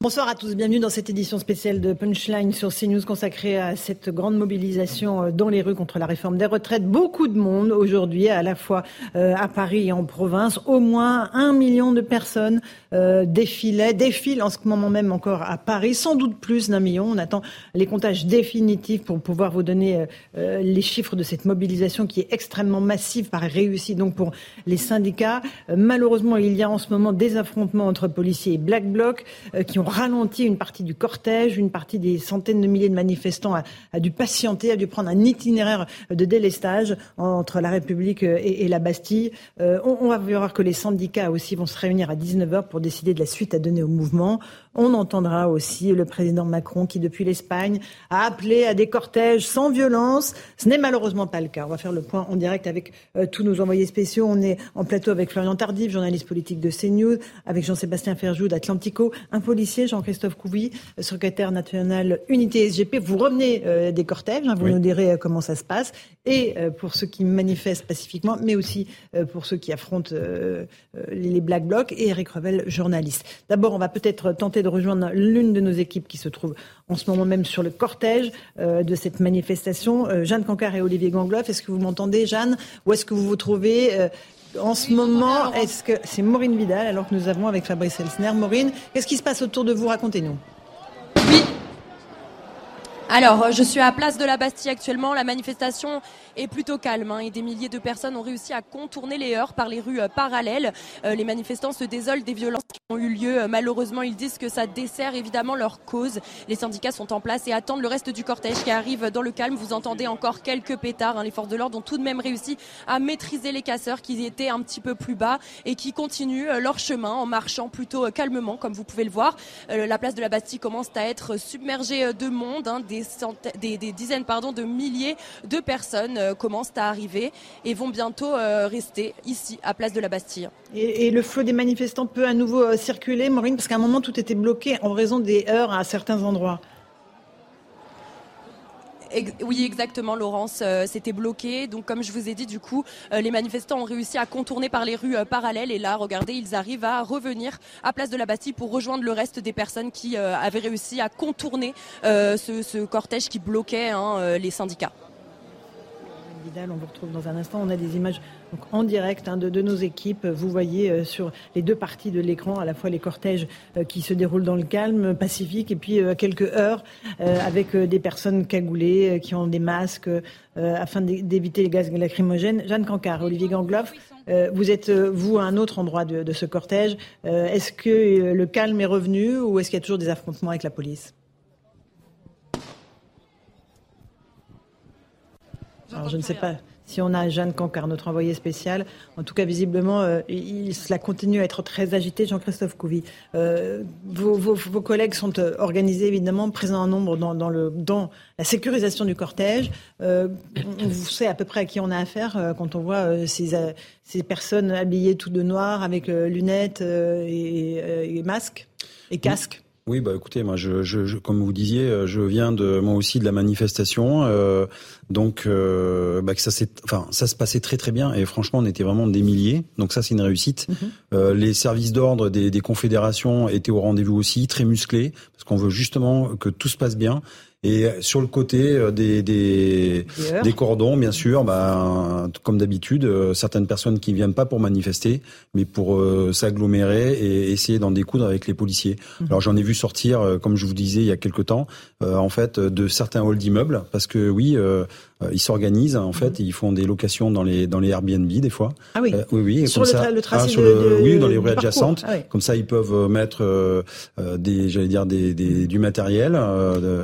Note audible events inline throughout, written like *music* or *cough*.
Bonsoir à tous, bienvenue dans cette édition spéciale de Punchline sur CNews consacrée à cette grande mobilisation euh, dans les rues contre la réforme des retraites. Beaucoup de monde aujourd'hui, à la fois euh, à Paris et en province. Au moins un million de personnes euh, défilaient, défilent en ce moment même encore à Paris, sans doute plus d'un million. On attend les comptages définitifs pour pouvoir vous donner les chiffres de cette mobilisation qui est extrêmement massive, par réussie donc pour les syndicats. Malheureusement, il y a en ce moment des affrontements entre policiers et Black Bloc qui ont ralenti une partie du cortège, une partie des centaines de milliers de manifestants a, dû patienter, a dû prendre un itinéraire de délestage entre la République et, la Bastille. Euh, on, on, va voir que les syndicats aussi vont se réunir à 19h pour décider de la suite à donner au mouvement. On entendra aussi le président Macron qui, depuis l'Espagne, a appelé à des cortèges sans violence. Ce n'est malheureusement pas le cas. On va faire le point en direct avec euh, tous nos envoyés spéciaux. On est en plateau avec Florian Tardif, journaliste politique de CNews, avec Jean-Sébastien Ferjou d'Atlantico, un policier, Jean-Christophe Couvi, secrétaire national Unité SGP. Vous revenez euh, des cortèges, hein, vous nous direz euh, comment ça se passe. Et pour ceux qui manifestent pacifiquement, mais aussi pour ceux qui affrontent les Black Blocs, et Eric Revel, journaliste. D'abord, on va peut-être tenter de rejoindre l'une de nos équipes qui se trouve en ce moment même sur le cortège euh, de cette manifestation. Euh, Jeanne Cancard et Olivier Gangloff, est-ce que vous m'entendez, Jeanne? Où est-ce que vous vous trouvez euh, en ce moment, est-ce que c'est Maureen Vidal alors que nous avons avec Fabrice Elsner Maureen, qu'est-ce qui se passe autour de vous? Racontez-nous. Oui. Alors, je suis à Place de la Bastille actuellement. La manifestation est plutôt calme hein, et des milliers de personnes ont réussi à contourner les heures par les rues euh, parallèles. Euh, les manifestants se désolent des violences qui ont eu lieu. Euh, malheureusement, ils disent que ça dessert évidemment leur cause. Les syndicats sont en place et attendent le reste du cortège qui arrive dans le calme. Vous entendez encore quelques pétards. Hein. Les forces de l'ordre ont tout de même réussi à maîtriser les casseurs qui étaient un petit peu plus bas et qui continuent leur chemin en marchant plutôt calmement, comme vous pouvez le voir. La place de la Bastille commence à être submergée de monde, hein. des, des, des, dizaines pardon, de milliers de personnes commencent à arriver et vont bientôt euh, rester ici, à Place de la Bastille. Et, le flot des manifestants peut à nouveau euh, circuler, Maureen, parce qu'à un moment, tout était bloqué en raison des heures à certains endroits oui, exactement, Laurence. C'était bloqué. Donc, comme je vous ai dit, du coup, les manifestants ont réussi à contourner par les rues parallèles. Et là, regardez, ils arrivent à revenir à Place de la Bastille pour rejoindre le reste des personnes qui avaient réussi à contourner ce, cortège qui bloquait hein, les syndicats. On vous retrouve dans un instant. On a des images en direct hein, de, nos équipes. Vous voyez euh, sur les deux parties de l'écran, à la fois les cortèges euh, qui se déroulent dans le calme pacifique et puis à euh, quelques heures avec des personnes cagoulées qui ont des masques afin d'éviter les gaz lacrymogènes. Jeanne Cancard, Olivier Gangloff, vous êtes, vous, à un autre endroit de ce cortège. est-ce que le calme est revenu ou est-ce qu'il y a toujours des affrontements avec la police? Alors, je ne sais pas si on a Jeanne Cancard, notre envoyé spécial. En tout cas, visiblement, euh, il, cela continue à être très agité. Jean-Christophe Couvi, euh, vos, collègues sont euh, organisés, évidemment, présents en nombre dans, le, dans la sécurisation du cortège. on sait à peu près à qui on a affaire quand on voit ces, ces, personnes habillées tout de noir avec lunettes et, et, masques et casques. Oui, bah écoutez, moi, je, je, comme vous disiez, je viens de moi aussi de la manifestation. Euh, donc, euh, bah, que ça, enfin, ça se passait très très bien et franchement, on était vraiment des milliers. Donc ça, c'est une réussite. Mhm. Euh, les services d'ordre des, des, confédérations étaient au rendez-vous aussi, très musclés, parce qu'on veut justement que tout se passe bien. Et sur le côté euh, des, des, des cordons, bien sûr, bah, comme d'habitude, euh, certaines personnes qui viennent pas pour manifester, mais pour euh, s'agglomérer et essayer d'en découdre avec les policiers. Mhm. Alors j'en ai vu sortir, comme je vous disais il y a quelque temps, en fait, de certains halls d'immeubles, parce que oui, euh, ils s'organisent en fait, mhm. ils font des locations dans les dans les Airbnb des fois. Ah oui. Euh, oui, oui. Sur le, ça, le tracé ah, sur le, oui, dans les rues adjacentes. Ah comme ça, ils peuvent euh, mettre des, j'allais dire des, des, du matériel.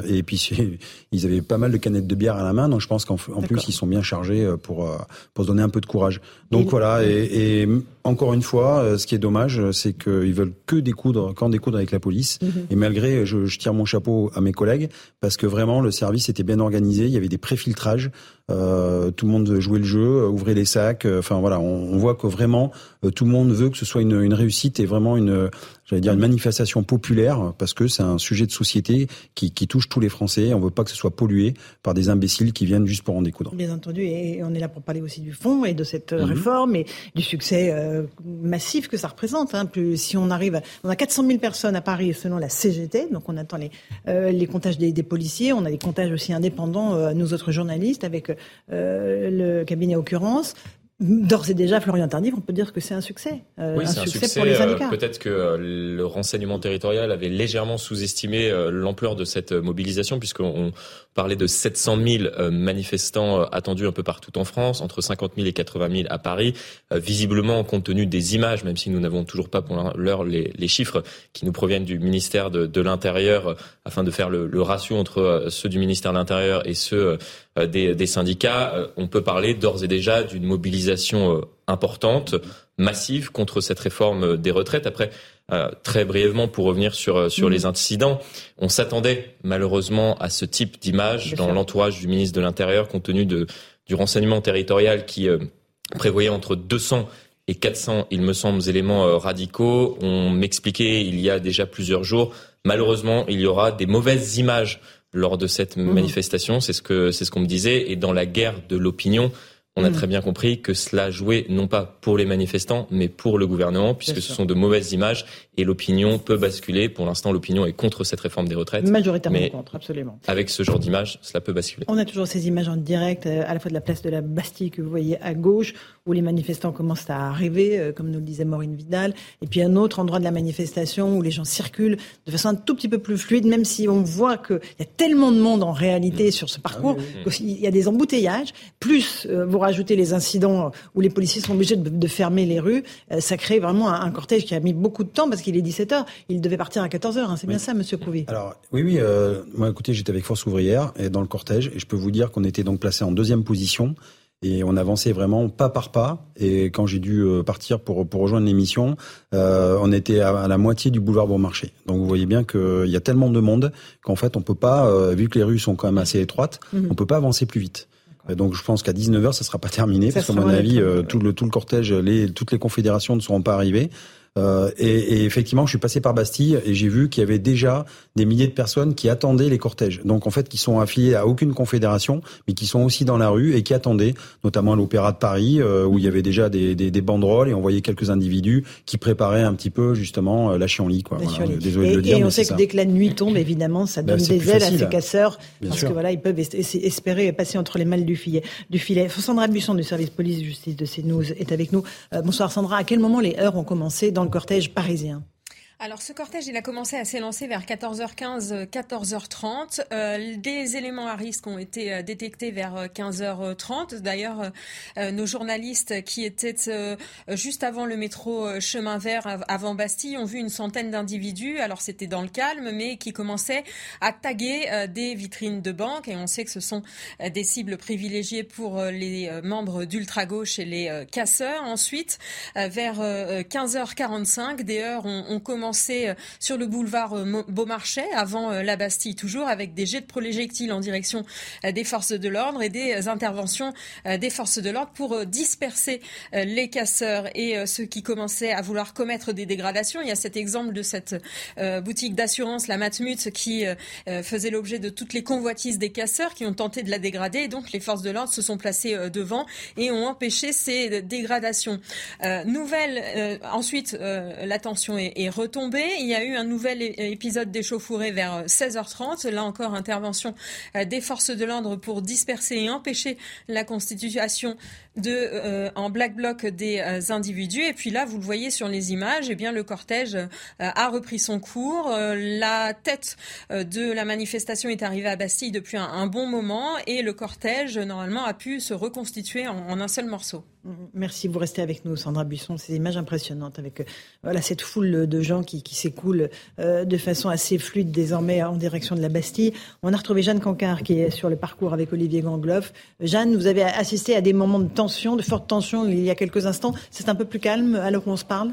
et puis *laughs* ils avaient pas mal de canettes de bière à la main, donc je pense qu'en plus ils sont bien chargés pour pour se donner un peu de courage. Donc voilà. Et, et encore une fois, ce qui est dommage, c'est qu'ils veulent que découdre, qu'en découdre avec la police. Mhm. Et malgré, je, je, tire mon chapeau à mes collègues parce que vraiment le service était bien organisé. Il y avait des préfiltrages. Euh, tout le monde jouait le jeu, ouvrait les sacs. Enfin voilà, on, on voit que vraiment tout le monde veut que ce soit une, une réussite et vraiment une, j'allais dire une manifestation populaire parce que c'est un sujet de société qui, qui touche tous les Français. On veut pas que ce soit pollué par des imbéciles qui viennent juste pour en découdre. Bien entendu, et on est là pour parler aussi du fond et de cette euh, mhm. réforme et du succès euh, massif que ça représente. Hein. Plus, si on arrive, on a 400 000 personnes à Paris selon la CGT, donc on attend les, euh, les comptages des, des, policiers, on a des comptages aussi indépendants, nous autres journalistes, avec le cabinet Occurrence. D'ores et déjà, Florian Tardif, on peut dire que c'est un succès. Euh, oui, un, succès, pour les euh, syndicats. Peut-être que euh, le renseignement territorial avait légèrement sous-estimé l'ampleur de cette mobilisation, puisqu'on parlait de 700 000 manifestants attendus un peu partout en France, entre 50 000 et 80 000 à Paris. Visiblement, compte tenu des images, même si nous n'avons toujours pas pour l'heure les, les, chiffres qui nous proviennent du ministère de, de l'Intérieur, afin de faire le, le, ratio entre ceux du ministère de l'Intérieur et ceux des, des syndicats, on peut parler d'ores et déjà d'une mobilisation euh, importante, massive contre cette réforme euh, des retraites. Après, euh, très brièvement, pour revenir sur sur les incidents, on s'attendait malheureusement à ce type d'image dans l'entourage du ministre de l'Intérieur, compte tenu de du renseignement territorial qui prévoyait entre 200 et 400, il me semble, éléments radicaux. On m'expliquait il y a déjà plusieurs jours, malheureusement, il y aura des mauvaises images lors de cette mmh. manifestation. C'est ce que c'est ce qu'on me disait. Et dans la guerre de l'opinion, on a mm. très bien compris que cela jouait non pas pour les manifestants, mais pour le gouvernement, puisque ce sont de mauvaises images et l'opinion peut basculer. Pour l'instant, l'opinion est contre cette réforme des retraites. Majoritairement contre, absolument. Avec ce genre d'image, cela peut basculer. On a toujours ces images en direct, euh, à la fois de la place de la Bastille que vous voyez à gauche, où les manifestants commencent à arriver, euh, comme nous le disait Maureen Vidal, et puis un autre endroit de la manifestation où les gens circulent de façon un tout petit peu plus fluide, même si on voit qu'il y a tellement de monde en réalité mm. sur ce parcours, ah qu'il y a des embouteillages, plus euh, vous rajouter les incidents où les policiers sont obligés de, fermer les rues, euh, ça crée vraiment un, cortège qui a mis beaucoup de temps parce qu'il est 17h. Il devait partir à 14h. Hein. C'est bien ça, Monsieur Couvi Alors oui, oui. Euh, moi, écoutez, j'étais avec Force ouvrière et dans le cortège et je peux vous dire qu'on était donc placé en deuxième position et on avançait vraiment pas par pas. Et quand j'ai dû euh, partir pour, pour rejoindre l'émission, euh, on était à, la moitié du boulevard Beaumarchais. Donc vous voyez bien qu'il y a tellement de monde qu'en fait on peut pas, vu que les rues sont quand même assez étroites, mhm. on peut pas avancer plus vite. Donc je pense qu'à 19h, ça sera pas terminé, parce qu'à mon avis, euh, tout le tout le cortège, les, toutes les confédérations ne seront pas arrivées. Euh, et, et, effectivement, je suis passé par Bastille et j'ai vu qu'il y avait déjà des milliers de personnes qui attendaient les cortèges. Donc en fait, qui sont affiliés à aucune confédération, mais qui sont aussi dans la rue et qui attendaient, notamment à l'Opéra de Paris, euh, où il y avait déjà des, des, des, banderoles et on voyait quelques individus qui préparaient un petit peu justement euh, la chienlit. Quoi. Voilà, désolé et, de le dire, et on sait que dès que la nuit tombe, évidemment, ça bah, donne des ailes à ces casseurs, parce que voilà, ils peuvent espérer passer entre les malles du filet. Du filet. Sandra Buisson du service police-justice de CNews est avec nous. bonsoir Sandra. À quel moment les heures ont commencé dans le cortège parisien alors ce cortège, il a commencé à s'élancer vers 14h15, 14h30. Euh, des éléments à risque ont été euh, détectés vers 15h30. Euh, D'ailleurs, euh, nos journalistes qui étaient juste avant le métro chemin vert, avant Bastille, ont vu une centaine d'individus. Alors c'était dans le calme, mais qui commençaient à taguer des vitrines de banque. Et on sait que ce sont des cibles privilégiées pour les membres d'ultra-gauche et les casseurs. Ensuite, vers 15h45, des heures ont, ont commencé euh, sur le boulevard euh, Beaumarchais, avant euh, la Bastille toujours, avec des jets de projectiles en direction des forces de l'ordre et des interventions des forces de l'ordre pour disperser les casseurs et ceux qui commençaient à vouloir commettre des dégradations. Il y a cet exemple de cette boutique d'assurance, la Matmut, qui faisait l'objet de toutes les convoitises des casseurs qui ont tenté de la dégrader. Et donc les forces de l'ordre se sont placées devant et ont empêché ces dégradations. nouvelle, ensuite, la tension est, est il y a eu un nouvel épisode d'échauffourée vers 16h30. Là encore, intervention euh, des forces de l'ordre pour disperser et empêcher la constitution de, euh, en black bloc des euh, individus. Et puis là, vous le voyez sur les images, eh bien, le cortège a repris son cours. la tête de la manifestation est arrivée à Bastille depuis un, bon moment et le cortège, normalement, a pu se reconstituer en un seul morceau. Merci, vous restez avec nous, Sandra Buisson. Ces images impressionnantes avec euh, voilà cette foule de gens qui, qui s'écoulent euh, de façon assez fluide désormais en direction de la Bastille. On a retrouvé Jeanne Cancard qui est sur le parcours avec Olivier Gangloff. Jeanne, vous avez assisté à des moments de tension, de forte tension il y a quelques instants. C'est un peu plus calme alors qu'on se parle?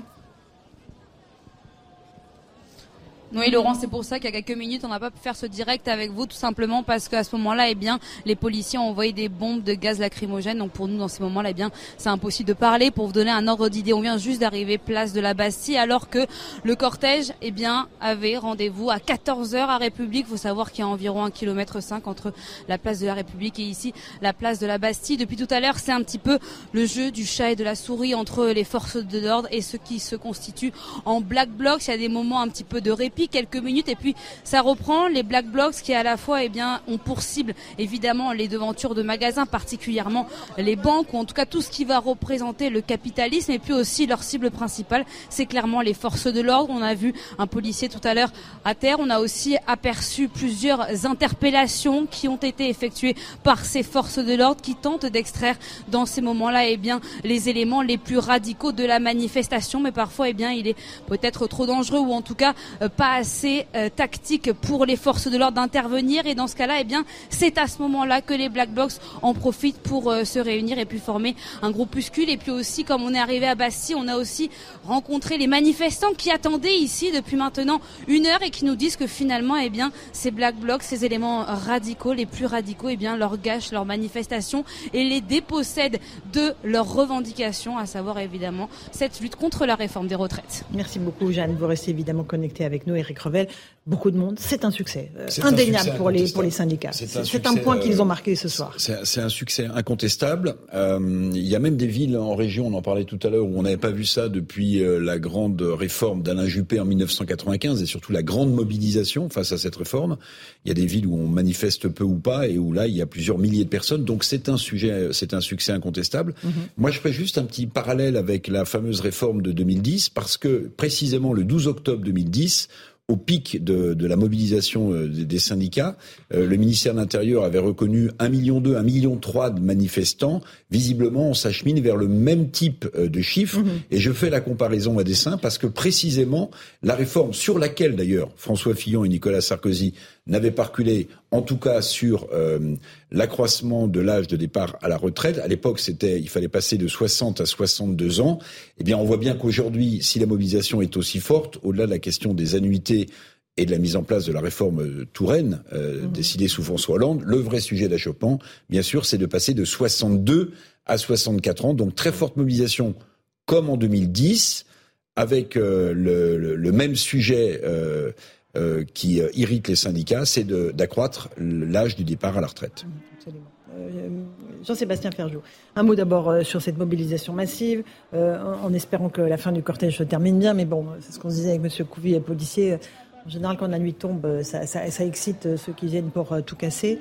Oui, Laurent, c'est pour ça qu'il y a quelques minutes, on n'a pas pu faire ce direct avec vous, tout simplement parce qu'à ce moment-là, eh bien, les policiers ont envoyé des bombes de gaz lacrymogène. Donc pour nous, dans ces moments-là, eh bien, c'est impossible de parler. Pour vous donner un ordre d'idée, on vient juste d'arriver place de la Bastille, alors que le cortège, eh bien, avait rendez-vous à 14 h à République. Il faut savoir qu'il y a environ un kilomètre 5 entre la place de la République et ici la place de la Bastille. Depuis tout à l'heure, c'est un petit peu le jeu du chat et de la souris entre les forces de l'ordre et ceux qui se constituent en black blocs. Il y a des moments un petit peu de répit quelques minutes et puis ça reprend. Les black blocs qui à la fois eh bien ont pour cible évidemment les devantures de magasins particulièrement les banques ou en tout cas tout ce qui va représenter le capitalisme. Et puis aussi leur cible principale c'est clairement les forces de l'ordre. On a vu un policier tout à l'heure à terre. On a aussi aperçu plusieurs interpellations qui ont été effectuées par ces forces de l'ordre qui tentent d'extraire dans ces moments-là eh bien les éléments les plus radicaux de la manifestation. Mais parfois eh bien il est peut-être trop dangereux ou en tout cas euh, pas assez euh, tactique pour les forces de l'ordre d'intervenir. Et dans ce cas-là, eh bien, c'est à ce moment-là que les Black Blocs en profitent pour euh, se réunir et puis former un groupuscule. Et puis aussi, comme on est arrivé à Bastille, on a aussi rencontré les manifestants qui attendaient ici depuis maintenant une heure et qui nous disent que finalement, eh bien, ces Black Blocs, ces éléments radicaux, les plus radicaux, eh bien, leur gâchent leur manifestation et les dépossèdent de leurs revendications, à savoir évidemment cette lutte contre la réforme des retraites. Merci beaucoup, Jeanne. Vous restez évidemment connecté avec nous, Eric Revel beaucoup de monde. C'est un succès euh, indéniable pour les pour les syndicats. C'est un, point qu'ils ont marqué ce soir. C'est un succès incontestable. Euh, il y a même des villes en région, on en parlait tout à l'heure, où on n'avait pas vu ça depuis euh, la grande réforme d'Alain Juppé en 1995 et surtout la grande mobilisation face à cette réforme. Il y a des villes où on manifeste peu ou pas et où là il y a plusieurs milliers de personnes. Donc c'est un sujet, c'est un succès incontestable. Mhm. Moi je fais juste un petit parallèle avec la fameuse réforme de 2010 parce que précisément le 12 octobre 2010 au pic de, de la mobilisation euh, des, syndicats, euh, le ministère de l'Intérieur avait reconnu 1,2 million, 1,3 million de manifestants. Visiblement, on s'achemine vers le même type euh, de chiffres. Mhm. Et je fais la comparaison à dessein parce que précisément, la réforme sur laquelle d'ailleurs François Fillon et Nicolas Sarkozy n'avaient pas reculé, en tout cas sur l'accroissement de l'âge de départ à la retraite. À l'époque, c'était, il fallait passer de 60 à 62 ans. Eh bien, on voit bien qu'aujourd'hui, si la mobilisation est aussi forte, au-delà de la question des annuités et de la mise en place de la réforme euh, Touraine, euh, mmh. décidée sous François Hollande, le vrai sujet d'achoppement, bien sûr, c'est de passer de 62 à 64 ans. Donc, très forte mobilisation, comme en 2010, avec euh, le, le, même sujet euh, euh, qui irrite les syndicats, c'est d'accroître l'âge du départ à la retraite. Euh, Jean-Sébastien Ferjou, un mot d'abord euh, sur cette mobilisation massive, en espérant que la fin du cortège se termine bien, mais bon, c'est ce qu'on disait avec M. Couvi, policier. En général, quand la nuit tombe, ça, excite ceux qui viennent pour tout casser.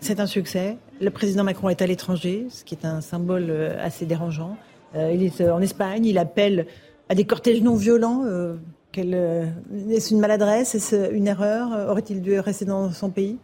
C'est un succès. Le président Macron est à l'étranger, ce qui est un symbole assez dérangeant. Il est en Espagne, il appelle à des cortèges non violents. Euh, est-ce une maladresse? Est-ce une erreur? Aurait-il dû rester dans son pays?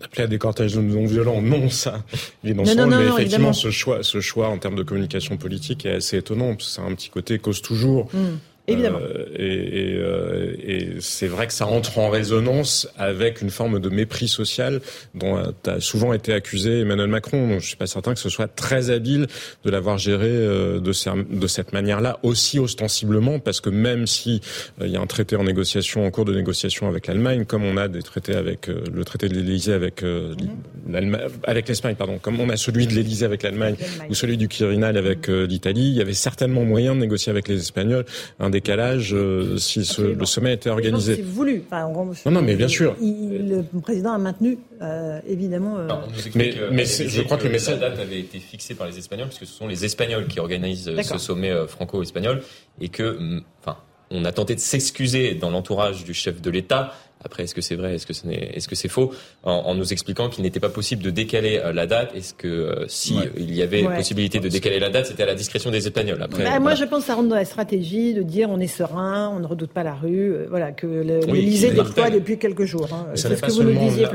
D'appeler à des cortèges non violents, non, ça, mais effectivement, ce choix, ce choix en termes de communication politique est assez étonnant. C'est un petit côté cause toujours. Hmm. Évidemment. Euh, et, euh, et c'est vrai que ça entre en résonance avec une forme de mépris social dont a souvent été accusé Emmanuel Macron. Donc je suis pas certain que ce soit très habile de l'avoir géré euh, de, de cette manière-là, aussi ostensiblement, parce que même si il y a un traité en négociation, en cours de négociation avec l'Allemagne, comme on a des traités avec le traité de l'Élysée avec mm-hmm. avec l'Espagne, pardon, comme on a celui de l'Élysée avec l'Allemagne ou celui du Quirinal avec l'Italie, il y avait certainement moyen de négocier avec les Espagnols décalage euh, si le sommet était organisé. C'est voulu. non, non, mais bien sûr. le président a maintenu, euh, évidemment. Euh, mais, mais je crois que le message. La date avait été fixée par les Espagnols, puisque ce sont les Espagnols qui organisent ce sommet franco-espagnol, et que, mm, enfin, on a tenté de s'excuser dans l'entourage du chef de l'État après, est-ce que c'est vrai, est-ce que c'est est-ce que c'est faux, en, nous expliquant qu'il n'était pas possible de décaler euh, la date. Est-ce que euh, si il y avait possibilité de décaler la date, c'était à la discrétion des Espagnols. Après, bah, moi, je pense que ça rentre dans la stratégie de dire on est serein, on ne redoute pas la rue, euh, voilà que l'Élysée déploie depuis quelques jours. Hein. C'est ce que vous nous disiez,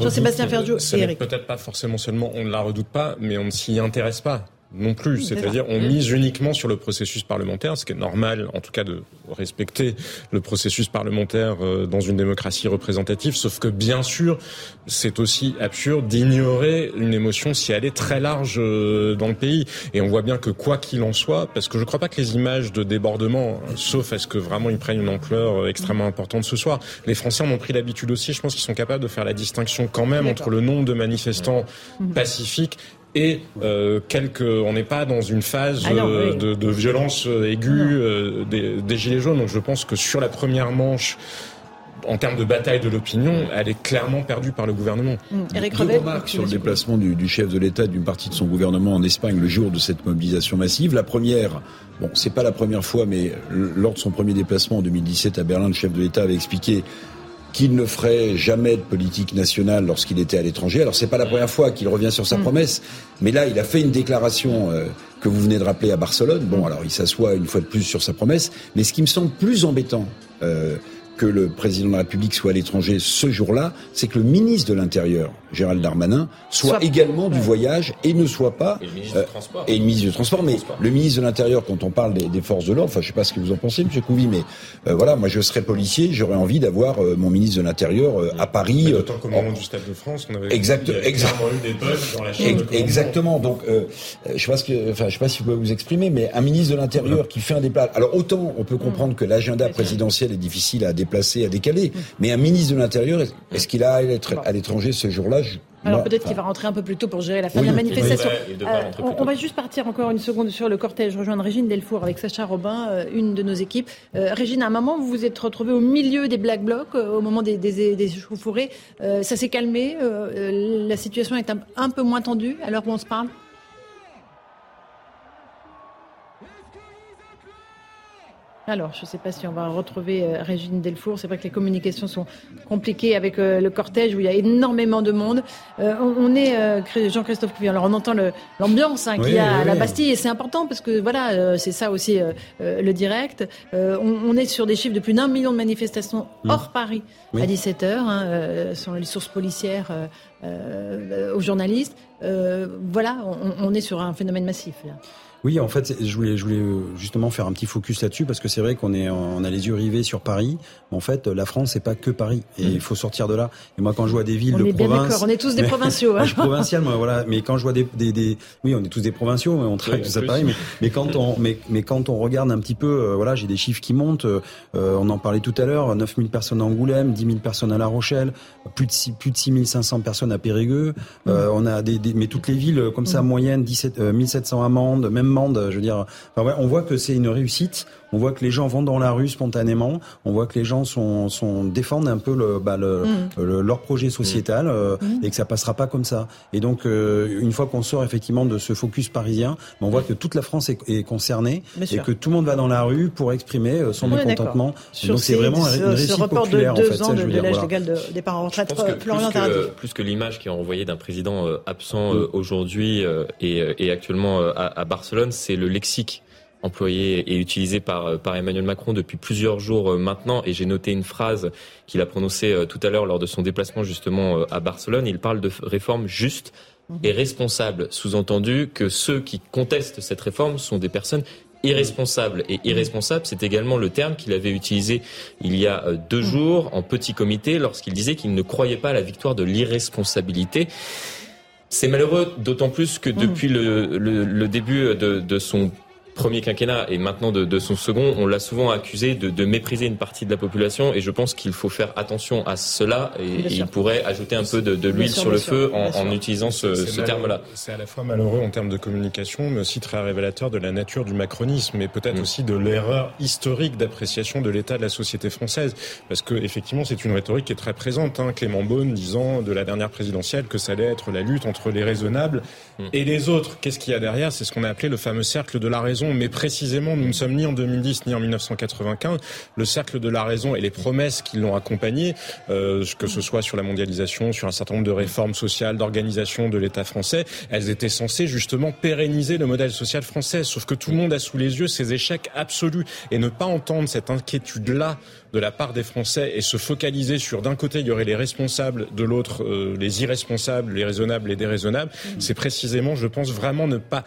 Jean-Sébastien Ferjou et Eric. Peut-être pas forcément seulement on ne la redoute pas, mais on ne s'y intéresse pas. Non plus. C'est-à-dire, on mise uniquement sur le processus parlementaire, ce qui est normal, en tout cas, de respecter le processus parlementaire euh, dans une démocratie représentative. Sauf que, bien sûr, c'est aussi absurde d'ignorer une émotion si elle est très large euh, dans le pays. Et on voit bien que quoi qu'il en soit, parce que je ne crois pas que les images de débordement, sauf à ce que vraiment ils prennent une ampleur euh, extrêmement importante ce soir, les Français en ont pris l'habitude aussi. Je pense qu'ils sont capables de faire la distinction quand même entre le nombre de manifestants pacifiques et euh, quelques, on n'est pas dans une phase ah euh, de, de, violence euh, aiguë euh, des, des, gilets jaunes. Donc je pense que sur la première manche, en termes de bataille de l'opinion, elle est clairement perdue par le gouvernement. Mmh. Eric Deux remarques sur le déplacement du, du chef de l'État d'une partie de son gouvernement en Espagne le jour de cette mobilisation massive. La première, bon, c'est pas la première fois, mais lors de son premier déplacement en 2017 à Berlin, le chef de l'État avait expliqué qu'il ne ferait jamais de politique nationale lorsqu'il était à l'étranger. Alors c'est pas la première fois qu'il revient sur sa mm. promesse, mais là il a fait une déclaration euh, que vous venez de rappeler à Barcelone. Bon, alors il s'assoit une fois de plus sur sa promesse, mais ce qui me semble plus embêtant. Euh, que le président de la République soit à l'étranger ce jour-là, c'est que le ministre de l'Intérieur, Gérald Darmanin, soit, également du voyage et ne soit pas et le ministre du transport. Et le ministre du transport, mais le ministre de l'Intérieur, quand on parle des, forces de l'ordre, enfin je sais pas ce que vous en pensez, Monsieur Couvi, mais euh, voilà, moi je serais policier, j'aurais envie d'avoir euh, mon ministre de l'Intérieur euh, à Paris. D'autant qu'au moment du Stade de France, on avait exact, exactement eu des dans la chambre Exactement. Donc je sais pas ce que, enfin je sais pas si vous pouvez vous exprimer, mais un ministre de l'Intérieur qui fait un déplacement. Alors autant on peut comprendre que l'agenda présidentiel est difficile à déplacer, à décaler, mais un ministre de l'Intérieur, est-ce qu'il a à être à l'étranger ce jour-là? Alors peut-être qu'il va rentrer un peu plus tôt pour gérer la fin de la manifestation. Euh, on, va juste partir encore une seconde sur le cortège, rejoindre Régine Delfour avec Sacha Robin, euh, une de nos équipes. Euh, Régine, à un moment, vous vous êtes retrouvée au milieu des Black Blocs, au moment des, des, des ça s'est calmé, la situation est un, un peu moins tendue à l'heure où on se parle? Alors, je ne sais pas si on va retrouver euh, Régine Delfour. C'est vrai que les communications sont compliquées avec euh, le cortège où il y a énormément de monde. Euh, on, est Jean-Christophe Couillard. Alors, on entend l'ambiance hein, qu'il y a à la Bastille et c'est important parce que voilà, c'est ça aussi le direct. On, est sur des chiffres de plus d'un million de manifestations mmh. hors Paris à 17 h hein, selon les sources policières aux journalistes. voilà, on, on, est sur un phénomène massif là. Oui, en fait, je voulais, je voulais euh, justement faire un petit focus là-dessus parce que c'est vrai qu'on est, on a les yeux rivés sur Paris. Mais en fait, la France, c'est pas que Paris et il faut sortir de là. Et moi, quand je vois des villes on de est province, on est tous des *laughs* provinciaux. Hein. je suis provincial, moi, voilà. Mais quand je vois des, des, des, oui, on est tous des provinciaux, on travaille tous à Paris. Mais, mais, quand on, mais, mais quand on regarde un petit peu, euh, voilà, j'ai des chiffres qui montent. Euh, on en parlait tout à l'heure, 9000 personnes à Angoulême, 10 000 personnes à La Rochelle, plus de 6, plus de 6500 personnes à Périgueux. Euh, on a des, des, mais toutes les villes comme ça, moyenne 17, 1700 amendes, même Mende, je veux dire on voit que c'est une réussite. On voit que les gens vont dans la rue spontanément. On voit que les gens sont, sont défendent un peu le, bah, mm. leur projet sociétal euh, mm. et que ça passera pas comme ça. Et donc, euh, une fois qu'on sort effectivement de ce focus parisien, on voit que toute la France est, concernée et que tout le monde va dans la rue pour exprimer euh, son mécontentement. Donc c'est vraiment une réussite populaire de deux en fait. Ans de, l'âge légal de départ en retraite. plus, que, l'image qui est envoyée d'un président absent mm. aujourd'hui et, actuellement à Barcelone, c'est le lexique employé et utilisé par, euh, par Emmanuel Macron depuis plusieurs jours euh, maintenant. Et j'ai noté une phrase qu'il a prononcée euh, tout à l'heure lors de son déplacement justement à Barcelone. Il parle de réforme juste et responsable. Sous-entendu que ceux qui contestent cette réforme sont des personnes irresponsables. Et irresponsable, c'est également le terme qu'il avait utilisé il y a deux jours en petit comité lorsqu'il disait qu'il ne croyait pas à la victoire de l'irresponsabilité. C'est malheureux, d'autant plus que depuis le, le, début de, de son premier quinquennat et maintenant de, de son second, on l'a souvent accusé de, de, mépriser une partie de la population et je pense qu'il faut faire attention à cela et, il pourrait ajouter un peu de, de l'huile sur le feu en, en, utilisant ce, ce terme-là. C'est à la fois malheureux en termes de communication, mais aussi très révélateur de la nature du macronisme et peut-être mm. aussi de l'erreur historique d'appréciation de l'état de la société française. Parce que effectivement, c'est une rhétorique qui est très présente. Hein. Clément Beaune disant de la dernière présidentielle que ça allait être la lutte entre les raisonnables mm. et les autres. Qu'est-ce qu'il y a derrière? C'est ce qu'on a appelé le fameux cercle de la raison mais précisément, nous ne sommes ni en 2010 ni en 1995. Le cercle de la raison et les promesses qui l'ont accompagné, euh, que ce soit sur la mondialisation, sur un certain nombre de réformes sociales, d'organisation de l'État français, elles étaient censées justement pérenniser le modèle social français. Sauf que tout le monde a sous les yeux ces échecs absolus et ne pas entendre cette inquiétude-là de la part des Français et se focaliser sur d'un côté il y aurait les responsables, de l'autre euh, les irresponsables, les raisonnables, les déraisonnables, c'est précisément, je pense, vraiment ne pas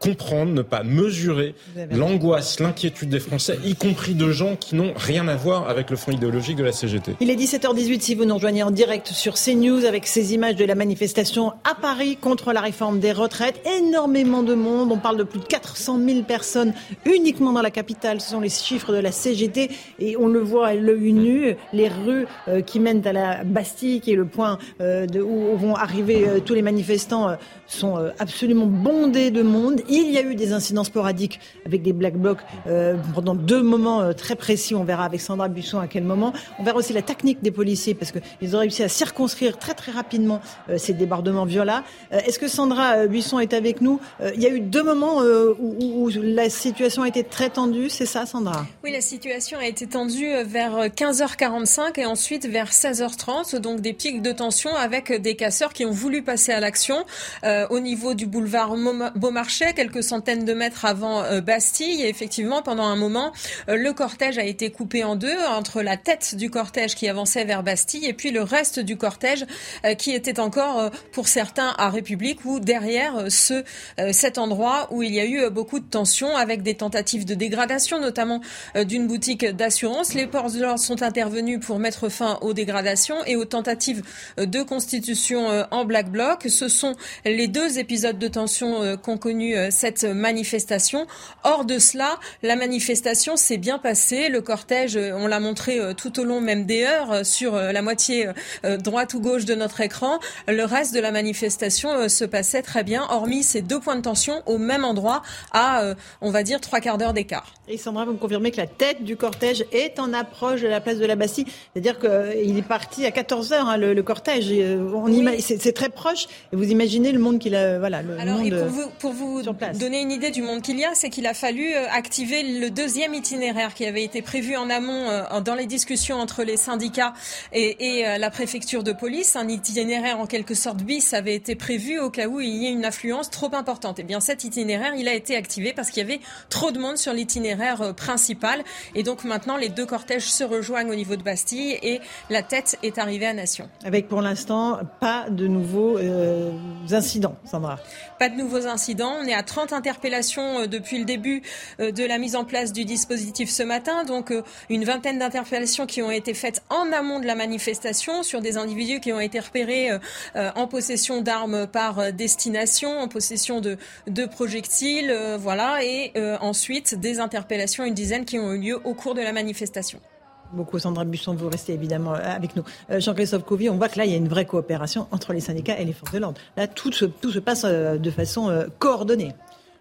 comprendre, ne pas mesurer l'angoisse, l'inquiétude des Français, y compris de gens qui n'ont rien à voir avec le fond idéologique de la CGT. Il est 17h18 si vous nous rejoignez en direct sur CNews avec ces images de la manifestation à Paris contre la réforme des retraites. Énormément de monde, on parle de plus de 400 000 personnes uniquement dans la capitale, ce sont les chiffres de la CGT et on le voit à l'œil nu, les rues euh, qui mènent à la Bastille qui est le point euh, où vont arriver euh, tous les manifestants sont absolument bondés de monde. Il y a eu des incidents sporadiques avec des black blocs euh, pendant deux moments euh, très précis. On verra avec Sandra Buisson à quel moment. On verra aussi la technique des policiers parce qu'ils ont réussi à circonscrire très très rapidement euh, ces débordements violents. Est-ce que Sandra Buisson est avec nous? Il y a eu deux moments où, où, la situation a été très tendue, c'est ça Sandra? Oui, la situation a été tendue vers 15h45 et ensuite vers 16h30, donc des pics de tension avec des casseurs qui ont voulu passer à l'action au niveau du boulevard Beaumarchais quelques centaines de mètres avant euh, Bastille. Et effectivement, pendant un moment, euh, le cortège a été coupé en deux entre la tête du cortège qui avançait vers Bastille et puis le reste du cortège euh, qui était encore pour certains à République ou derrière ce cet endroit où il y a eu beaucoup de tensions avec des tentatives de dégradation, notamment d'une boutique d'assurance. Les ports de l'ordre sont intervenus pour mettre fin aux dégradations et aux tentatives de constitution en black bloc. Ce sont les deux épisodes de tension qu'ont connu cette manifestation. Hors de cela, la manifestation s'est bien passée. Le cortège, euh, on l'a montré euh, tout au long même des heures euh, sur la moitié droite ou gauche de notre écran. Le reste de la manifestation se passait très bien, hormis ces deux points de tension au même endroit à, on va dire, trois quarts d'heure d'écart. Et Sandra, vous me confirmez que la tête du cortège est en approche de la place de la Bastille. C'est-à-dire qu'il est parti à 14 heures, hein, le, cortège. C'est très proche. Et vous imaginez le monde qu'il a, voilà, le Alors, monde pour vous, pour vous donner une idée du monde qu'il y a, c'est qu'il a fallu euh, activer le deuxième itinéraire qui avait été prévu en amont euh, dans les discussions entre les syndicats et, euh, la préfecture de police. Un itinéraire en quelque sorte bis avait été prévu au cas où il y ait une affluence trop importante. Et eh bien cet itinéraire, il a été activé parce qu'il y avait trop de monde sur l'itinéraire principal. Et donc maintenant, les deux cortèges se rejoignent au niveau de Bastille et la tête est arrivée à Nation. Avec pour l'instant pas de nouveaux incidents, Sandra. Pas de nouveaux incidents. On est à 30 interpellations euh, depuis le début euh, de la mise en place du dispositif ce matin. Donc euh, une vingtaine d'interpellations qui ont été faites en amont de la manifestation sur des individus qui ont été repérés en possession d'armes par destination, en possession de, de projectiles, voilà, et ensuite des interpellations, une dizaine qui ont eu lieu au cours de la manifestation beaucoup. Sandra Busson, vous restez évidemment avec nous. Jean-Christophe Couvi, on voit que là, il y a une vraie coopération entre les syndicats et les forces de l'ordre. Là, tout se, passe de façon coordonnée.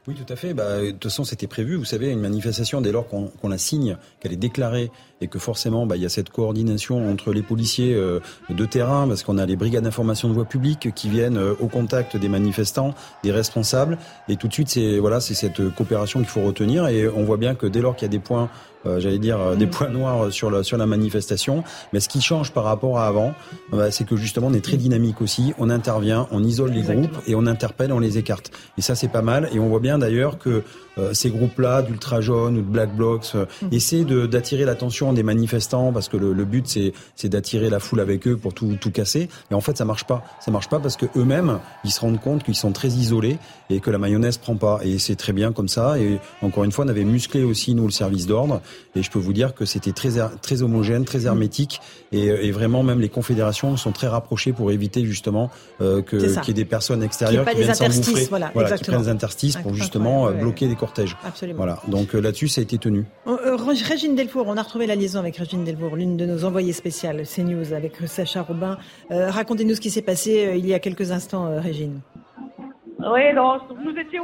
Oui, tout à fait. Bah, de toute façon, c'était prévu. Vous savez, une manifestation, dès lors qu'on la signe, qu'elle est déclarée et que forcément, bah, il y a cette coordination entre les policiers euh, de terrain, parce qu'on a les brigades d'information de voie publique qui viennent euh, au contact des manifestants, des responsables, et tout de suite, c'est voilà, c'est cette coopération qu'il faut retenir. Et on voit bien que dès lors qu'il y a des points euh, j'allais dire, euh, des points noirs sur la, sur la manifestation. Mais ce qui change par rapport à avant, bah, c'est que justement, on est très dynamique aussi. On intervient, on isole les groupes et on interpelle, on les écarte. Et ça, c'est pas mal. Et on voit bien d'ailleurs que euh, ces groupes-là, d'ultra jaunes ou de black blocs, mm. essaient d'attirer l'attention des manifestants parce que le, le but, c'est d'attirer la foule avec eux pour tout, tout casser. Et en fait, ça marche pas. Ça marche pas parce que eux-mêmes, ils se rendent compte qu'ils sont très isolés et que la mayonnaise prend pas. Et c'est très bien comme ça. Et encore une fois, on avait musclé aussi, nous, le service d'ordre. Et je peux vous dire que c'était très, très homogène, très hermétique. Et, et, vraiment, même les confédérations sont très rapprochées pour éviter justement euh, que qu'il y ait des personnes extérieures qui, viennent s'engouffrer, voilà, voilà qui prennent des interstices pour justement euh, bloquer les cortèges. Absolument. Voilà. Donc euh, là-dessus, ça a été tenu. Euh, Régine Delfour, on a retrouvé la liaison avec Régine Delfour, l'une de nos envoyées spéciales CNews avec Sacha Robin. Racontez-nous ce qui s'est passé il y a quelques instants, Régine. Oui, nous étions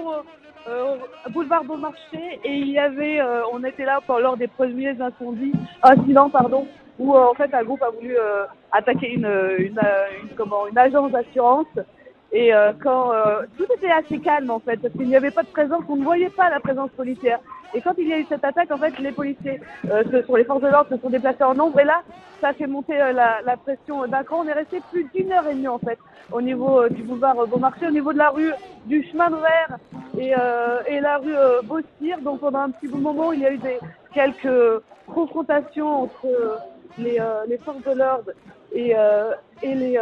euh, boulevard Beaumarchais et il y avait, euh, on était là pour, lors des premiers incendies, incidents pardon, où euh, en fait un groupe a voulu euh, attaquer une, une, une, comment, une agence d'assurance et quand tout était assez calme en fait, parce qu'il n'y avait pas de présence, on ne voyait pas la présence policière. Et quand il y a eu cette attaque, en fait, les policiers, euh, ce sont les forces de l'ordre, se sont déplacés en nombre. Et là, ça fait monter euh, la, la, pression d'un cran. On est resté plus d'une heure et demie, en fait, au niveau euh, du boulevard Beaumarchais, au niveau de la rue du chemin de verre et, et la rue Beaucire. Donc pendant un petit moment, il y a eu des, quelques confrontations entre les, les forces de l'ordre et, et, les,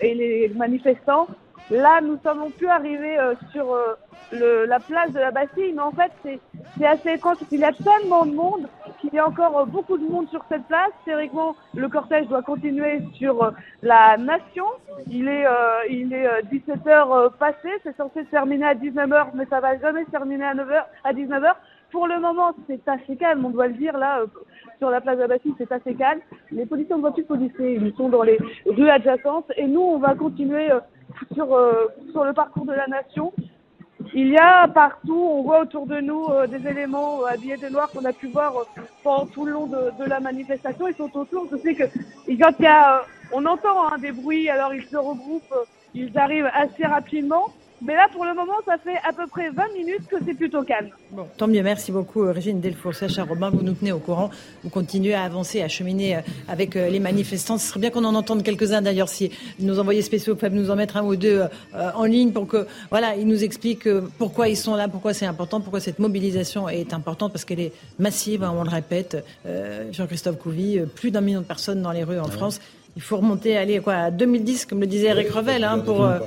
et les manifestants. Là, nous sommes plus arrivés euh, sur euh, la place de la Bastille, mais en fait, c'est assez étrange Il y a tellement de monde qu'il y a encore euh, beaucoup de monde sur cette place. Théoriquement, le cortège doit continuer sur la Nation. Il est, il est 17 h passé. C'est censé se terminer à 19 h mais ça va jamais se terminer à 9 h à 19 h Pour le moment, c'est assez calme, on doit le dire là sur la place de la Bastille, c'est assez calme. Les policiers ne vont plus policiers, ils sont dans les rues adjacentes et nous, on va continuer sur, euh, sur le parcours de la nation. Il y a partout, on voit autour de nous euh, des éléments euh, habillés de noir qu'on a pu voir pendant tout le long de, de, la manifestation. Ils sont autour. Je sais que quand il y a, on entend hein, des bruits, alors ils se regroupent, ils arrivent assez rapidement. Mais là, pour le moment, ça fait à peu près 20 minutes que c'est plutôt calme. Bon, tant mieux. Merci beaucoup, euh, Régine Delfour. Sacha Robin, vous nous tenez au courant. Vous continuez à avancer, à cheminer euh, avec euh, les manifestants. Ce serait bien qu'on en entende quelques-uns, d'ailleurs, si nos envoyés spéciaux peuvent nous en mettre un ou deux en ligne pour que, voilà, ils nous expliquent pourquoi ils sont là, pourquoi c'est important, pourquoi cette mobilisation est importante, parce qu'elle est massive, hein, on le répète. Jean-Christophe Couvi, plus d'un million de personnes dans les rues en France il faut remonter aller quoi, à 2010, comme le disait Eric Revel, hein, pour, euh,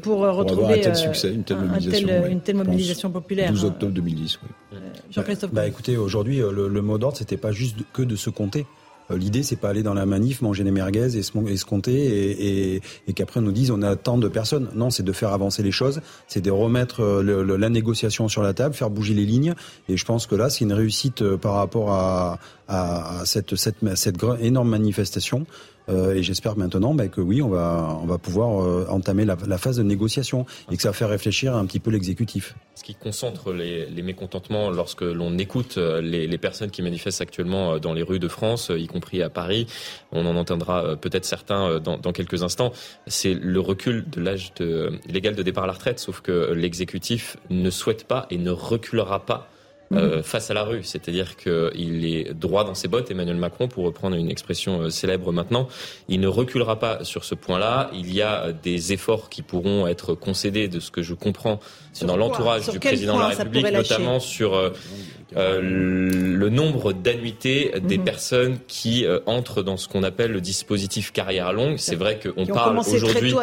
pour, euh, retrouver un tel euh, succès, une telle mobilisation, une telle mobilisation populaire. 12 octobre 2010, oui. Jean-Christophe. Bah, écoutez, aujourd'hui, le, mot d'ordre, c'était pas juste que de se compter. L'idée, c'est pas aller dans la manif, manger des merguez et se, compter et, et, et qu'après on nous dise on a tant de personnes. Non, c'est de faire avancer les choses, c'est de remettre la négociation sur la table, faire bouger les lignes. Et je pense que là, c'est une réussite par rapport à, à, cette, cette, cette énorme manifestation. Euh, et j'espère maintenant bah, que oui, on va, on va pouvoir euh, entamer la, phase de négociation et que ça va faire réfléchir un petit peu l'exécutif. Ce qui concentre les, mécontentements lorsque l'on écoute euh, les, personnes qui manifestent actuellement dans les rues de France, y compris à Paris, on en entendra peut-être certains dans, dans, quelques instants, c'est le recul de l'âge légal de départ à la retraite, sauf que l'exécutif ne souhaite pas et ne reculera pas euh, mhm. face à la rue. C'est-à-dire qu'il est droit dans ses bottes, Emmanuel Macron, pour reprendre une expression euh, célèbre maintenant. Il ne reculera pas sur ce point-là. Il y a des efforts qui pourront être concédés, de ce que je comprends, dans l'entourage du président de la République, notamment sur euh, le nombre d'annuités des mhm. personnes qui euh, entrent dans ce qu'on appelle le dispositif carrière longue. C'est vrai qu'on parle aujourd'hui,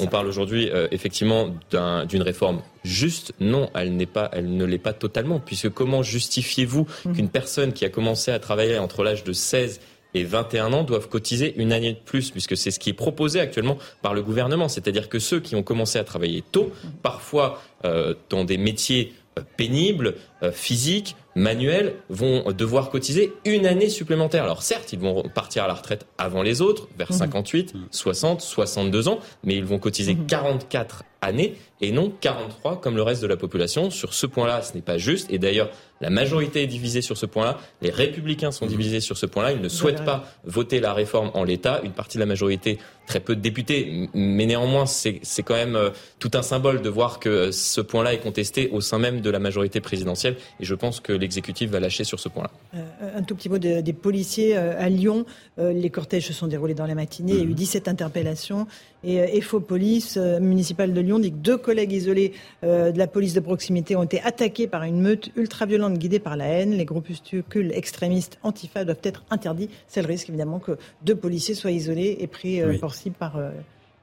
on parle aujourd'hui effectivement d'une réforme juste. Non, elle n'est pas, elle ne l'est pas totalement, puisque comment justifiez-vous mhm. qu'une personne qui a commencé à travailler entre l'âge de 16 et 21 ans doivent cotiser une année de plus, puisque c'est ce qui est proposé actuellement par le gouvernement. C'est-à-dire que ceux qui ont commencé à travailler tôt, mhm. parfois euh, dans des métiers pénibles, physiques, manuels vont devoir cotiser une année supplémentaire. Alors certes, ils vont partir à la retraite avant les autres, vers 58, 60, 62 ans, mais ils vont cotiser 44 mhm. années et non 43 comme le reste de la population. Sur ce point-là, ce n'est pas juste. Et d'ailleurs, la majorité est divisée sur ce point-là. Les républicains sont mhm. divisés sur ce point-là. Ils ne souhaitent pas voter la réforme en l'état. Une partie de la majorité, très peu de députés, mais néanmoins, c'est quand même euh, tout un symbole de voir que ce point-là est contesté au sein même de la majorité présidentielle. Et je pense que l'exécutif va lâcher sur ce point-là. Euh, un tout petit mot des policiers euh, à Lyon. les cortèges se sont déroulés dans la matinée. Il y a eu 17 mhm. interpellations. Et EFO Police municipale de Lyon dit que deux collègues isolés de la police de proximité ont été attaqués par une meute ultra-violente guidée par la haine. Les groupuscules extrémistes antifa doivent être interdits. C'est le risque évidemment que deux policiers soient isolés et pris pour cible par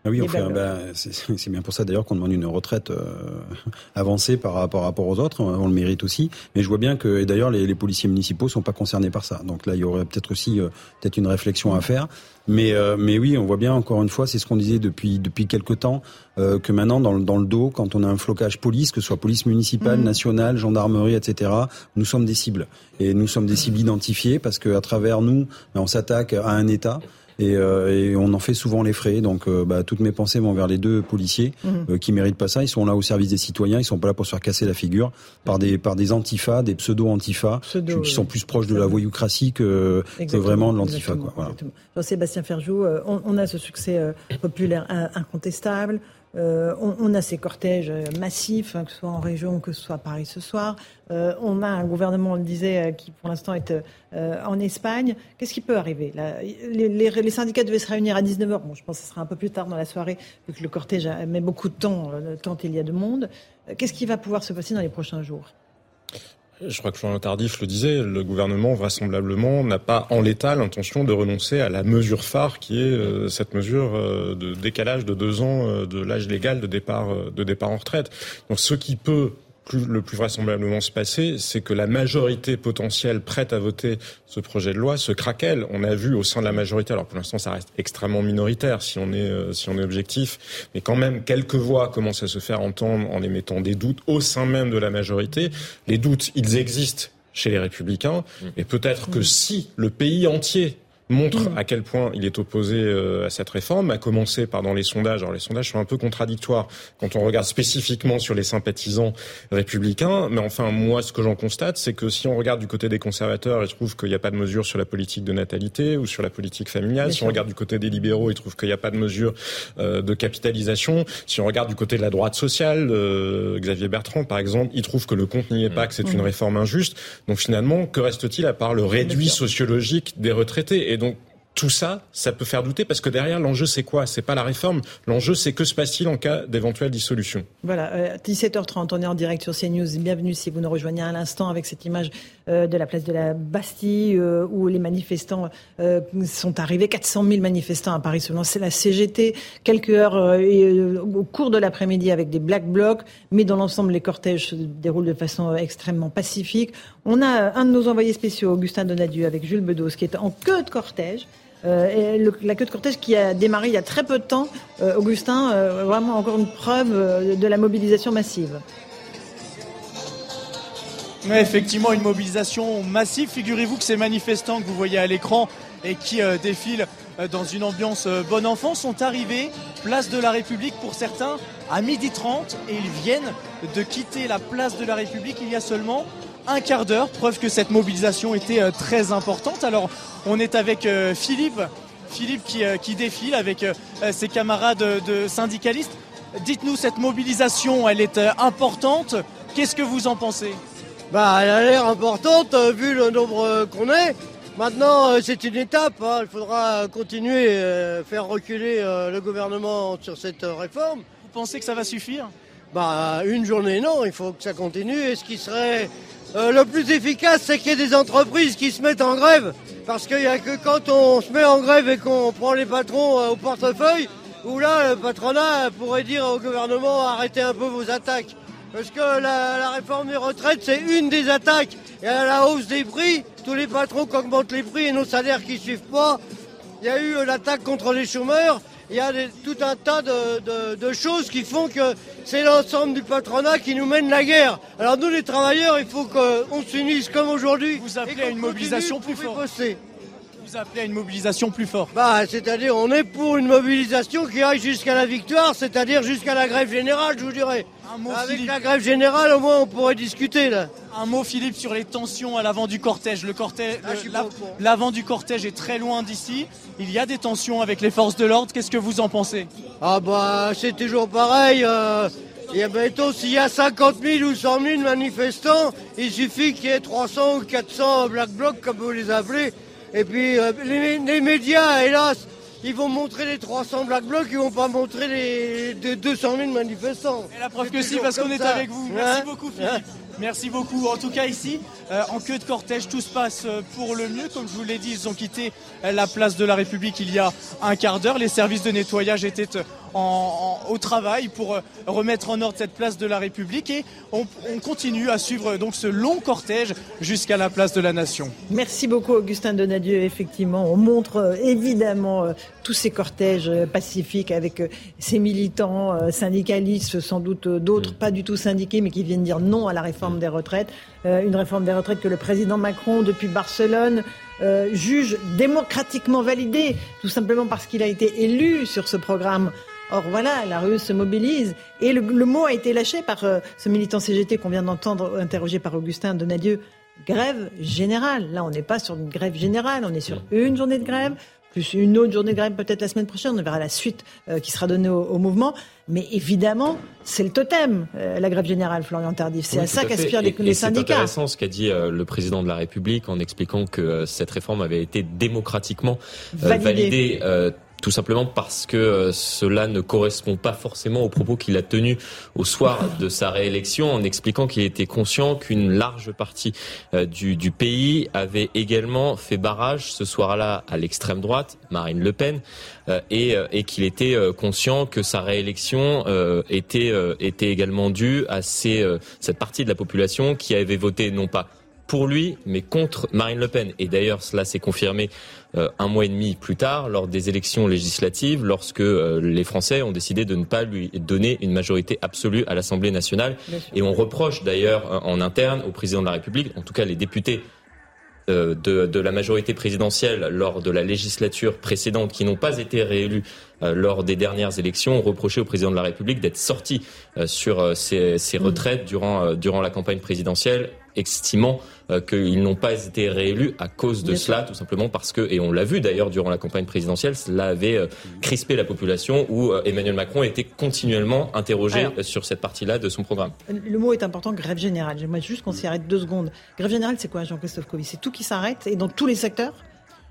ah oui, enfin, ben, c'est bien pour ça d'ailleurs qu'on demande une retraite euh, avancée par, rapport aux autres. On le mérite aussi. Mais je vois bien que, et d'ailleurs, les, les, policiers municipaux sont pas concernés par ça. Donc là, il y aurait peut-être aussi euh, peut-être une réflexion à faire. Mais, euh, mais oui, on voit bien encore une fois, c'est ce qu'on disait depuis depuis quelque temps, que maintenant dans, dans le dos, quand on a un flocage police, que ce soit police municipale, mmh. nationale, gendarmerie, etc., nous sommes des cibles. Et nous sommes des cibles identifiées parce qu'à travers nous, on s'attaque à un État. Et, euh, et, on en fait souvent les frais. Donc, euh, bah, toutes mes pensées vont vers les deux policiers euh, qui méritent pas ça. Ils sont là au service des citoyens. Ils sont pas là pour se faire casser la figure par des par des antifas, des pseudo antifas, qui sont plus proches de la voyoucratie que, que vraiment de l'antifa. Voilà. Jean-Sébastien Ferjou, on, on, a ce succès populaire incontestable. Euh, on, a ces cortèges euh, massifs, hein, que ce soit en région, que ce soit à Paris ce soir. Euh, on a un gouvernement, on le disait, qui pour l'instant est en Espagne. Qu'est-ce qui peut arriver les, syndicats devaient se réunir à 19h. Bon, je pense que ce sera un peu plus tard dans la soirée, vu que le cortège met beaucoup de temps, tant il y a de monde. Qu'est-ce qui va pouvoir se passer dans les prochains jours? Je crois que Florian Tardif le disait, le gouvernement vraisemblablement n'a pas en l'état l'intention de renoncer à la mesure phare qui est euh, cette mesure euh, de décalage de deux ans euh, de l'âge légal de départ de départ en retraite. Donc ce qui peut le plus vraisemblablement se passer, c'est que la majorité potentielle prête à voter ce projet de loi se craquelle. On a vu au sein de la majorité, alors pour l'instant ça reste extrêmement minoritaire si on est euh, si on est objectif, mais quand même quelques voix commencent à se faire entendre en émettant des doutes au sein même de la majorité. Les doutes, ils existent chez les républicains, mmh. et peut-être que si le pays entier montre mm. à quel point il est opposé euh, à cette réforme, à commencer par dans les sondages. Alors les sondages sont un peu contradictoires quand on regarde spécifiquement sur les sympathisants républicains, mais enfin moi ce que j'en constate, c'est que si on regarde du côté des conservateurs, ils trouvent qu'il n'y a pas de mesure sur la politique de natalité ou sur la politique familiale. si on regarde du côté des libéraux, ils trouvent qu'il n'y a pas de mesure euh, de capitalisation. Si on regarde du côté de la droite sociale, euh, Xavier Bertrand par exemple, il trouve que le compte n'y est pas, que c'est une mm. réforme injuste. Donc finalement, que reste-t-il à part le réduit sociologique des retraités? Et donc tout ça, ça peut faire douter parce que derrière l'enjeu c'est quoi? C'est pas la réforme. L'enjeu c'est que se passe-t-il en cas d'éventuelle dissolution? Voilà, 17h30, euh, on est en direct sur CNews. Bienvenue si vous nous rejoignez à l'instant avec cette image de la place de la Bastille euh, où les manifestants sont arrivés. 400 000 manifestants à Paris selon la CGT. Quelques heures au cours de l'après-midi avec des black blocs, mais dans l'ensemble les cortèges se déroulent de façon extrêmement pacifique. On a un de nos envoyés spéciaux, Augustin Donadieu, avec Jules Bedos, qui est en queue de cortège. Euh, et la queue de cortège qui a démarré il y a très peu de temps, euh, Augustin, euh, vraiment encore une preuve de la mobilisation massive. Effectivement, une mobilisation massive. Figurez-vous que ces manifestants que vous voyez à l'écran et qui défilent dans une ambiance bon enfant sont arrivés place de la République pour certains à midi 30 et ils viennent de quitter la place de la République il y a seulement un quart d'heure, preuve que cette mobilisation était euh, très importante. Alors on est avec euh, Philippe, Philippe qui, euh, qui défile avec ses camarades de syndicalistes. Dites-nous, cette mobilisation, elle est importante. Qu'est-ce que vous en pensez? Bah, Elle a l'air importante vu le nombre qu'on est. Maintenant, c'est une étape. Hein. Il faudra continuer, faire reculer le gouvernement sur cette réforme. Vous pensez que ça va suffire? Bah, une journée, non, il faut que ça continue. Et ce qui serait euh, le plus efficace, c'est qu'il y ait des entreprises qui se mettent en grève. Parce qu'il n'y a que quand on se met en grève et qu'on prend les patrons euh, au portefeuille, où là, le patronat pourrait dire au gouvernement arrêtez un peu vos attaques. Parce que la, réforme des retraites, c'est une des attaques. Et à la hausse des prix, tous les patrons qui augmentent les prix et nos salaires qui ne suivent pas. Il y a eu l'attaque contre les chômeurs il y a tout un tas de, choses qui font que c'est l'ensemble du patronat qui nous mène la guerre. Alors nous les travailleurs, il faut qu'on s'unisse comme aujourd'hui. Vous appelez à une mobilisation plus forte. Vous appelez à une mobilisation plus forte. Bah, c'est-à-dire on est pour une mobilisation qui aille jusqu'à la victoire, c'est-à-dire jusqu'à la grève générale, je vous dirais. Avec la grève générale, au moins on pourrait discuter là. Un mot, Philippe, sur les tensions à l'avant du cortège. Le cortège, ah, l'avant du cortège est très loin d'ici. Il y a des tensions avec les forces de l'ordre. Qu'est-ce que vous en pensez? Ah bah c'est toujours pareil. Euh, et bientôt, s'il y a 50 000 ou 100 000 manifestants, il suffit qu'il y ait 300 ou 400 black blocs, comme vous les appelez. Et puis euh, les, médias, hélas, ils vont montrer les 300 black blocs, ils vont pas montrer les, 200 000 manifestants. Et la preuve que si, parce qu'on est avec vous. Merci hein beaucoup, Philippe. Hein Merci beaucoup. En tout cas, ici, euh, en queue de cortège, tout se passe euh, pour le mieux. Comme je vous l'ai dit, ils ont quitté la place de la République il y a un quart d'heure. Les services de nettoyage étaient au travail pour remettre en ordre cette place de la République et on, continue à suivre donc ce long cortège jusqu'à la place de la Nation. Merci beaucoup, Augustin Donadieu. Effectivement, on montre évidemment tous ces cortèges pacifiques avec ces militants syndicalistes, sans doute d'autres mm. pas du tout syndiqués, mais qui viennent dire non à la réforme des retraites, euh, une réforme des retraites que le président Macron, depuis Barcelone, euh, juge démocratiquement validée, tout simplement parce qu'il a été élu sur ce programme. Or voilà, la rue se mobilise et le, mot a été lâché par euh, ce militant CGT qu'on vient d'entendre, interrogé par Augustin Donadieu. Grève générale. Là, on n'est pas sur une grève générale, on est sur une journée de grève plus une autre journée de grève peut-être la semaine prochaine. On verra la suite euh, qui sera donnée au, mouvement. Mais évidemment, c'est le totem, euh, la grève générale, Florian Tardif. C'est à ça qu'aspirent les, les syndicats. C'est intéressant ce qu'a dit euh, le président de la République en expliquant que cette réforme avait été démocratiquement validée tout simplement parce que euh, cela ne correspond pas forcément aux propos qu'il a tenus au soir de sa réélection, en expliquant qu'il était conscient qu'une large partie euh, du, pays avait également fait barrage ce soir-là à l'extrême droite, Marine Le Pen, euh, et, qu'il était conscient que sa réélection était, était également due à cette partie de la population qui avait voté non pas pour lui, mais contre Marine Le Pen. Et d'ailleurs, cela s'est confirmé euh, un mois et demi plus tard, lors des élections législatives, lorsque euh, les Français ont décidé de ne pas lui donner une majorité absolue à l'Assemblée nationale. Et on reproche d'ailleurs en interne au président de la République, en tout cas les députés euh, de, de, la majorité présidentielle lors de la législature précédente qui n'ont pas été réélus lors des dernières élections ont reproché au président de la République d'être sorti sur ses, ses, retraites durant, durant la campagne présidentielle estimant euh, qu'ils n'ont pas été réélus à cause de cela, tout simplement parce que, et on l'a vu d'ailleurs durant la campagne présidentielle, cela avait euh, crispé la population où euh, Emmanuel Macron était continuellement interrogé sur cette partie-là de son programme. Le mot est important, grève générale. J'aimerais juste qu'on s'y arrête deux secondes. Grève générale, c'est quoi, Jean-Christophe Covid C'est tout qui s'arrête et dans tous les secteurs?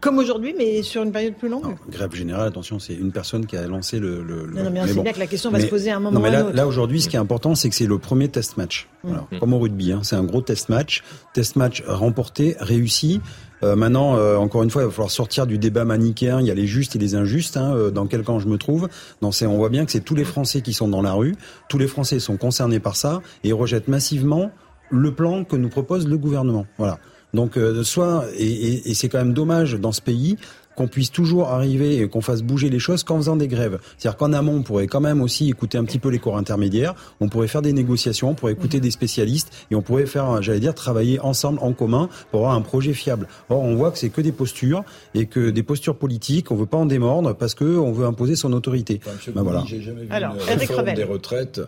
Comme aujourd'hui, mais sur une période plus longue Grève générale, attention, c'est une personne qui a lancé le... le, non, non, mais on sait bien que la question va se poser à un moment non, mais là. Là, aujourd'hui, ce qui est important, c'est que c'est le premier test match. Mmh. Voilà, mmh. Comme au rugby, hein, c'est un gros test match. Test match remporté, réussi. Euh, maintenant, euh, encore une fois, il va falloir sortir du débat manichéen. Il y a les justes et les injustes. Hein, euh, dans quel camp je me trouve dans ces, On voit bien que c'est tous les Français qui sont dans la rue. Tous les Français sont concernés par ça et rejettent massivement le plan que nous propose le gouvernement. Voilà. Donc, euh, soit et, et, et c'est quand même dommage dans ce pays qu'on puisse toujours arriver et qu'on fasse bouger les choses qu'en faisant des grèves. C'est-à-dire qu'en amont, on pourrait quand même aussi écouter un petit peu les corps intermédiaires, on pourrait faire des négociations, on pourrait écouter des spécialistes et on pourrait faire, j'allais dire, travailler ensemble, en commun, pour avoir un projet fiable. Or, on voit que c'est que des postures et que des postures politiques, on veut pas en démordre parce que on veut imposer son autorité. ben voilà. J'ai jamais vu Alors, une réforme des retraites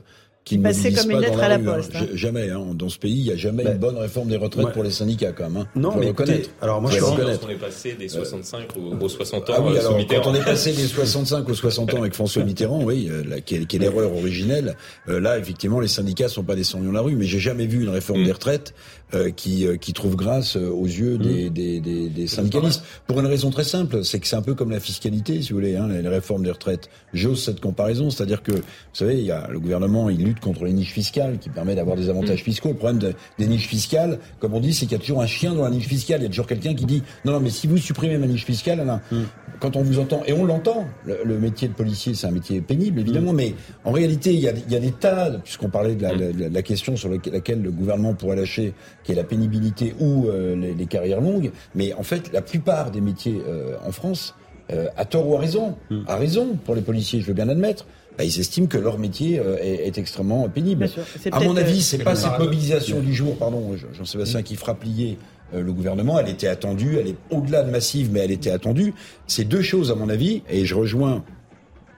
qui passait comme une lettre à la poste. Hein. Jamais, hein. dans ce pays, il n'y a jamais ben, une bonne réforme des retraites ouais. pour les syndicats, quand même. Hein. Non, mais écoutez, alors moi je suis on est passé des 65 aux, aux 60 ans. Ah oui, euh, alors quand on est passé des 65 aux 60 ans avec François Mitterrand, oui, euh, là, qui est, qui est l'erreur originelle. Euh, là, effectivement, les syndicats sont pas descendus dans la rue, mais j'ai jamais vu une réforme mm. des retraites euh, qui, euh, qui trouve grâce aux yeux des, mm. des, des, des syndicalistes. Pour une raison très simple, c'est que c'est un peu comme la fiscalité, si vous voulez, hein, les réformes des retraites. J'ose cette comparaison, c'est-à-dire que, vous savez, il y a le gouvernement, il lutte contre les niches fiscales qui permet d'avoir des avantages mm. fiscaux. Le problème de, des niches fiscales, comme on dit, c'est qu'il y a toujours un chien dans la niche fiscale. Il y a toujours quelqu'un qui dit non, non, mais si vous supprimez ma niche fiscale, là, mm. quand on vous entend, et on l'entend, le, métier de policier, c'est un métier pénible, évidemment, mm. mais en réalité, il y a, il y a des tas, puisqu'on parlait de la, la, la, question sur laquelle le gouvernement pourrait lâcher, qui est la pénibilité ou euh, les, les, carrières longues, mais en fait, la plupart des métiers euh, en France, euh, à tort ou à raison, à raison pour les policiers, je veux bien l'admettre, bah, ils estiment que leur métier euh, est, est, extrêmement pénible. Sûr, à mon avis, c'est pas cette mobilisation du jour, pardon, Jean-Sébastien, qui fera plier euh, le gouvernement. Elle était attendue, elle est au-delà de massive, mais elle était attendue. C'est deux choses, à mon avis, et je rejoins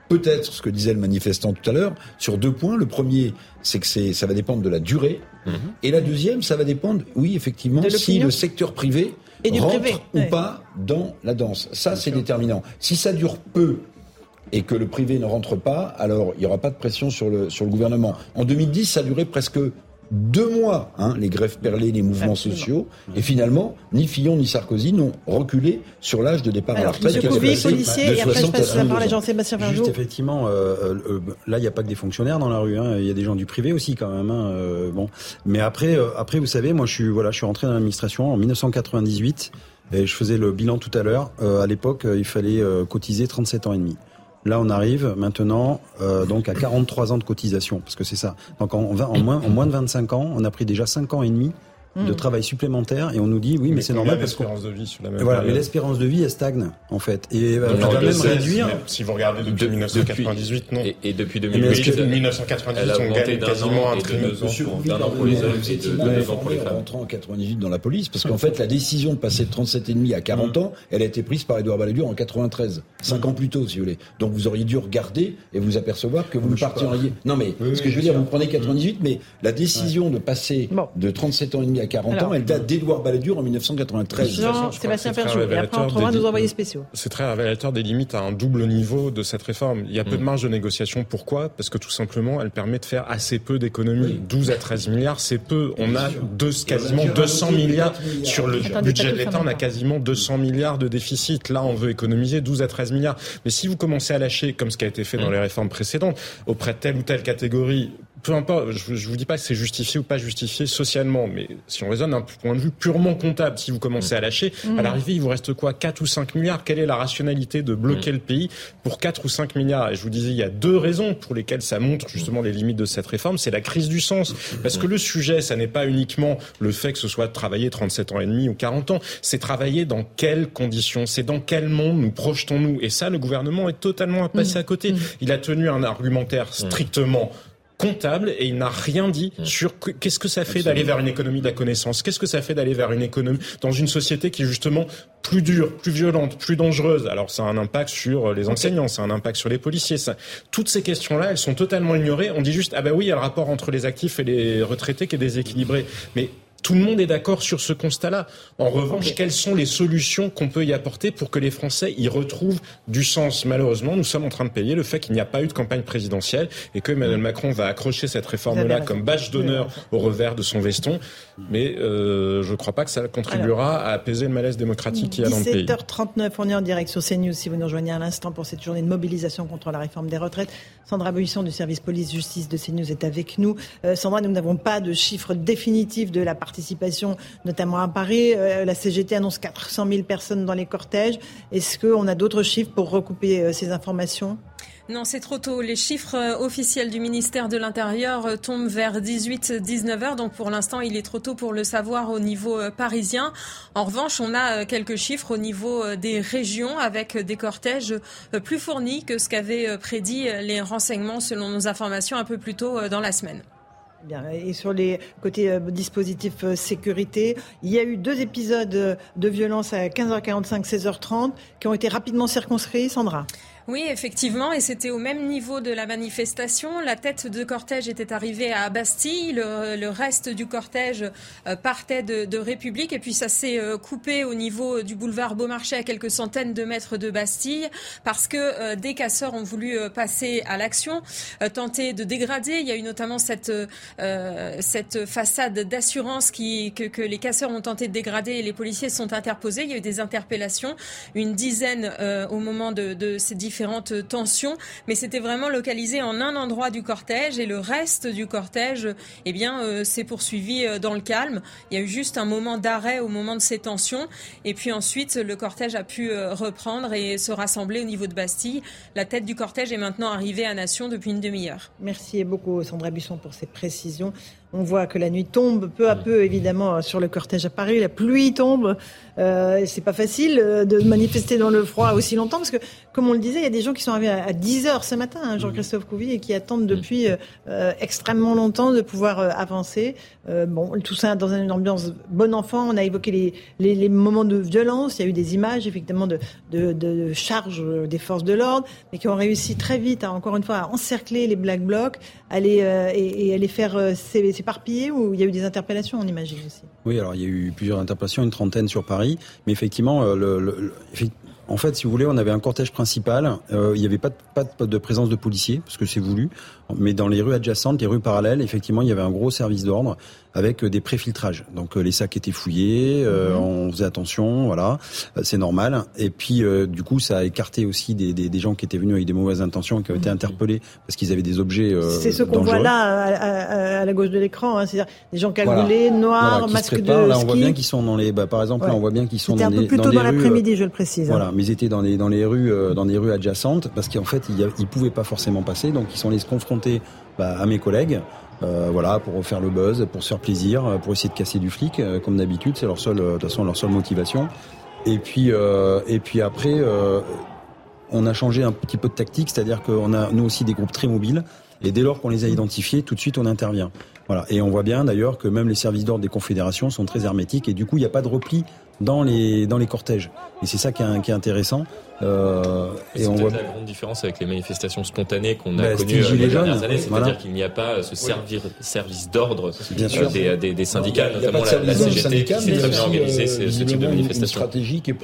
peut-être ce que disait le manifestant tout à l'heure sur deux points. Le premier, c'est que c'est, ça va dépendre de la durée, mm-hmm. et la deuxième, ça va dépendre, oui, effectivement, si le secteur privé et rentre privé, ou pas dans la danse. Ça, c'est déterminant. Si ça dure peu et que le privé ne rentre pas, alors il n'y aura pas de pression sur le, sur le gouvernement. En 2010, ça a duré presque deux mois, hein, les grèves perlées, les mouvements sociaux, et finalement, ni Fillon ni Sarkozy n'ont reculé sur l'âge de départ Alors, à la retraite. Monsieur Couvi, policier, et après je passe la parole à Jean-Sébastien Juste effectivement, euh, euh, là, il n'y a pas que des fonctionnaires dans la rue, hein, il y a des gens du privé aussi quand même. Hein, euh, bon, mais après, euh, après, vous savez, moi, je suis, voilà, je suis rentré dans l'administration en 1998. Et je faisais le bilan tout à l'heure. à l'époque, il fallait cotiser 37 ans et demi. Là, on arrive maintenant euh, donc à 43 ans de cotisation, parce que c'est ça. Donc en, en, moins, en moins de 25 ans, on a pris déjà 5 ans et demi de hmm. travail supplémentaire et on nous dit oui mais, c'est normal parce que de vie sur la même voilà mais l'espérance de vie elle stagne en fait. Et elle va même réduire. si vous regardez depuis de, 1998 non. et, et depuis 2008 depuis 1998 on gagne quasiment un trimestre. d'un an pour les hommes et de deux ans pour les femmes. rentrant en 98 dans la police parce qu'en fait la décision de passer de 37 et demi à 40 hmm. ans elle a été prise par Édouard Balladur en 93 5 ans plus tôt si vous voulez. Donc vous auriez dû regarder et vous apercevoir que vous ne partiriez non mais ce que je veux dire vous prenez 98 mais la décision de passer de 37 ans et demi y a 40 ans, elle date d'Édouard Balladur en 1993. Jean-Sébastien Perchaud, et après on trouvera nos envoyés spéciaux. C'est très révélateur des limites à un double niveau de cette réforme. Il y a peu de mm. marge de négociation. Pourquoi? Parce que tout simplement, elle permet de faire assez peu d'économies. 12 à 13 milliards, c'est peu. On a deux, quasiment 200 milliards sur le budget de l'État. On a quasiment 200 milliards de déficit. Là, on veut économiser 12 à 13 milliards. Mais si vous commencez à lâcher, comme ce qui a été fait dans mm. les réformes précédentes, auprès de telle ou telle catégorie, peu importe, je, je vous dis pas que c'est justifié ou pas justifié socialement, mais si on raisonne d'un point de vue purement comptable, si vous commencez à lâcher, à l'arrivée, il vous reste quoi? 4 ou 5 milliards. Quelle est la rationalité de bloquer le pays pour 4 ou 5 milliards? Et je vous disais, il y a deux raisons pour lesquelles ça montre justement les limites de cette réforme. C'est la crise du sens. Parce que le sujet, ça n'est pas uniquement le fait que ce soit de travailler 37 ans et demi ou 40 ans, c'est travailler dans quelles conditions, c'est dans quel monde nous projetons-nous? Et ça, le gouvernement est totalement à passer à côté. Il a tenu un argumentaire strictement comptable et il n'a rien dit mmh. sur qu'est-ce que ça fait d'aller vers une économie de la connaissance, qu'est-ce que ça fait d'aller vers une économie dans une société qui est justement plus dure, plus violente, plus dangereuse? Alors ça a un impact sur les enseignants, ça a un impact sur les policiers. Ça. Toutes ces questions-là, elles sont totalement ignorées. On dit juste ah ben oui, il y a le rapport entre les actifs et les retraités qui est déséquilibré, mais tout le monde est d'accord sur ce constat-là. En revanche, quelles sont les solutions qu'on peut y apporter pour que les Français y retrouvent du sens? Malheureusement, nous sommes en train de payer le fait qu'il n'y a pas eu de campagne présidentielle et que Emmanuel Macron va accrocher cette réforme-là comme badge d'honneur au revers de son veston. Mais euh, je ne crois pas que ça contribuera à apaiser le malaise démocratique qu'il y a dans le pays. 17h39, on est en direct sur CNews si vous nous rejoignez à l'instant pour cette journée de mobilisation contre la réforme des retraites. Sandra Buisson du service police-justice de CNews est avec nous. Euh, Sandra, nous n'avons pas de chiffres définitifs de la notamment à Paris. Euh, la CGT annonce 400 000 personnes dans les cortèges. Est-ce qu'on a d'autres chiffres pour recouper ces informations? Non, c'est trop tôt. Les chiffres euh, officiels du ministère de l'Intérieur euh, tombent vers 18-19 heures. Donc pour l'instant, il est trop tôt pour le savoir au niveau euh, parisien. En revanche, on a quelques chiffres au niveau des régions avec des cortèges plus fournis que ce qu'avaient prédit les renseignements selon nos informations un peu plus tôt dans la semaine. Et sur les côtés dispositifs sécurité, il y a eu deux épisodes de violence à 15h45, 16h30 qui ont été rapidement circonscrits. Sandra oui, effectivement, et c'était au même niveau de la manifestation. La tête de cortège était arrivée à Bastille, le, reste du cortège euh, partait de, République, et puis ça s'est euh, coupé au niveau du boulevard Beaumarchais à quelques centaines de mètres de Bastille, parce que euh, des casseurs ont voulu passer à l'action, tenter de dégrader. Il y a eu notamment cette, cette façade d'assurance que, les casseurs ont tenté de dégrader et les policiers sont interposés. Il y a eu des interpellations, une dizaine au moment de, de ces différents différentes tensions, mais c'était vraiment localisé en un endroit du cortège et le reste du cortège, eh bien, euh, s'est poursuivi euh, dans le calme. Il y a eu juste un moment d'arrêt au moment de ces tensions, et puis ensuite le cortège a pu euh, reprendre et se rassembler au niveau de Bastille. La tête du cortège est maintenant arrivée à Nation depuis une demi-heure. Merci beaucoup Sandra Busson pour ces précisions. On voit que la nuit tombe peu à peu, évidemment, sur le cortège à Paris. La pluie tombe. Euh, c'est pas facile euh, de manifester dans le froid aussi longtemps parce que, comme on le disait, il y a des gens qui sont arrivés à 10 heures ce matin, hein, Jean-Christophe Couvi, et qui attendent depuis euh, extrêmement longtemps de pouvoir euh, avancer. bon, tout ça dans une ambiance bon enfant. On a évoqué les, les, les, moments de violence. Il y a eu des images, effectivement, de, de, de charge des forces de l'ordre, mais qui ont réussi très vite, à, encore une fois, à encercler les Black Blocs, aller et, et à les faire s'éparpiller. Ou il y a eu des interpellations, on imagine aussi. Oui, alors il y a eu plusieurs interpellations, une trentaine sur Paris. Mais effectivement, euh, en fait, si vous voulez, on avait un cortège principal. Euh, il n'y avait pas de présence de policiers parce que c'est voulu. Mais dans les rues adjacentes, les rues parallèles, effectivement, il y avait un gros service d'ordre avec euh, des préfiltrages. Donc euh, les sacs étaient fouillés, euh, mhm. on faisait attention, voilà, c'est normal. Et puis du coup, ça a écarté aussi des, des, des, gens qui étaient venus avec des mauvaises intentions, qui ont été mhm. interpellés parce qu'ils avaient des objets. c'est ce qu'on voit là à, à, la gauche de l'écran, hein, c'est-à-dire des gens cagoulés, noirs, masques de Là, on voit bien qu'ils sont dans les. Bah, par exemple, là, on voit bien qu'ils sont dans un peu plus tôt dans, l'après-midi, je le précise. Hein. Voilà, mais ils étaient dans les dans les rues dans les rues adjacentes parce qu'en fait, ils, ils pouvaient pas forcément passer, donc ils sont allés se bah, à mes collègues. Euh, voilà, pour faire le buzz, pour se faire plaisir, euh, pour essayer de casser du flic, euh, comme d'habitude, c'est leur seule, de toute façon, leur seule motivation. Et puis, et puis après, on a changé un petit peu de tactique, c'est-à-dire qu'on a nous aussi des groupes très mobiles, et dès lors qu'on les a identifiés, tout de suite on intervient. Voilà, et on voit bien d'ailleurs que même les services d'ordre des confédérations sont très hermétiques, et du coup il n'y a pas de repli dans les dans les cortèges. Et c'est ça qui est intéressant. Euh, et on voit la grande différence avec les manifestations spontanées qu'on a bah, connues euh, les dernières années, c'est-à-dire qu'il n'y a pas ce servir, service d'ordre euh, des, des, des, syndicats, notamment la, la, CGT, qui s'est très bien organisé ce, ce type de manifestation.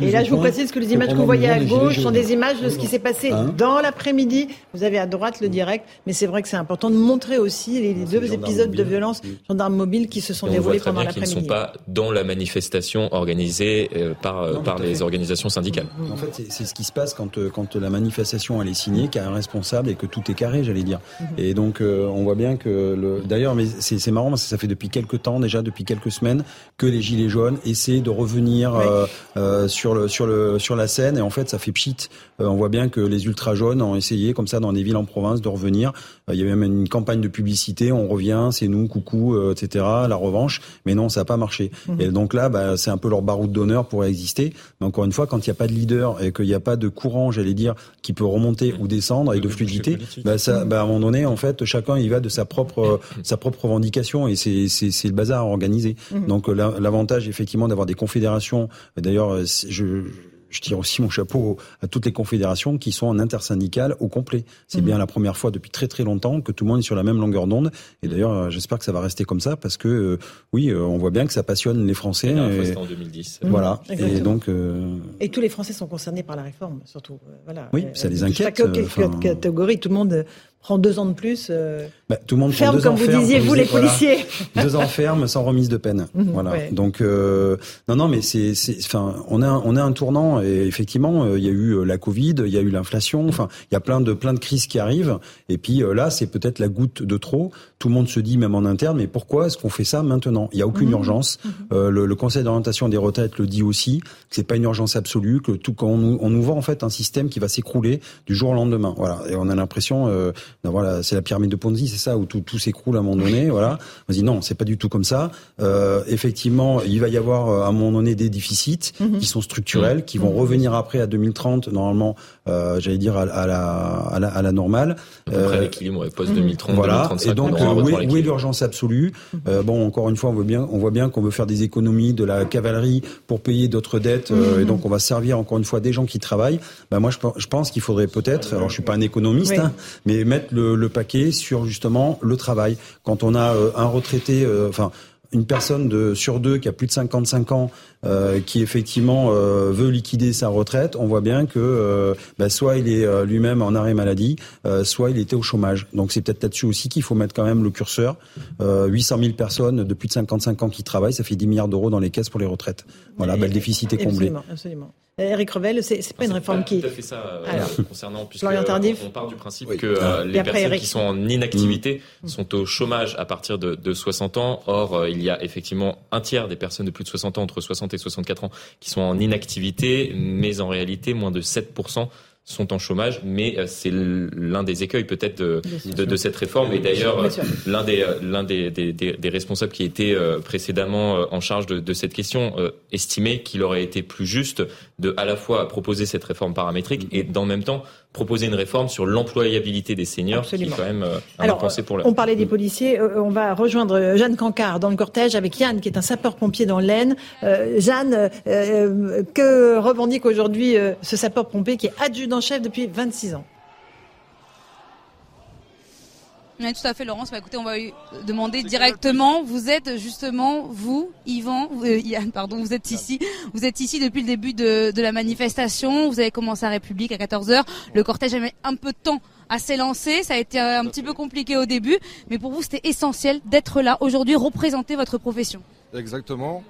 Et là, je vous précise que les images que vous voyez à gauche sont des images de ce qui s'est passé hein dans l'après-midi. Vous avez à droite le direct, mais c'est vrai que c'est important de montrer aussi les deux épisodes de violence gendarmes mobiles qui se sont déroulés pendant l'après-midi. Ils ne sont pas dans la manifestation organisée par, par les organisations syndicales. En fait, c'est ce qui se passe quand, euh, quand la manifestation elle est signée, qu'il y a un responsable et que tout est carré, j'allais dire. Mhm. Et donc euh, on voit bien que le... d'ailleurs, mais c'est marrant parce que ça fait depuis quelques temps déjà, depuis quelques semaines, que les gilets jaunes essaient de revenir euh, sur le sur le sur la scène et en fait ça fait pchit. on voit bien que les ultra jaunes ont essayé comme ça dans des villes en province de revenir. il y avait même une campagne de publicité, on revient, c'est nous, coucou, etc. La revanche, mais non, ça n'a pas marché. Mhm. Et donc là, bah, c'est un peu leur baroud d'honneur pour exister. Mais encore une fois, quand il n'y a pas de leader et qu'il n'y a pas de courant, j'allais dire, qui peut remonter ou descendre et de fluidité, bah ça, bah à un moment donné, en fait, chacun il va de sa propre *laughs* sa propre revendication et c'est c'est le bazar organisé. Mmh. Donc l'avantage effectivement d'avoir des confédérations. D'ailleurs, je je tire aussi mon chapeau à toutes les confédérations qui sont en intersyndical au complet. C'est mhm. bien la première fois depuis très très longtemps que tout le monde est sur la même longueur d'onde. Et d'ailleurs, euh, j'espère que ça va rester comme ça parce que euh, oui, euh, on voit bien que ça passionne les Français. Et, en 2010. Voilà. Et donc. Et tous les Français sont concernés par la réforme, surtout. Voilà. Oui, ça les inquiète. Chaque catégorie, tout le monde prend deux ans de plus. Euh, bah, tout le monde ferme, prend deux comme vous disiez, vous, les policiers. *laughs* deux ans ferme sans remise de peine. Mhm, voilà. Donc euh, non, non, mais c'est, enfin, on a, on a un tournant et effectivement, euh, il y a eu la Covid, il y a eu l'inflation. Enfin, il y a plein de, plein de crises qui arrivent. Et puis là, c'est peut-être la goutte de trop. Tout le monde se dit, même en interne, mais pourquoi est-ce qu'on fait ça maintenant? Il y a aucune mhm. urgence. Mhm. Le, le, Conseil d'orientation des retraites le dit aussi. Que c'est pas une urgence absolue. Que tout quand on nous, on nous vend en fait un système qui va s'écrouler du jour au lendemain. Voilà. Et on a l'impression voilà, c'est la pyramide de Ponzi, c'est ça, où tout, tout s'écroule à un moment donné. Voilà. On dit non, c'est pas du tout comme ça. Euh, effectivement, il va y avoir euh, à un moment donné des déficits mhm. qui sont structurels, qui vont revenir après à 2030, normalement, euh, j'allais dire à, la, à, la, à la normale. Après euh, l'équilibre post 2030, voilà. 2035. Et donc, où, est, l'urgence absolue? Mhm. Bon, encore une fois, on voit bien, on voit bien qu'on veut faire des économies de la cavalerie pour payer d'autres dettes, et donc on va servir encore une fois des gens qui travaillent. Ben moi, je, pense qu'il faudrait peut-être, alors je suis pas un économiste, hein, mais mettre le, paquet sur justement le travail. Quand on a euh, un retraité, euh, enfin une personne de, sur deux qui a plus de 55 ans euh, qui effectivement euh, veut liquider sa retraite, on voit bien que euh, bah, soit il est euh, lui-même en arrêt maladie, soit il était au chômage. Donc c'est peut-être là-dessus aussi qu'il faut mettre quand même le curseur. 800 000 personnes de plus de 55 ans qui travaillent, ça fait 10 milliards d'euros dans les caisses pour les retraites. Voilà, bah, le déficit est comblé. Absolument, absolument. Eric Revel, c'est pas une réforme qui. Tout à fait ça concernant puisque on part du principe que les personnes qui sont en inactivité mmh. sont au chômage à partir de, de 60 ans. Or, il y a effectivement un tiers des personnes de plus de 60 ans entre 60 et 64 ans qui sont en inactivité, mais en réalité, moins de 7% sont en chômage, mais euh, c'est l'un des écueils peut-être de, de, cette réforme. Et d'ailleurs, l'un des, euh, l'un des, des, des, responsables qui était euh, précédemment en charge de, de cette question estimait qu'il aurait été plus juste de à la fois proposer cette réforme paramétrique et dans le même temps proposer une réforme sur l'employabilité des seniors, Absolument. qui est quand même euh, un Alors, pour On parlait des policiers, euh, on va rejoindre Jeanne Cancard dans le cortège avec Yann, qui est un sapeur-pompier dans l'Aisne. Euh, Jeanne, que revendique aujourd'hui ce sapeur-pompier qui est adjudant-chef depuis 26 ans? Oui, tout à fait, Laurence. Bah, écoutez, on va demander directement. Vous êtes justement, vous, Yvan, euh, Yann, pardon, vous êtes ici. Vous êtes ici depuis le début de, de la manifestation. Vous avez commencé à République à 14 h Le cortège a mis un peu de temps à s'élancer. Ça a été un petit peu compliqué au début, mais pour vous, c'était essentiel d'être là aujourd'hui, représenter votre profession. Exactement.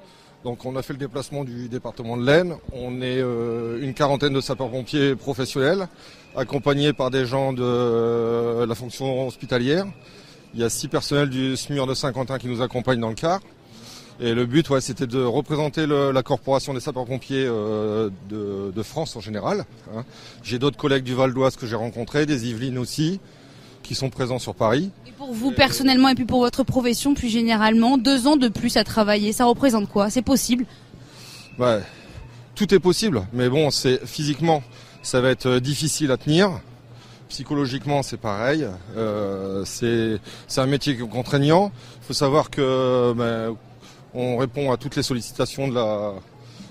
Donc on a fait le déplacement du département de l'Aisne. On est euh, une quarantaine de sapeurs-pompiers professionnels, accompagnés par des gens de euh, la fonction hospitalière. Il y a six personnels du SMUR de Saint-Quentin qui nous accompagnent dans le car. Et le but, ouais, c'était de représenter la corporation des sapeurs-pompiers euh, de, France en général. Hein. J'ai d'autres collègues du Val d'Oise que j'ai rencontrés, des Yvelines aussi, qui sont présents sur Paris. Et pour vous personnellement et puis pour votre profession plus généralement, deux ans de plus à travailler, ça représente quoi? C'est possible? Tout est possible, mais bon, c'est physiquement, ça va être difficile à tenir. Psychologiquement, c'est pareil. Euh, c'est un métier contraignant. Il faut savoir que ben, on répond à toutes les sollicitations de la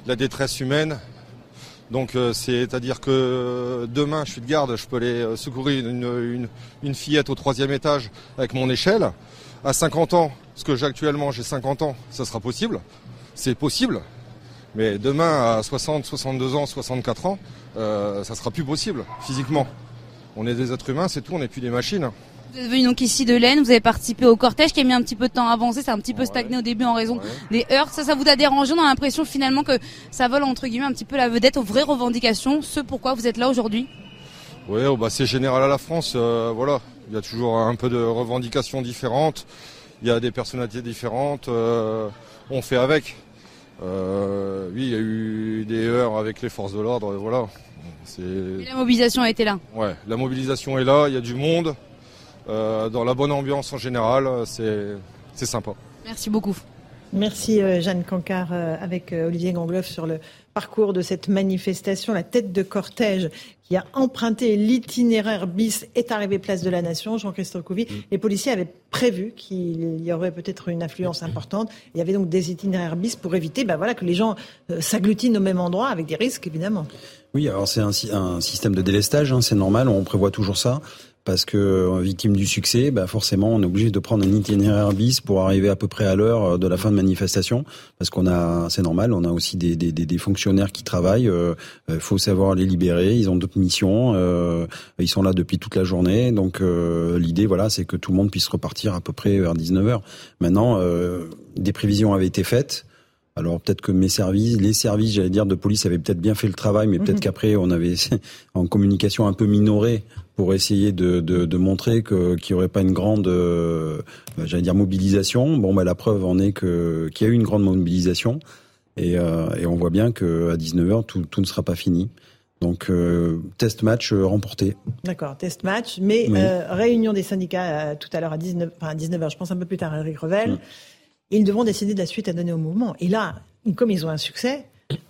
la détresse humaine. Donc c'est-à-dire que demain je suis de garde, je peux aller secourir une, une fillette au troisième étage avec mon échelle. À 50 ans, ce que j'ai actuellement, j'ai 50 ans, ça sera possible. C'est possible. Mais demain, à 60, 62 ans, 64 ans, euh, ça sera plus possible physiquement. On est des êtres humains, c'est tout, on n'est plus des machines. Vous êtes venu donc ici de l'Aisne, vous avez participé au cortège qui a mis un petit peu de temps à avancer, c'est un petit peu stagné au début en raison des heurts. Ça, ça vous a dérangé On a l'impression finalement que ça vole entre guillemets un petit peu la vedette aux vraies revendications, ce pourquoi vous êtes là aujourd'hui? Oui, oh, bah, c'est général à la France, euh, voilà. Il y a toujours un peu de revendications différentes, il y a des personnalités différentes, euh, on fait avec. Euh, oui, il y a eu des heures avec les forces de l'ordre, voilà. Et la mobilisation a été là? Ouais, la mobilisation est là, il y a du monde, dans la bonne ambiance en général, c'est sympa. Merci beaucoup. Merci euh, Jeanne Cancard avec Olivier Gangloff sur le parcours de cette manifestation. La tête de cortège qui a emprunté l'itinéraire bis est arrivé place de la Nation, Jean-Christophe Couvi. Mm. Les policiers avaient prévu qu'il y aurait peut-être une influence importante. Il y avait donc des itinéraires bis pour éviter ben voilà, que les gens euh, s'agglutinent au même endroit avec des risques évidemment. Oui, alors c'est un, un, système de délestage, hein, c'est normal, on prévoit toujours ça parce que euh, victime du succès, bah forcément, on est obligé de prendre un itinéraire bis pour arriver à peu près à l'heure euh, de la fin de manifestation, parce qu'on a, c'est normal, on a aussi des, des, des fonctionnaires qui travaillent. Il euh, faut savoir les libérer. Ils ont d'autres missions. Euh, ils sont là depuis toute la journée, donc l'idée, voilà, c'est que tout le monde puisse repartir à peu près vers 19 h Maintenant, des prévisions avaient été faites. Alors peut-être que mes services, les services, j'allais dire de police, avaient peut-être bien fait le travail, mais peut-être mhm. qu'après on avait *laughs* en communication un peu minoré pour essayer de, de, de montrer que qu'il n'y aurait pas une grande, euh, j'allais dire mobilisation. Bon, bah, la preuve en est que qu'il y a eu une grande mobilisation et, euh, et on voit bien que à 19h tout, tout ne sera pas fini. Donc euh, test match remporté. D'accord, test match, mais réunion des syndicats tout à l'heure à 19 enfin, à 19h, je pense un peu plus tard Eric Revel. Mm ils devront décider de la suite à donner au mouvement. Et là, comme ils ont un succès,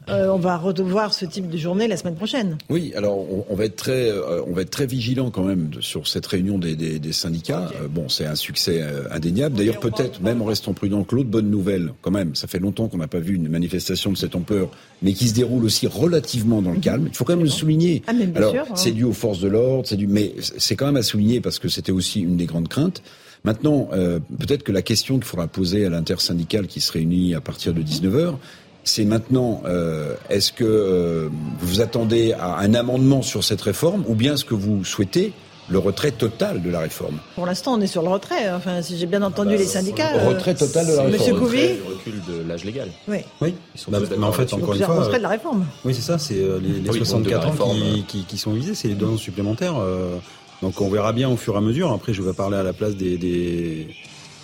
euh, on va revoir ce type de journée la semaine prochaine. Oui, alors on, va être très, euh, on va être très vigilant quand même sur cette réunion des, syndicats. Euh, bon, c'est un succès indéniable. D'ailleurs, peut-être même en restant prudent, que l'autre bonne nouvelle, quand même, ça fait longtemps qu'on n'a pas vu une manifestation de cette ampleur, mais qui se déroule aussi relativement dans le mhm. calme. Il faut quand même le souligner. Ah, alors, hein. c'est dû aux forces de l'ordre, c'est du, mais c'est quand même à souligner parce que c'était aussi une des grandes craintes. Maintenant, euh, peut-être que la question qu'il faudra poser à l'intersyndicale qui se réunit à partir de 19h, c'est maintenant, euh, est-ce que euh, vous vous attendez à un amendement sur cette réforme ou bien est-ce que vous souhaitez le retrait total de la réforme? Pour l'instant, on est sur le retrait. Enfin, si j'ai bien entendu ah bah, les syndicats. Le retrait total de la réforme. Monsieur Couvi. Le recul de l'âge légal. Oui. Oui. Bah, mais en fait, encore une fois. retrait de la réforme. Oui, c'est ça. C'est les, les 64 ah ans qui, qui, qui, sont visés. C'est les dons supplémentaires. Donc on verra bien au fur et à mesure. Après, je vais parler à la place des,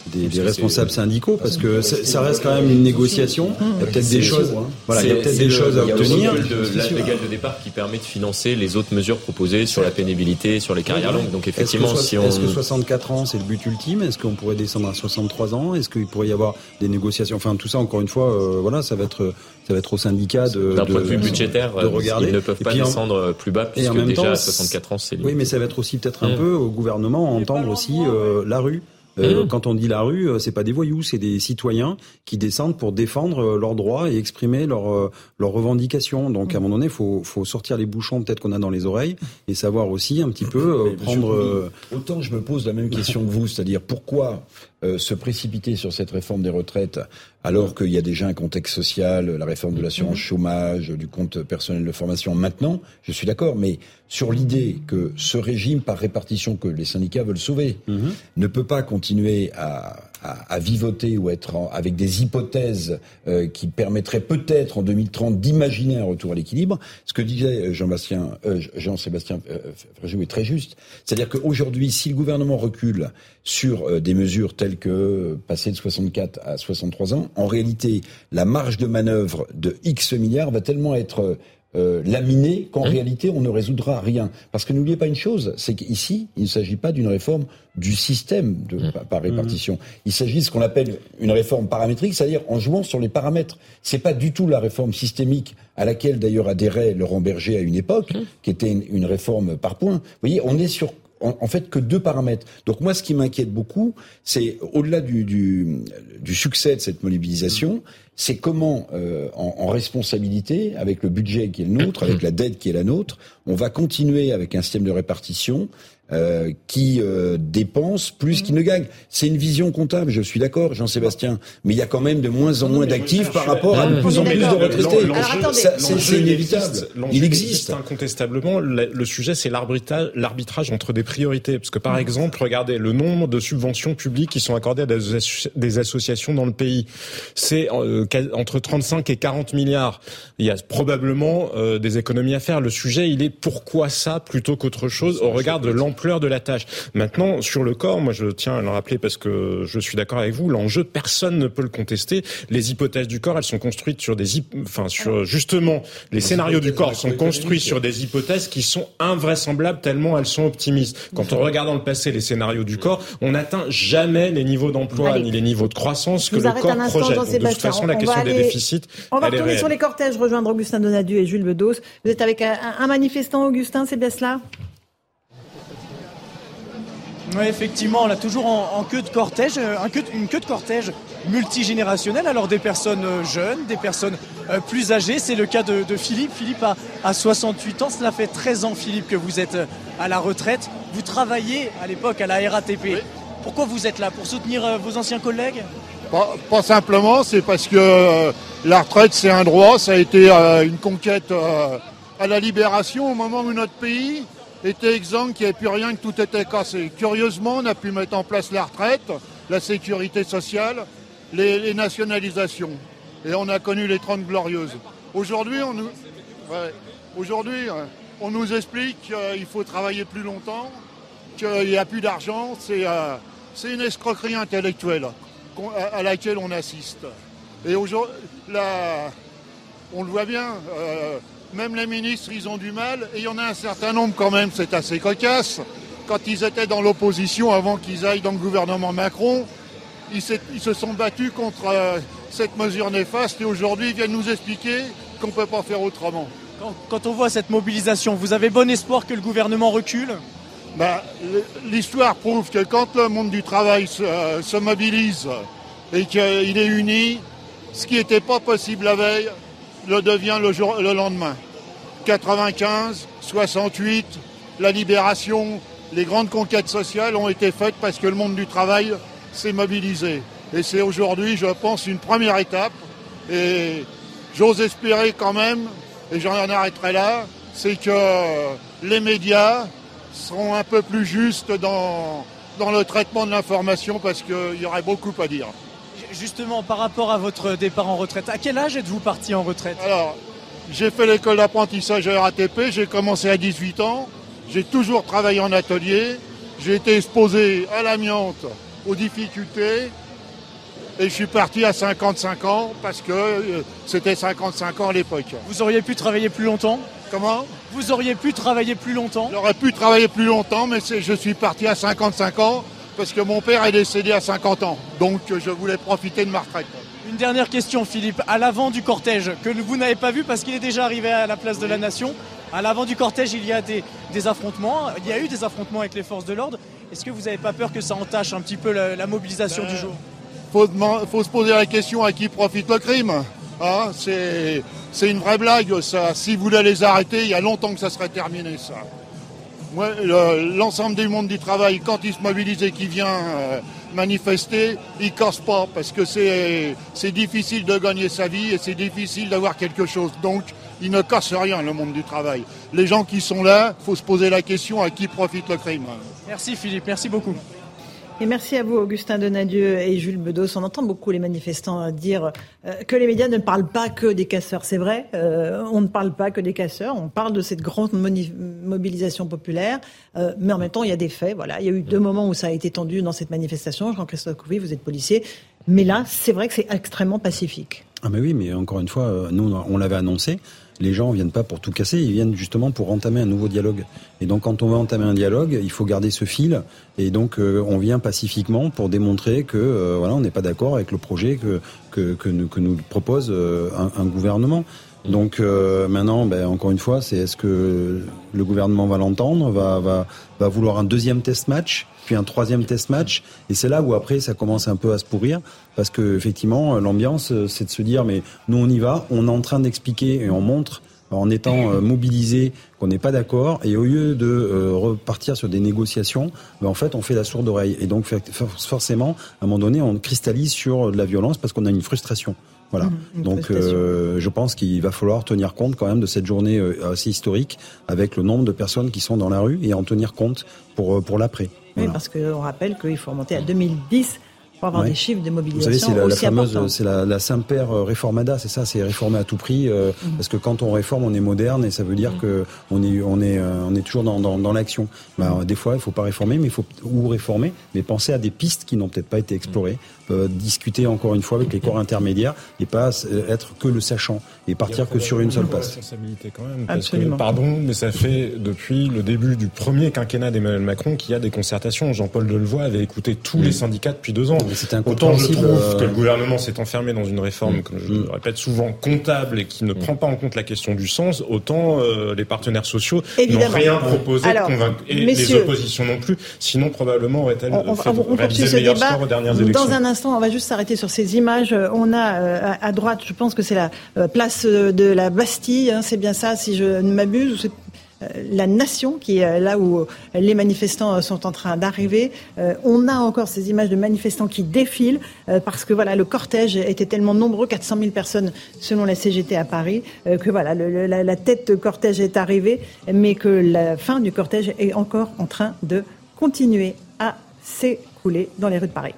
des, responsables syndicaux parce que ça, reste quand même une négociation. Il y a peut-être des choses, voilà, il y a peut-être des choses à obtenir. de l'âge légal de départ qui permet de financer les autres mesures proposées sur la pénibilité, sur les carrières longues. Donc effectivement, si on est-ce que 64 ans c'est le but ultime? Est-ce qu'on pourrait descendre à 63 ans? Est-ce qu'il pourrait y avoir des négociations? Enfin, tout ça, encore une fois, euh, voilà, ça va être ça va être au syndicat de d'un point de vue budgétaire de regarder. Ils ne peuvent pas descendre plus bas puisque déjà à 64 ans c'est. Oui, mais ça va être aussi peut-être un mmh. peu au gouvernement entendre aussi euh, la rue. Euh, mmh. Quand on dit la rue, euh, c'est pas des voyous, c'est des citoyens qui descendent pour défendre euh, leurs droits et exprimer leurs leurs revendications. Donc à un moment donné, faut faut sortir les bouchons peut-être qu'on a dans les oreilles et savoir aussi un petit peu prendre. autant je me pose la même question que vous, c'est-à-dire pourquoi se précipiter sur cette réforme des retraites alors qu'il y a déjà un contexte social, la réforme de l'assurance mmh. chômage, du compte personnel de formation. Maintenant, je suis d'accord, mais sur l'idée que ce régime par répartition que les syndicats veulent sauver mmh. ne peut pas continuer à à, à, vivoter ou être avec des hypothèses euh, qui permettraient peut-être en 2030 d'imaginer un retour à l'équilibre. Ce que disait Jean-Bastien, euh, Jean-Sébastien euh, est très juste. C'est-à-dire qu'aujourd'hui, si le gouvernement recule sur euh, des mesures telles que passer de 64 à 63 ans, en réalité, la marge de manœuvre de X milliards va tellement être euh, laminé qu'en réalité on ne résoudra rien. Parce que n'oubliez pas une chose, c'est qu'ici il ne s'agit pas d'une réforme du système de, par répartition. Mmh. Il s'agit de ce qu'on appelle une réforme paramétrique, c'est-à-dire en jouant sur les paramètres. C'est pas du tout la réforme systémique à laquelle d'ailleurs adhérait Laurent Berger à une époque, hein qui était une, une réforme par points. Vous voyez, on est sur en, fait que deux paramètres. Donc moi, ce qui m'inquiète beaucoup, c'est au-delà du, succès de cette mobilisation, c'est comment, euh, en, en, responsabilité, avec le budget qui est le nôtre, avec la dette qui est la nôtre, on va continuer avec un système de répartition euh, qui euh, dépense plus qu'il ne gagne. C'est une vision comptable, je suis d'accord, Jean-Sébastien, mais il y a quand même de moins en moins d'actifs par rapport à de plus en plus de retraités. C'est inévitable. Il existe. Incontestablement, le sujet, c'est l'arbitrage entre des priorités. Parce que par exemple, regardez le nombre de subventions publiques qui sont accordées à des associations dans le pays. C'est euh, entre 35 et 40 milliards. Il y a probablement des économies à faire. Le sujet, il est pourquoi ça plutôt qu'autre chose au regard de l'emploi de la tâche. Maintenant, sur le corps, moi je tiens à le rappeler parce que je suis d'accord avec vous, l'enjeu, personne ne peut le contester. Les hypothèses du corps, elles sont construites sur des, enfin sur justement les scénarios du corps sont construits sur des hypothèses qui sont invraisemblables tellement elles sont optimistes. Quand on regarde dans le passé les scénarios du corps, on n'atteint jamais les niveaux d'emploi ni les niveaux de croissance que le corps projette. de toute façon, la question des déficits. On va retourner sur les cortèges, rejoindre Augustin Donadieu et Jules Bedos. Vous êtes avec un, un manifestant, Augustin, c'est bien cela? Oui, effectivement, on a toujours en, queue de cortège, euh, une queue de cortège multigénérationnelle. Alors des personnes euh, jeunes, des personnes euh, plus âgées. C'est le cas de, Philippe. Philippe a, 68 ans. Cela fait 13 ans, Philippe, que vous êtes à la retraite. Vous travaillez à l'époque à la RATP. Pourquoi vous êtes là? Pour soutenir vos anciens collègues? Pas, simplement, c'est parce que la retraite, c'est un droit. Ça a été une conquête à la libération au moment où notre pays était exempt, qu'il n'y avait plus rien, que tout était cassé. Curieusement, on a pu mettre en place la retraite, la sécurité sociale, les, nationalisations. Et on a connu les 30 glorieuses. Aujourd'hui, on nous, euh, on nous explique qu'il faut travailler plus longtemps, qu'il n'y a plus d'argent. C'est euh, une escroquerie intellectuelle à, laquelle on assiste. Et aujourd'hui, on le voit bien. Euh, même les ministres, ils ont du mal. Et il y en a un certain nombre quand même, c'est assez cocasse. Quand ils étaient dans l'opposition, avant qu'ils aillent dans le gouvernement Macron, ils, se sont battus contre euh, cette mesure néfaste et aujourd'hui ils viennent nous expliquer qu'on ne peut pas faire autrement. Quand, on voit cette mobilisation, vous avez bon espoir que le gouvernement recule? Bah, L'histoire prouve que quand le monde du travail se, euh, se mobilise et qu'il est uni, ce qui n'était pas possible la veille, le devient le, jour, le lendemain. 95, 68, la libération, les grandes conquêtes sociales ont été faites parce que le monde du travail s'est mobilisé. Et c'est aujourd'hui, je pense, une première étape. Et j'ose espérer quand même, et j'en arrêterai là, c'est que les médias seront un peu plus justes dans, dans le traitement de l'information parce qu'il y aurait beaucoup à dire justement, par rapport à votre départ en retraite, à quel âge êtes-vous parti en retraite? Alors, j'ai fait l'école d'apprentissage à RATP, j'ai commencé à 18 ans, j'ai toujours travaillé en atelier, j'ai été exposé à l'amiante, aux difficultés, et je suis parti à 55 ans parce que euh, c'était 55 ans à l'époque. Vous auriez pu travailler plus longtemps? Comment? Vous auriez pu travailler plus longtemps? J'aurais pu travailler plus longtemps, mais je suis parti à 55 ans parce que mon père est décédé à 50 ans. Donc je voulais profiter de ma retraite. Une dernière question, Philippe. À l'avant du cortège, que vous n'avez pas vu parce qu'il est déjà arrivé à la place de la Nation, à l'avant du cortège, il y a des, affrontements. Il y a eu des affrontements avec les forces de l'ordre. Est-ce que vous n'avez pas peur que ça entache un petit peu la, mobilisation du jour? Il faut, se poser la question à qui profite le crime. Hein? c'est une vraie blague, ça. Si vous voulez les arrêter, il y a longtemps que ça serait terminé, ça l'ensemble du monde du travail, quand il se mobilise et qu'il vient euh, manifester, il casse pas parce que c'est difficile de gagner sa vie et c'est difficile d'avoir quelque chose. Donc, il ne casse rien, le monde du travail. Les gens qui sont là, faut se poser la question à qui profite le crime? Merci Philippe, merci beaucoup. Et merci à vous, Augustin Donadieu et Jules Bedos. On entend beaucoup les manifestants dire euh, que les médias ne parlent pas que des casseurs. C'est vrai, euh, on ne parle pas que des casseurs. On parle de cette grande mobilisation populaire. Euh, mais en même temps, il y a des faits. Voilà. Il y a eu deux moments où ça a été tendu dans cette manifestation. Jean-Christophe Couvi, vous êtes policier. Mais là, c'est vrai que c'est extrêmement pacifique. Ah mais oui, mais encore une fois, nous, on l'avait annoncé les gens viennent pas pour tout casser, ils viennent justement pour entamer un nouveau dialogue. Et donc quand on veut entamer un dialogue, il faut garder ce fil. Et donc euh, on vient pacifiquement pour démontrer que euh, voilà, on n'est pas d'accord avec le projet que que, que, nous, propose euh, un, un, gouvernement. Donc euh, maintenant, ben, encore une fois, c'est est-ce que le gouvernement va l'entendre, va, va, va vouloir un deuxième test match, puis un troisième test match, et c'est là où après ça commence un peu à se pourrir, parce que effectivement l'ambiance, c'est de se dire mais nous on y va, on est en train d'expliquer et on montre en étant euh, mobilisé qu'on n'est pas d'accord et au lieu de euh, repartir sur des négociations, ben, en fait on fait la sourde oreille et donc forcément à un moment donné on cristallise sur de la violence parce qu'on a une frustration. Voilà. Mmh, donc euh, je pense qu'il va falloir tenir compte quand même de cette journée assez historique avec le nombre de personnes qui sont dans la rue et en tenir compte pour pour l'après. Oui, parce qu'on rappelle qu'il faut remonter à 2010 pour avoir des chiffres de mobilisation. Vous savez, c'est la, fameuse, c'est la, la Saint-Père euh, réformada, c'est ça, c'est réformer à tout prix, euh, mhm. parce que quand on réforme, on est moderne et ça veut dire mhm. que on est, on est, euh, on est toujours dans, dans, dans l'action. Ben, des fois, il faut pas réformer, mais il faut ou réformer, mais penser à des pistes qui n'ont peut-être pas été explorées, euh, discuter encore une fois avec les corps intermédiaires et pas être que le sachant et partir que sur une seule passe. Responsabilité quand même, parce Que, pardon, mais ça fait depuis le début du premier quinquennat d'Emmanuel Macron qu'il y a des concertations. Jean-Paul Delevoye avait écouté tous les syndicats depuis deux ans. Autant je trouve euh, que le gouvernement s'est enfermé dans une réforme, mm. comme je le répète souvent, comptable et qui ne mm. prend pas en compte la question du sens, autant euh, les partenaires sociaux n'ont rien proposé de convaincre, et les oppositions non plus. Sinon, probablement aurait-elle réalisé le meilleur score aux dernières élections. Dans un instant, on va juste s'arrêter sur ces images. On a euh, à droite, je pense que c'est la place de la Bastille, hein, c'est bien ça, si je ne m'abuse, euh, la nation, qui est là où les manifestants sont en train d'arriver. Euh, on a encore ces images de manifestants qui défilent euh, parce que voilà, le cortège était tellement nombreux, 400 000 personnes selon la CGT à Paris, que voilà, la, tête de cortège est arrivée, mais que la fin du cortège est encore en train de continuer à s'écouler dans les rues de Paris.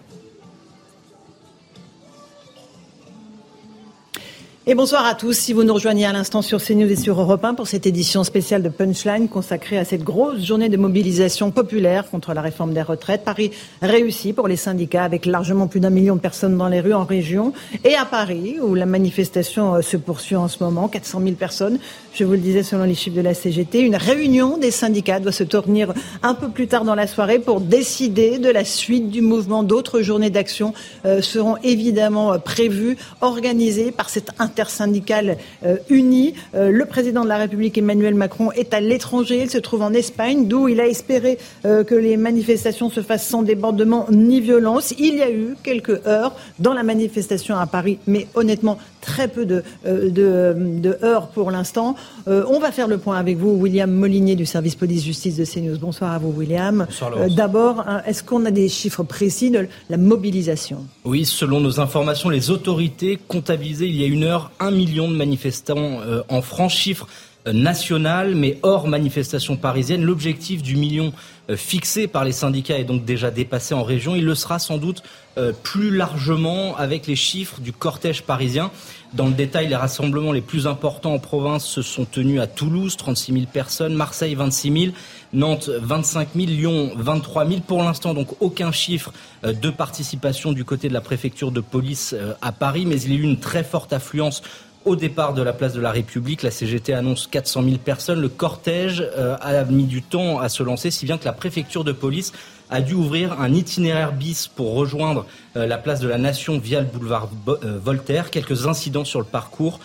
Et bonsoir à tous. Si vous nous rejoignez à l'instant sur CNews et sur Europe 1 pour cette édition spéciale de Punchline consacrée à cette grosse journée de mobilisation populaire contre la réforme des retraites. Paris réussi pour les syndicats avec largement plus d'un million de personnes dans les rues en région. Et à Paris, où la manifestation euh, se poursuit en ce moment, 400 000 personnes, je vous le disais selon les chiffres de la CGT. Une réunion des syndicats doit se tournir un peu plus tard dans la soirée pour décider de la suite du mouvement. D'autres journées d'action euh, seront évidemment euh, prévues, organisées par cette intersyndicale euh, unie. Euh, le président de la République, Emmanuel Macron, est à l'étranger. Il se trouve en Espagne, d'où il a espéré euh, que les manifestations se fassent sans débordement ni violence. Il y a eu quelques heures dans la manifestation à Paris, mais honnêtement, très peu de, de, heures pour l'instant. on va faire le point avec vous, William Molinier du service police-justice de CNews. Bonsoir à vous, William. D'abord, hein, est-ce qu'on a des chiffres précis de la mobilisation? Oui, selon nos informations, les autorités comptabilisaient il y a une heure un million de manifestants euh, en France, chiffre euh, national, mais hors manifestation parisienne. L'objectif du million euh, fixé par les syndicats est donc déjà dépassé en région. Il le sera sans doute plus largement avec les chiffres du cortège parisien. Dans le détail, les rassemblements les plus importants en province se sont tenus à Toulouse, 36 000 personnes, Marseille, 26 000, Nantes, 25 000, Lyon, 23 000. Pour l'instant, donc aucun chiffre de participation du côté de la préfecture de police à Paris, mais il y a eu une très forte affluence au départ de la place de la République, la CGT annonce 400 000 personnes. Le cortège euh, a mis du temps à se lancer, si bien que la préfecture de police a dû ouvrir un itinéraire bis pour rejoindre euh, la place de la Nation via le boulevard euh, Voltaire. Quelques incidents sur le parcours.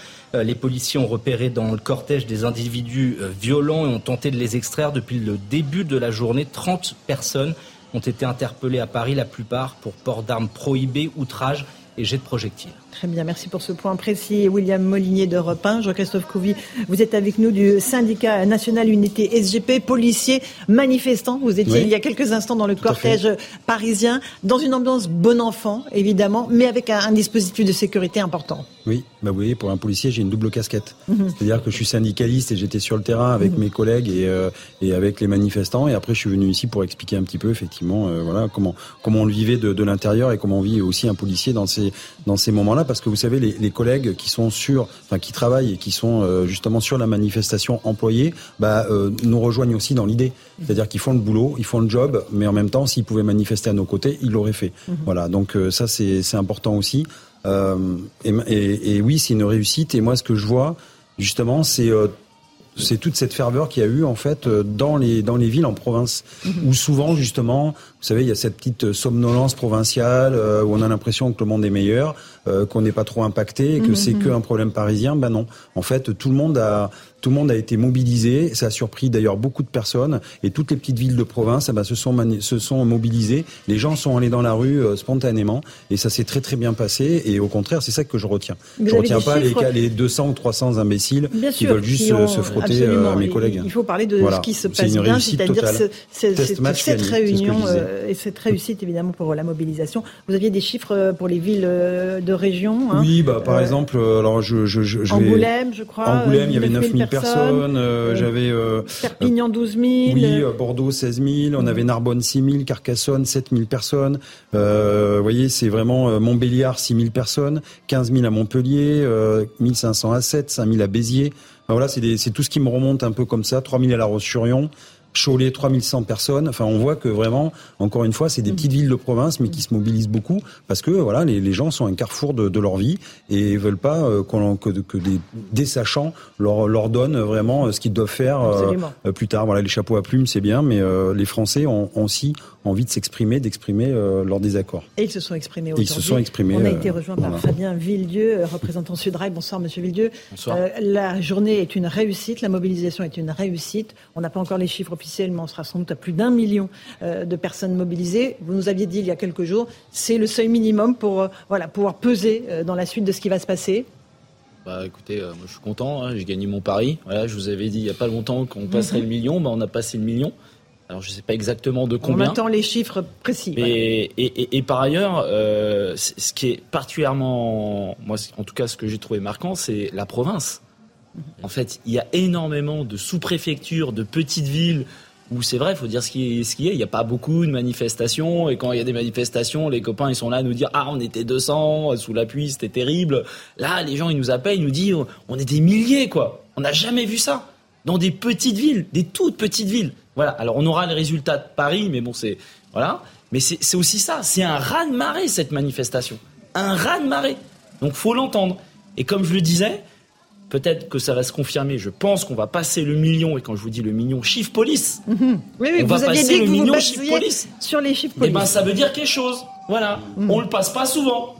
Les policiers ont repéré dans le cortège des individus violents et ont tenté de les extraire depuis le début de la journée. 30 personnes ont été interpellées à Paris, la plupart pour port d'armes prohibées, outrage et jet de projectiles. Très bien, merci pour ce point précis. William Molinier d'Europe 1. Jean-Christophe Couvi, vous êtes avec nous du syndicat national unité SGP, policiers, manifestants. Vous étiez il y a quelques instants dans le cortège parisien, dans une ambiance bon enfant, évidemment, mais avec un, dispositif de sécurité important. Oui, bah vous voyez, pour un policier, j'ai une double casquette. Mhm. C'est-à-dire que je suis syndicaliste et j'étais sur le terrain avec mhm. mes collègues et, euh, et avec les manifestants. Et après, je suis venu ici pour expliquer un petit peu, effectivement, euh, voilà, comment, comment on le vivait de, de l'intérieur et comment on vit aussi un policier dans ces, dans ces moments-là parce que vous savez, les, les, collègues qui sont sur, enfin qui travaillent et qui sont euh, justement sur la manifestation employés, bah, euh, nous rejoignent aussi dans l'idée. C'est-à-dire qu'ils font le boulot, ils font le job, mais en même temps, s'ils pouvaient manifester à nos côtés, ils l'auraient fait. Mhm. Voilà, donc euh, ça c'est important aussi. Et, et, et, oui, c'est une réussite. Et moi, ce que je vois, justement, c'est c'est toute cette ferveur qu'il y a eu en fait euh, dans les dans les villes en province mhm. où souvent justement vous savez il y a cette petite somnolence provinciale euh, où on a l'impression que le monde est meilleur qu'on n'est pas trop impacté et que mhm, c'est qu'un problème parisien. Ben non. En fait, tout le monde a tout le monde a été mobilisé. Ça a surpris d'ailleurs beaucoup de personnes. Et toutes les petites villes de province eh ben, se, sont se sont mobilisées. Les gens sont allés dans la rue euh, spontanément. Et ça s'est très très bien passé. Et au contraire, c'est ça que je retiens. je ne retiens pas les, les 200 ou 300 imbéciles qui veulent juste se, frotter euh, à mes collègues. Il faut parler de ce qui se passe bien, c'est-à-dire cette réunion euh, et cette réussite évidemment pour la mobilisation. Vous aviez des chiffres pour les villes de région hein Oui, bah, par exemple, alors je, je, je, je Angoulême, je crois. Angoulême, il y avait 9000 personnes. Euh, euh, j'avais euh, Perpignan 12 000. Oui, Bordeaux 16 000. On avait Narbonne 6 000, Carcassonne 7 000 personnes. vous voyez, c'est vraiment Montbéliard 6 000 personnes, 15 000 à Montpellier, 1500 à 7, 5 000 à Béziers. voilà, c'est tout ce qui me remonte un peu comme ça. 3 000 à La Roche-sur-Yon. Cholet, 3100 personnes. Enfin, on voit que vraiment, encore une fois, c'est des petites villes de province, mais qui se mobilisent beaucoup parce que voilà, les, les gens sont un carrefour de, de, leur vie et veulent pas euh, que, que des, des, sachants leur, leur donnent vraiment euh, ce qu'ils doivent faire euh, plus tard. Voilà, les chapeaux à plumes, c'est bien, mais les Français ont, ont, aussi envie de s'exprimer, d'exprimer leur désaccord. Et ils se sont exprimés aujourd'hui. Ils se sont exprimés. On a été rejoint par Fabien Villedieu, représentant Sudrail. Bonsoir, Monsieur Villedieu. Bonsoir. la journée est une réussite, la mobilisation est une réussite. On n'a pas encore les chiffres officiellement, on sera sans doute à plus d'un million euh, de personnes mobilisées. Vous nous aviez dit il y a quelques jours, c'est le seuil minimum pour euh, voilà, pouvoir peser euh, dans la suite de ce qui va se passer. Bah, écoutez, moi, je suis content, hein, j'ai gagné mon pari. Voilà, je vous avais dit il n'y a pas longtemps qu'on passerait le million, bah, on a passé le million. Alors je ne sais pas exactement de combien. On attend les chiffres précis. Et, et, et, par ailleurs, ce qui est particulièrement, moi en tout cas ce que j'ai trouvé marquant, c'est la province. En fait, il y a énormément de sous-préfectures, de petites villes où c'est vrai, il faut dire ce qui, est, ce qui est. Il n'y a pas beaucoup de manifestations. Et quand il y a des manifestations, les copains, ils sont là à nous dire Ah, on était 200 sous la pluie, c'était terrible. Là, les gens, ils nous appellent, ils nous disent On est des milliers, quoi. On n'a jamais vu ça. Dans des petites villes, des toutes petites villes. Voilà. Alors, on aura les résultats de Paris, mais bon, c'est. Voilà. Mais c'est aussi ça. C'est un raz-de-marée, cette manifestation. Un raz-de-marée. Donc, faut l'entendre. Et comme je le disais, Peut-être que ça va se confirmer. Je pense qu'on va passer le million. Et quand je vous dis le million, chiffre police. *laughs* Oui, oui, on vous va aviez passer dit le million vous chiffre police. Sur les chiffres police. Eh ben, ça veut dire quelque chose. Voilà. Mhm. On le passe pas souvent.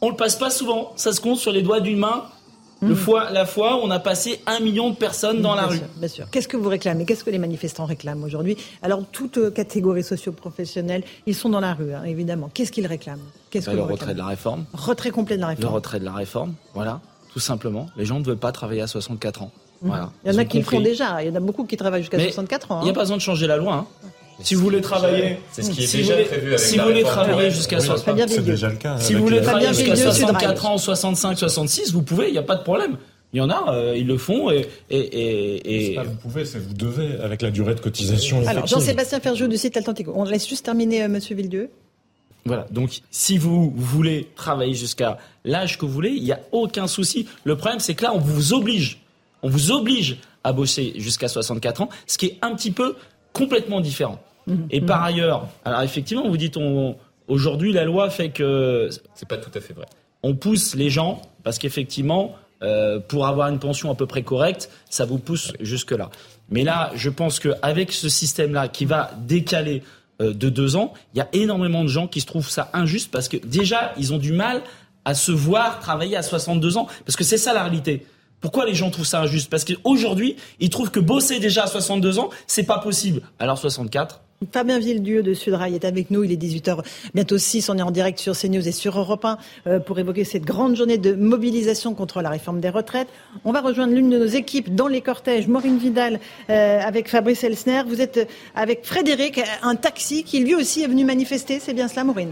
On le passe pas souvent. Ça se compte sur les doigts d'une main. Le fois, la fois, on a passé un million de personnes dans la rue. bien sûr. Qu'est-ce que vous réclamez? Qu'est-ce que les manifestants réclament aujourd'hui? Alors, toute euh, catégorie socio-professionnelle, ils sont dans la rue, hein, évidemment. Qu'est-ce qu'ils réclament? Qu'est-ce ben, que Le retrait de la réforme. Retrait complet de la réforme. Le retrait de la réforme, voilà tout simplement. Les gens ne veulent pas travailler à 64 ans. Mmh. Voilà. Il y en a qui le font déjà. Il y en a beaucoup qui travaillent jusqu'à 64 ans. Il n'y a hein. pas besoin de changer la loi. Hein. Si vous voulez travailler, c'est ce qui est déjà prévu avec si vous voulez travailler jusqu'à oui, c'est déjà le cas. Si vous voulez travailler jusqu'à 64 ans, 65, 66, vous pouvez. Il n'y a pas de problème. Il y en a, euh, ils le font et. et, et, Pas vous pouvez, c'est vous devez, avec la durée de cotisation. Alors, Jean-Sébastien Ferjou du site Atlantico. On laisse juste terminer, euh, Monsieur Villedieu. Voilà. Donc, si vous voulez travailler jusqu'à l'âge que vous voulez, il n'y a aucun souci. Le problème, c'est que là, on vous oblige. On vous oblige à bosser jusqu'à 64 ans, ce qui est un petit peu complètement différent. Mhm. Et par ailleurs, alors effectivement, vous dites, on, aujourd'hui, la loi fait que. C'est pas tout à fait vrai. On pousse les gens parce qu'effectivement, euh, pour avoir une pension à peu près correcte, ça vous pousse jusque-là. Mais là, je pense qu'avec ce système-là qui va décaler euh, de deux ans, il y a énormément de gens qui se trouvent ça injuste parce que déjà, ils ont du mal à se voir travailler à 62 ans. Parce que c'est ça la réalité. Pourquoi les gens trouvent ça injuste? Parce qu'aujourd'hui, ils trouvent que bosser déjà à 62 ans, c'est pas possible. Alors 64, Fabien Villedieu de Sudrail est avec nous. Il est 18h, bientôt 6. On est en direct sur CNews et sur Europe 1 euh, pour évoquer cette grande journée de mobilisation contre la réforme des retraites. On va rejoindre l'une de nos équipes dans les cortèges. Maureen Vidal euh, avec Fabrice Elsner. Vous êtes avec Frédéric, un taxi qui lui aussi est venu manifester. C'est bien cela, Maureen?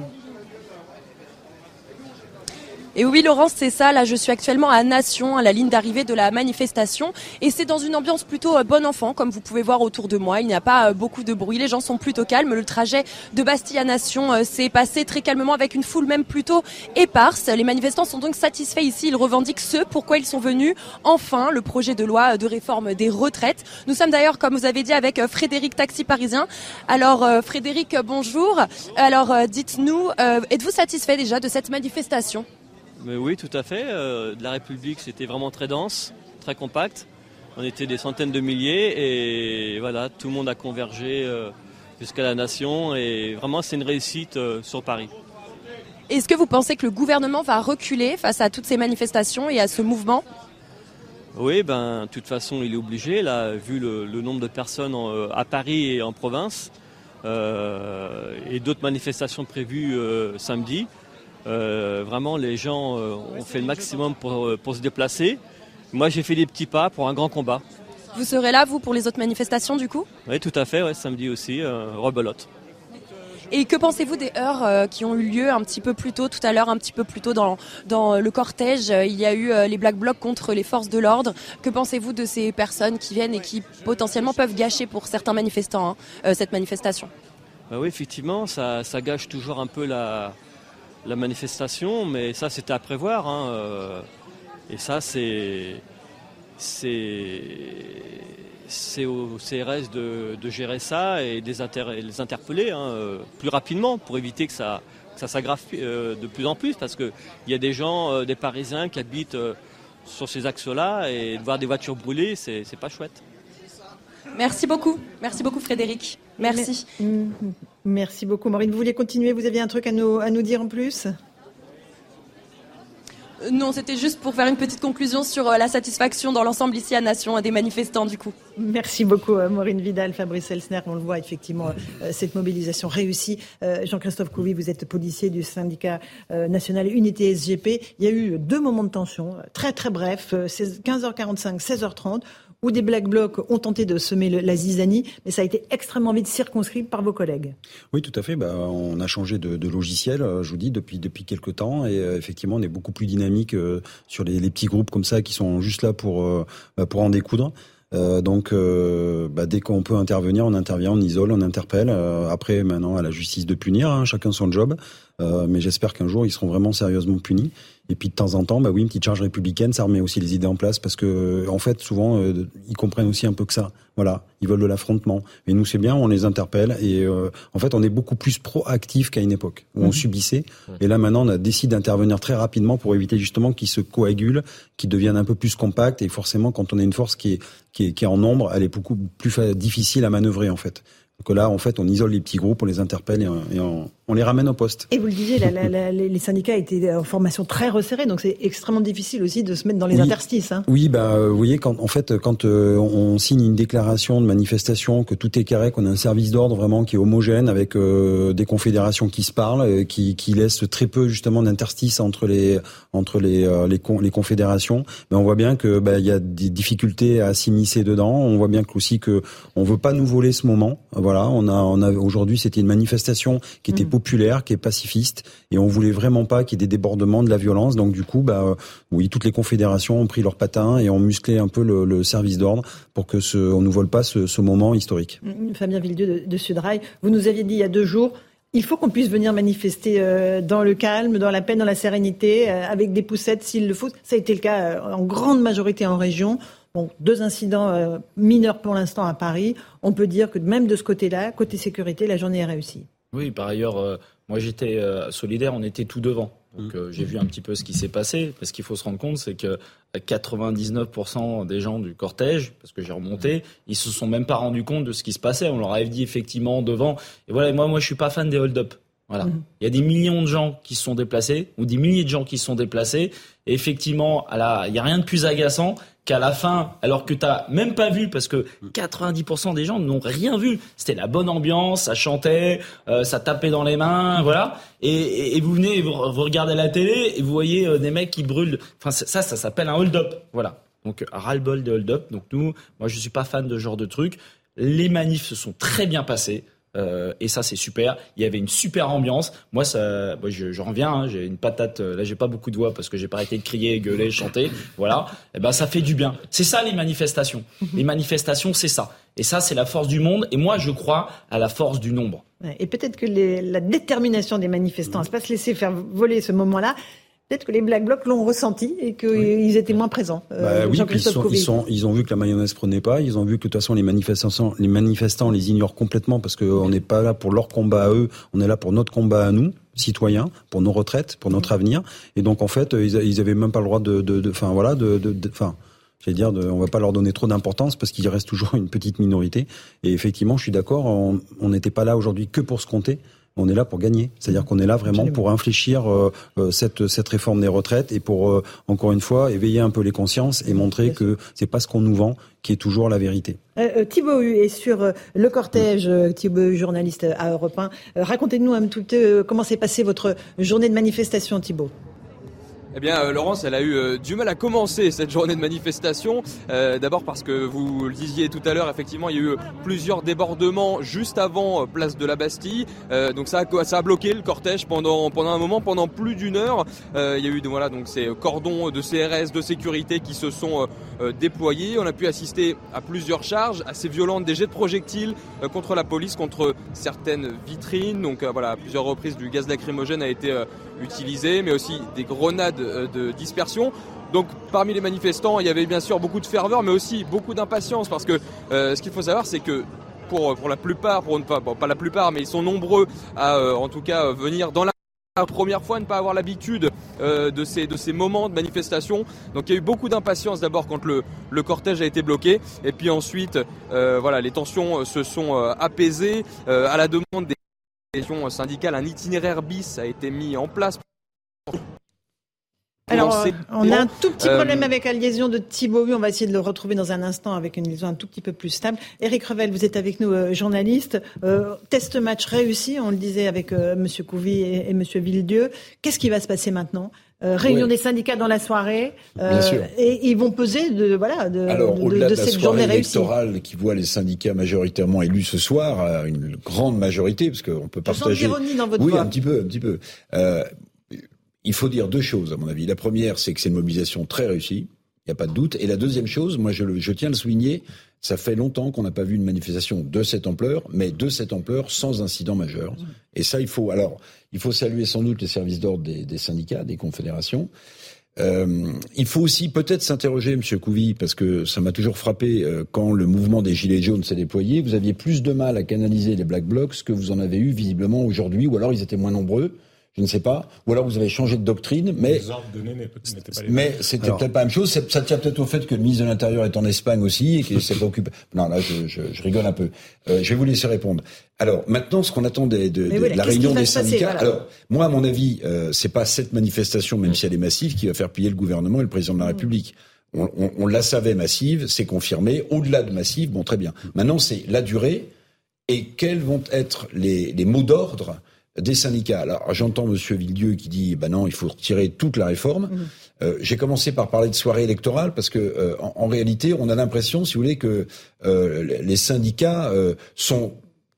Et oui, Laurence, c'est ça. Là, je suis actuellement à Nation, à la ligne d'arrivée de la manifestation. Et c'est dans une ambiance plutôt euh, bon enfant, comme vous pouvez voir autour de moi. Il n'y a pas euh, beaucoup de bruit. Les gens sont plutôt calmes. Le trajet de Bastille à Nation euh, s'est passé très calmement avec une foule même plutôt éparse. Les manifestants sont donc satisfaits ici. Ils revendiquent ce pourquoi ils sont venus. Enfin, le projet de loi de réforme des retraites. Nous sommes d'ailleurs, comme vous avez dit, avec Frédéric Taxi Parisien. Alors, Frédéric, bonjour. Alors, dites-nous, êtes-vous satisfait déjà de cette manifestation? Oui, tout à fait. Euh, la République, c'était vraiment très dense, très compact. On était des centaines de milliers et voilà, tout le monde a convergé euh, jusqu'à la nation et vraiment c'est une réussite euh, sur Paris. Est-ce que vous pensez que le gouvernement va reculer face à toutes ces manifestations et à ce mouvement? Oui, ben, de toute façon, il est obligé, là, vu le, nombre de personnes à Paris et en province, euh, et d'autres manifestations prévues euh, samedi. Vraiment, les gens ont fait le maximum pour, pour se déplacer. Moi, j'ai fait des petits pas pour un grand combat. Vous serez là, vous, pour les autres manifestations, du coup? Oui, tout à fait, ouais, samedi aussi, rebelote. Et que pensez-vous des heures euh, qui ont eu lieu un petit peu plus tôt, tout à l'heure, un petit peu plus tôt dans, dans le cortège? Il y a eu euh, les Black Blocs contre les forces de l'ordre. Que pensez-vous de ces personnes qui viennent et qui potentiellement peuvent gâcher pour certains manifestants hein, euh, cette manifestation? Bah Oui, effectivement, ça, ça, gâche toujours un peu la, la manifestation, mais ça c'était à prévoir. Hein, et ça c'est c'est c'est au CRS de, gérer ça et les, les interpeller hein, euh, plus rapidement pour éviter que ça, ça s'aggrave euh, de plus en plus parce qu'il y a des gens, euh, des Parisiens qui habitent sur ces axes-là et de voir des voitures brûlées, c'est pas chouette. Merci beaucoup. Merci beaucoup Frédéric. Merci. Merci beaucoup Maureen. Vous voulez continuer? Vous aviez un truc à nous, à nous dire en plus? Non, c'était juste pour faire une petite conclusion sur euh, la satisfaction dans l'ensemble ici à Nation des manifestants du coup. Merci beaucoup euh, Maureen Vidal, Fabrice Elsner. On le voit effectivement, euh, cette mobilisation réussie. Jean-Christophe Couvi, vous êtes policier du syndicat national Unité SGP. Il y a eu deux moments de tension, très très brefs, 15h45, 16h30 où des Black Blocs ont tenté de semer la zizanie, mais ça a été extrêmement vite circonscrit par vos collègues. Oui, tout à fait. Bah, on a changé de, logiciel, euh, je vous dis, depuis, depuis quelques temps, et euh, effectivement, on est beaucoup plus dynamique euh, sur les, petits groupes comme ça qui sont juste là pour, bah, pour en découdre. donc, bah, dès qu'on peut intervenir, on intervient, on isole, on interpelle. après, maintenant, à la justice de punir, hein, chacun son job. mais j'espère qu'un jour, ils seront vraiment sérieusement punis. Et puis de temps en temps, bah oui, une petite charge républicaine, ça remet aussi les idées en place parce que en fait, souvent, euh, ils comprennent aussi un peu que ça. Voilà, ils veulent de l'affrontement. Et nous, c'est bien, on les interpelle et euh, en fait, on est beaucoup plus proactif qu'à une époque où on mhm. subissait. Et là, maintenant, on a décidé d'intervenir très rapidement pour éviter justement qu'ils se coagulent, qu'ils deviennent un peu plus compacts. Et forcément, quand on a une force qui est, qui est, qui est en nombre, elle est beaucoup plus difficile à manœuvrer en fait. Donc là, en fait, on isole les petits groupes, on les interpelle et, on, on les ramène au poste. Et vous le disiez, *laughs* les syndicats étaient en formation très resserrée, donc c'est extrêmement difficile aussi de se mettre dans les interstices. Hein. Oui, bah, vous voyez, quand, en fait, quand euh, on signe une déclaration de manifestation, que tout est carré, qu'on a un service d'ordre vraiment qui est homogène, avec euh, des confédérations qui se parlent, euh, qui, qui laissent très peu justement d'interstices entre les entre les les, les confédérations, mais on voit bien que bah, il y a des difficultés à s'immiscer dedans. On voit bien que aussi que on veut pas nous voler ce moment. Voilà, on a on a aujourd'hui c'était une manifestation qui était mmh populaire, qui est pacifiste, et on voulait vraiment pas qu'il y ait des débordements, de la violence. Donc du coup, bah euh, oui, toutes les confédérations ont pris leur patin et ont musclé un peu le, service d'ordre pour que ce, on nous vole pas ce, moment historique. Mm, Fabien Villedieu de, de Sudrail, vous nous aviez dit il y a deux jours. Il faut qu'on puisse venir manifester euh, dans le calme, dans la paix, dans la sérénité, euh, avec des poussettes s'il le faut. Ça a été le cas en grande majorité en région. Bon, deux incidents mineurs pour l'instant à Paris. On peut dire que même de ce côté-là, côté sécurité, la journée est réussie. Oui, par ailleurs, euh, moi j'étais euh, solidaire, on était tout devant. Donc mmh. euh, j'ai vu un petit peu ce qui s'est passé, parce qu'il faut se rendre compte, c'est que 99% des gens du cortège, parce que j'ai remonté, mmh. ils se sont même pas rendus compte de ce qui se passait. On leur avait dit effectivement devant. Et voilà, moi, moi je suis pas fan des hold-up. Voilà. Mmh. Il y a des millions de gens qui se sont déplacés, ou des milliers de gens qui se sont déplacés. Et effectivement, il n'y a rien de plus agaçant qu'à la fin, alors que tu n'as même pas vu, parce que 90% des gens n'ont rien vu. C'était la bonne ambiance, ça chantait, euh, ça tapait dans les mains, voilà. Et, vous venez, vous, regardez la télé et vous voyez euh, des mecs qui brûlent. Enfin, ça, ça s'appelle un hold-up, voilà. Donc, ras-le-bol de hold-up. Donc nous, moi, je suis pas fan de ce genre de truc. Les manifs se sont très bien passés. Euh, et ça, c'est super. Il y avait une super ambiance. Moi, ça, moi, je, reviens. Hein, j'ai une patate. Euh, là, j'ai pas beaucoup de voix parce que j'ai pas arrêté de crier, gueuler, chanter. *laughs* Voilà. Et eh ben, ça fait du bien. C'est ça les manifestations. Mhm. Les manifestations, c'est ça. Et ça, c'est la force du monde. Et moi, je crois à la force du nombre. Et peut-être que la détermination des manifestants à ne pas se laisser faire voler ce moment-là, Peut-être que les Black Blocs l'ont ressenti et qu'ils étaient moins présents. Euh, bah oui, ils, sont, ils, sont, ils, ont vu que la mayonnaise prenait pas. Ils ont vu que de toute façon les manifestants, les manifestants les ignorent complètement parce qu'on n'est pas là pour leur combat à eux. On est là pour notre combat à nous citoyens, pour nos retraites, pour notre avenir. Et donc en fait, ils, ils avaient même pas le droit de, de, enfin voilà, de, enfin. J'allais dire, de, on va pas leur donner trop d'importance parce qu'il reste toujours une petite minorité. Et effectivement, je suis d'accord, on n'était pas là aujourd'hui que pour se compter, on est là pour gagner. C'est-à-dire qu'on est là vraiment pour infléchir euh, euh, cette cette réforme des retraites et pour euh, encore une fois éveiller un peu les consciences et montrer que c'est pas ce qu'on nous vend qui est toujours la vérité. Euh, Thibaut est sur le cortège, Thibaut journaliste à Europe 1. Racontez-nous un tout peu comment s'est passée votre journée de manifestation, Thibaut. Eh bien, euh, Laurence, elle a eu euh, du mal à commencer cette journée de manifestation. Euh, d'abord parce que vous le disiez tout à l'heure, effectivement, il y a eu plusieurs débordements juste avant place de la Bastille. donc ça a, ça bloqué le cortège pendant pendant un moment, pendant plus d'une heure. il y a eu voilà donc ces cordons de CRS de sécurité qui se sont déployés. On a pu assister à plusieurs charges assez violentes, des jets de projectiles contre la police, contre certaines vitrines. Donc voilà, à plusieurs reprises du gaz lacrymogène a été utilisé, mais aussi des grenades euh, de dispersion. Donc parmi les manifestants, il y avait bien sûr beaucoup de ferveur, mais aussi beaucoup d'impatience, parce que euh, ce qu'il faut savoir, c'est que pour, pour la plupart, pour ne pas, pas la plupart, mais ils sont nombreux à, euh, en tout cas, venir dans la première fois ne pas avoir l'habitude de, ces, de ces moments de manifestation. Donc il y a eu beaucoup d'impatience d'abord quand le, le cortège a été bloqué et puis ensuite voilà les tensions se sont apaisées à la demande des syndicale, un itinéraire bis a été mis en place. Alors, euh, on a un tout petit problème euh, avec la liaison de Thibault. On va essayer de le retrouver dans un instant avec une liaison un tout petit peu plus stable. Éric Revel, vous êtes avec nous, euh, journaliste. test match réussi, on le disait avec Monsieur Couvi et, et Monsieur Villedieu. Qu'est-ce qui va se passer maintenant? Réunion des syndicats dans la soirée, et ils vont peser de voilà de, Alors, au-delà de, cette journée électorale qui voit les syndicats majoritairement élus ce soir, à une grande majorité, parce qu'on peut partager. dans votre oui, un petit peu, un petit peu. Euh, il faut dire deux choses, à mon avis. La première, c'est que c'est une mobilisation très réussie. Il n'y a pas de doute. Et la deuxième chose, moi, je, tiens à le souligner, ça fait longtemps qu'on n'a pas vu une manifestation de cette ampleur, mais de cette ampleur sans incident majeur. Et ça, il faut. Alors, il faut saluer sans doute les services d'ordre des, des, syndicats, des confédérations. Euh, il faut aussi peut-être s'interroger, Monsieur Couvi, parce que ça m'a toujours frappé euh, quand le mouvement des Gilets jaunes s'est déployé. Vous aviez plus de mal à canaliser les Black Blocs que vous en avez eu visiblement aujourd'hui, ou alors ils étaient moins nombreux je ne sais pas. Ou alors vous avez changé de doctrine, mais mais c'était peut-être pas la même chose. Ça tient peut-être au fait que le ministre de l'Intérieur est en Espagne aussi et qu'il s'est *laughs* occupé. Non, là, je, je, je, rigole un peu. Euh, je vais vous laisser répondre. Alors maintenant, ce qu'on attend de, de, la réunion des syndicats. Alors moi, à mon avis, euh, c'est pas cette manifestation, même si elle est massive, qui va faire plier le gouvernement et le président de la République. On, on, on la savait massive, c'est confirmé. Au-delà de massive, bon, très bien. Maintenant, c'est la durée et quels vont être les, les mots d'ordre des syndicats. Alors j'entends Monsieur Villedieu qui dit bah non, il faut retirer toute la réforme. Mmh. Euh, J'ai commencé par parler de soirée électorale parce que euh, en, en, réalité, on a l'impression, si vous voulez, que euh, les syndicats euh, sont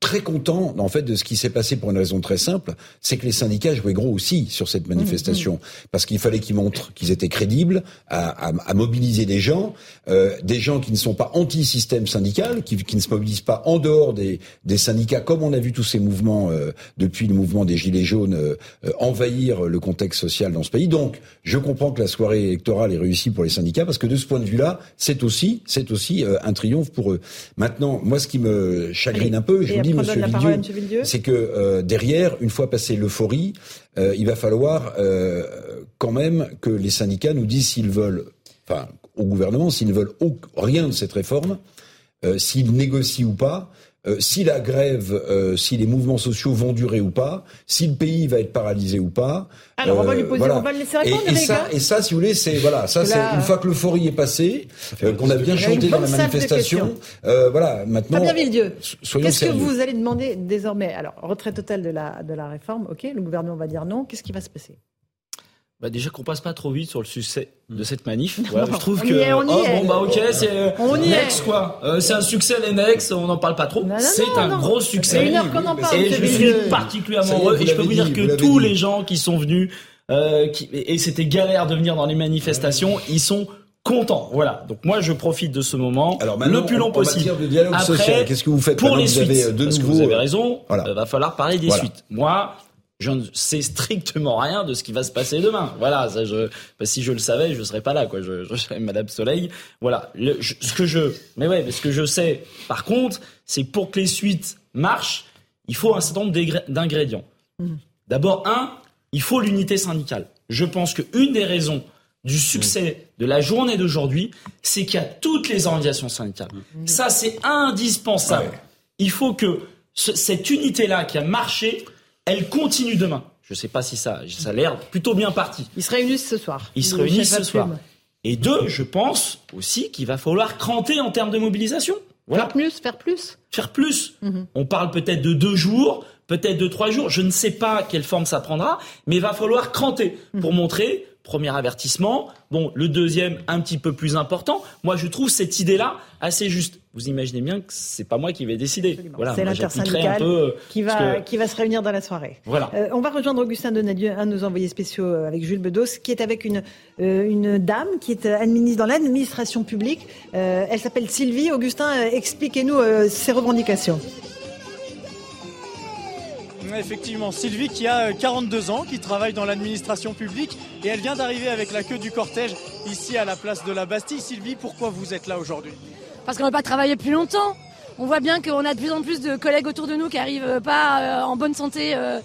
très content en fait de ce qui s'est passé pour une raison très simple, c'est que les syndicats jouaient gros aussi sur cette manifestation mmh, mmh. parce qu'il fallait qu'ils montrent qu'ils étaient crédibles à, à, à, mobiliser des gens, euh, des gens qui ne sont pas anti-système syndical, qui, qui, ne se mobilisent pas en dehors des, des syndicats, comme on a vu tous ces mouvements euh, depuis le mouvement des gilets jaunes euh, envahir le contexte social dans ce pays. Donc, je comprends que la soirée électorale est réussie pour les syndicats parce que de ce point de vue-là, c'est aussi c'est aussi euh, un triomphe pour eux. Maintenant, moi, ce qui me chagrine un peu, je Monsieur c'est que euh, derrière, une fois passée l'euphorie, euh, il va falloir euh, quand même que les syndicats nous disent s'ils veulent, enfin au gouvernement, s'ils ne veulent rien de cette réforme, s'ils négocient ou pas, euh, si la grève, euh, si les mouvements sociaux vont durer ou pas, si le pays va être paralysé ou pas. Alors on va lui poser, on va le laisser répondre. Et, et ça, et ça, si vous voulez, c'est voilà, ça c'est une fois que l'euphorie est passée, qu'on a bien chanté dans la manifestation. voilà, maintenant. Fabien Villedieu, qu'est-ce que vous allez demander désormais? Alors retrait total de la de la réforme, ok, le gouvernement va dire non. Qu'est-ce qui va se passer? Bah déjà qu'on passe pas trop vite sur le succès de cette manif. Voilà, je trouve que oh, bon bah ok c'est on Next quoi. Euh, c'est un succès les Next, on n'en parle pas trop. C'est un gros succès. et je suis particulièrement heureux et je peux vous dire que tous les gens qui sont venus euh, qui, et c'était galère de venir dans les manifestations, ils sont contents. Voilà. Donc moi je profite de ce moment Alors le plus long possible. De dialogue social, qu'est-ce que vous faites pour les suites avez de Parce que vous avez raison. Voilà. Il va falloir parler des suites. Moi je ne sais strictement rien de ce qui va se passer demain. Voilà, ça, je, bah, si je le savais, je serais pas là, quoi. Je, je serais Madame Soleil. Voilà. Le, ce que je, mais ouais, mais ce que je sais, par contre, c'est pour que les suites marchent, il faut un certain nombre d'ingrédients. Mmh. D'abord, un, il faut l'unité syndicale. Je pense qu'une des raisons du succès de la journée d'aujourd'hui, c'est qu'il y a toutes les organisations syndicales. Mmh. Ça, c'est indispensable. Il faut que cette unité-là qui a marché Elle continue demain. Je ne sais pas si ça, ça a l'air plutôt bien parti. Ils se réunissent ce soir. Ils se réunissent ce soir. Et deux, je pense aussi qu'il va falloir cranter en termes de mobilisation. Faire plus, faire plus. Faire plus. Mhm. On parle peut-être de deux jours, peut-être de trois jours. Je ne sais pas quelle forme ça prendra, mais il va falloir cranter pour mhm. montrer premier avertissement. Bon, le deuxième, un petit peu plus important. Moi, je trouve cette idée-là assez juste. Vous imaginez bien que c'est pas moi qui vais décider. Voilà, c'est l'intersyndicale euh, qui va qui va se réunir dans la soirée. Voilà. Euh, on va rejoindre Augustin Donadieu, un de nos envoyés spéciaux euh, avec Jules Bedos, qui est avec une une dame qui est dans l'administration publique. elle s'appelle Sylvie. Augustin, expliquez-nous ses revendications. Effectivement, Sylvie qui a 42 ans, qui travaille dans l'administration publique et elle vient d'arriver avec la queue du cortège ici à la place de la Bastille. Sylvie, pourquoi vous êtes là aujourd'hui? Parce qu'on ne va pas travailler plus longtemps. On voit bien qu'on a de plus en plus de collègues autour de nous qui n'arrivent pas euh, en bonne santé euh,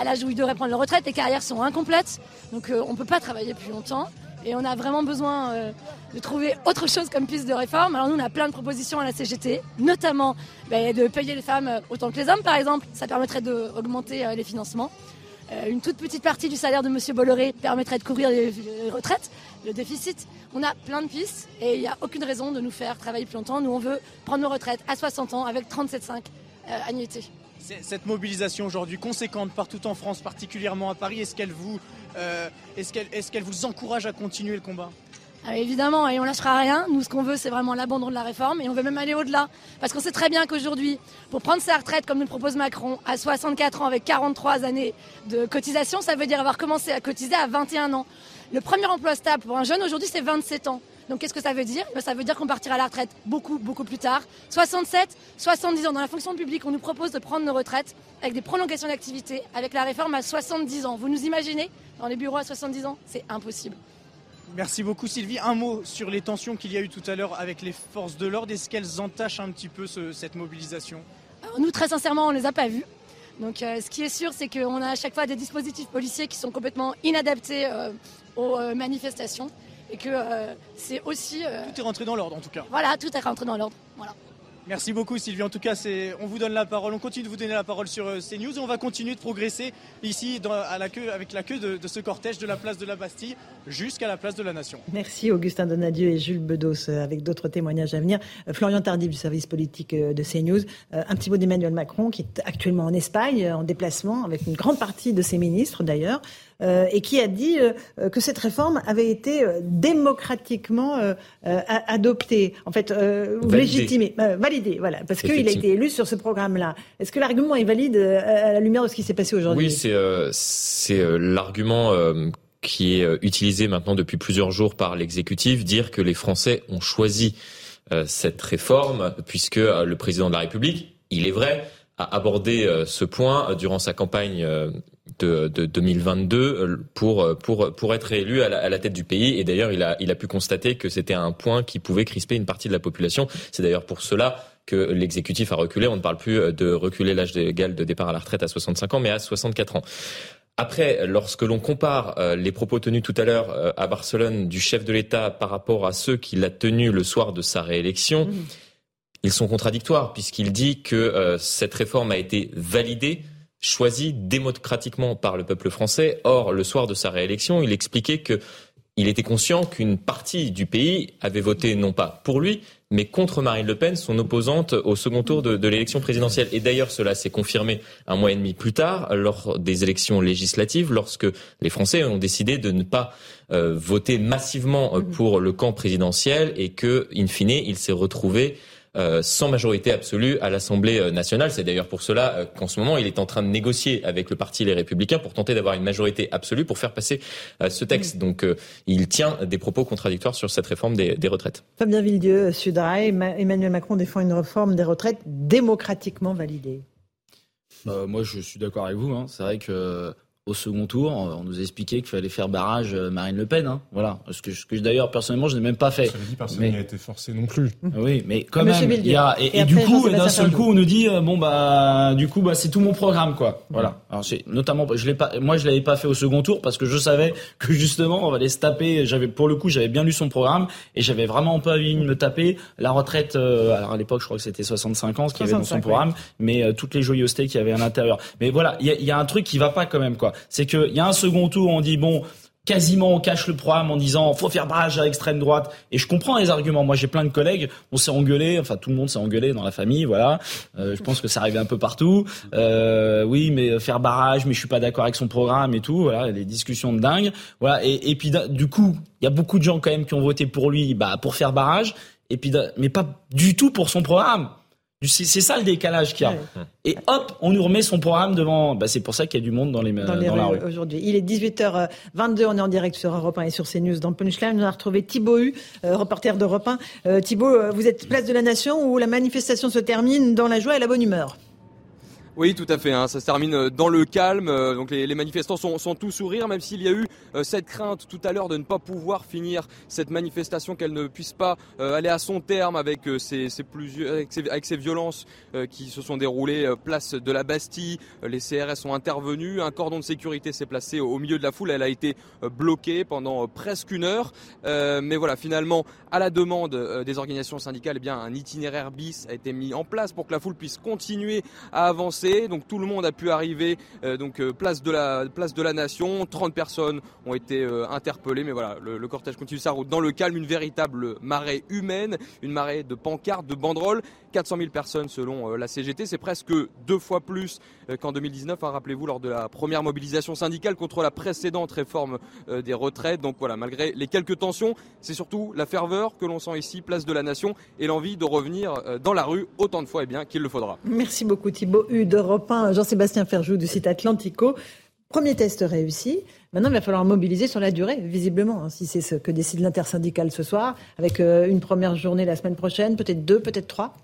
à l'âge où ils devraient prendre leur retraite. Les carrières sont incomplètes, donc euh, on ne peut pas travailler plus longtemps. Et on a vraiment besoin euh, de trouver autre chose comme piste de réforme. Alors nous, on a plein de propositions à la CGT, notamment bah, de payer les femmes autant que les hommes, par exemple. Ça permettrait d'augmenter euh, les financements. Euh, une toute petite partie du salaire de M. Bolloré permettrait de couvrir les, retraites, le déficit. On a plein de pistes et il n'y a aucune raison de nous faire travailler plus longtemps. Nous, on veut prendre nos retraites à 60 ans avec 37,5 annuités. Cette mobilisation aujourd'hui conséquente partout en France, particulièrement à Paris, est-ce qu'elle vous euh, est-ce qu'elle vous encourage à continuer le combat? Ah, évidemment, et on lâchera rien. Nous, ce qu'on veut, c'est vraiment l'abandon de la réforme, et on veut même aller au-delà. Parce qu'on sait très bien qu'aujourd'hui, pour prendre sa retraite, comme nous le propose Macron, à 64 ans avec 43 années de cotisation, ça veut dire avoir commencé à cotiser à 21 ans. Le premier emploi stable pour un jeune, aujourd'hui, c'est 27 ans. Donc qu'est-ce que ça veut dire? Ben, Ça veut dire qu'on partira à la retraite beaucoup, beaucoup plus tard. 67, 70 ans. Dans la fonction publique, on nous propose de prendre nos retraites avec des prolongations d'activité, avec la réforme à 70 ans. Vous nous imaginez? Dans les bureaux à 70 ans C'est impossible. Merci beaucoup Sylvie. Un mot sur les tensions qu'il y a eu tout à l'heure avec les forces de l'ordre. Est-ce qu'elles entachent un petit peu cette mobilisation? Nous, très sincèrement, on ne les a pas vues. Donc euh, ce qui est sûr, c'est qu'on a à chaque fois des dispositifs policiers qui sont complètement inadaptés euh, aux euh, manifestations et que c'est aussi... tout est rentré dans l'ordre en tout cas. Voilà, tout est rentré dans l'ordre. Voilà. Merci beaucoup Sylvie. En tout cas, on vous donne la parole. On continue de vous donner la parole sur euh, CNews et on va continuer de progresser ici à la queue, avec la queue de, ce cortège de la place de la Bastille jusqu'à la place de la Nation. Merci Augustin Donadieu et Jules Bedos euh, avec d'autres témoignages à venir. Euh, Florian Tardif du service politique de CNews. Un petit mot d'Emmanuel Macron qui est actuellement en Espagne en déplacement avec une grande partie de ses ministres d'ailleurs. Euh, et qui a dit euh, que cette réforme avait été euh, démocratiquement adoptée, en fait, légitimée, validée, voilà, parce qu'il a été élu sur ce programme-là. Est-ce que l'argument est valide à la lumière de ce qui s'est passé aujourd'hui? Oui, c'est c'est l'argument qui est utilisé maintenant depuis plusieurs jours par l'exécutif, dire que les Français ont choisi cette réforme puisque le président de la République, il est vrai, a abordé ce point durant sa campagne de, de 2022 euh, pour pour pour être élu à la, tête du pays. Et d'ailleurs, il a il a pu constater que c'était un point qui pouvait crisper une partie de la population. C'est d'ailleurs pour cela que l'exécutif a reculé. On ne parle plus euh, de reculer l'âge légal de départ à la retraite à 65 ans, mais à 64 ans. Après, lorsque l'on compare euh, les propos tenus tout à l'heure à Barcelone du chef de l'État par rapport à ceux qu'il a tenus le soir de sa réélection, mmh. Ils sont contradictoires puisqu'il dit que cette réforme a été validée choisi démocratiquement par le peuple français. Or, le soir de sa réélection, il expliquait que il était conscient qu'une partie du pays avait voté non pas pour lui, mais contre Marine Le Pen, son opposante au second tour de, l'élection présidentielle. Et d'ailleurs, cela s'est confirmé un mois et demi plus tard, lors des élections législatives, lorsque les Français ont décidé de ne pas euh, voter massivement pour le camp présidentiel et que, in fine, il s'est retrouvé euh, sans majorité absolue à l'Assemblée euh, nationale. C'est d'ailleurs pour cela euh, qu'en ce moment, il est en train de négocier avec le parti Les Républicains pour tenter d'avoir une majorité absolue pour faire passer ce texte. Donc, il tient des propos contradictoires sur cette réforme des, des retraites. Fabien Villedieu, Sudrail, Emmanuel Macron défend une réforme des retraites démocratiquement validée. moi, je suis d'accord avec vous. Hein. C'est vrai que au second tour, on nous expliquait qu'il fallait faire barrage euh, Marine Le Pen. Hein. Voilà. Ce que, que d'ailleurs, personnellement, je n'ai même pas fait. Ça dit, personne n'a été forcé non plus. Ah oui, mais quand même, il y a, et, du coup, d'un seul coup, on nous dit, euh, bon, bah, du coup, bah, c'est tout mon programme, quoi. Voilà. Alors, c'est, notamment, je l'ai pas, moi, je l'avais pas fait au second tour parce que je savais que justement, on allait se taper, j'avais, pour le coup, j'avais bien lu son programme et j'avais vraiment pas envie de me taper la retraite, euh, alors à l'époque, je crois que c'était 65 ans, ce qu'il y avait dans son programme, mais toutes les joyeusetés qu'il y avait à l'intérieur. Mais voilà, il y a, y a, un truc qui va pas quand même, quoi. C'est qu'il y a un second tour, on dit bon, quasiment on cache le programme en disant faut faire barrage à l'extrême droite. Et je comprends les arguments. Moi j'ai plein de collègues on s'est engueulé enfin tout le monde s'est engueulé dans la famille voilà. Euh, je pense que ça arrivait un peu partout. Euh, oui mais faire barrage mais je suis pas d'accord avec son programme et tout voilà. Des discussions de dingue voilà. Et, et puis du coup il y a beaucoup de gens quand même qui ont voté pour lui bah pour faire barrage. Et puis mais pas du tout pour son programme c'est ça le décalage qu'il y a. Et hop, on nous remet son programme devant. Bah, c'est pour ça qu'il y a du monde dans les, dans, la rue. Aujourd'hui. Il est 18h22, on est en direct sur Europe 1 et sur CNews dans Punchline. On a retrouvé Thibaut Hu, euh, reporter d'Europe 1. Euh, Thibaut, euh, vous êtes place de la Nation où la manifestation se termine dans la joie et la bonne humeur. Oui, tout à fait. Hein. Ça se termine euh, dans le calme. Euh, donc les, manifestants sont, sont tous sourires, même s'il y a eu euh, cette crainte tout à l'heure de ne pas pouvoir finir cette manifestation, qu'elle ne puisse pas aller à son terme avec ces, ces plusieurs, avec ces, avec ces violences qui se sont déroulées place de la Bastille. Les CRS ont intervenu. Un cordon de sécurité s'est placé au milieu de la foule. Elle a été bloquée pendant presque une heure. mais voilà, finalement, à la demande des organisations syndicales, eh bien, un itinéraire bis a été mis en place pour que la foule puisse continuer à avancer donc tout le monde a pu arriver. Euh, donc euh, place de la Nation. 30 personnes ont été euh, interpellées. Mais voilà, le, cortège continue sa route dans le calme. Une véritable marée humaine, une marée de pancartes, de banderoles. 400 000 personnes selon la CGT. C'est presque deux fois plus qu'en 2019. Hein, rappelez-vous lors de la première mobilisation syndicale contre la précédente réforme des retraites. Donc voilà, malgré les quelques tensions, c'est surtout la ferveur que l'on sent ici, place de la Nation, et l'envie de revenir dans la rue autant de fois eh qu'il le faudra. Merci beaucoup Thibaut d'Europe 1, Jean-Sébastien Ferjou du site Atlantico. Premier test réussi. Maintenant, il va falloir mobiliser sur la durée, visiblement, hein, si c'est ce que décide l'intersyndicale ce soir, avec euh, une première journée la semaine prochaine, peut-être deux, peut-être trois.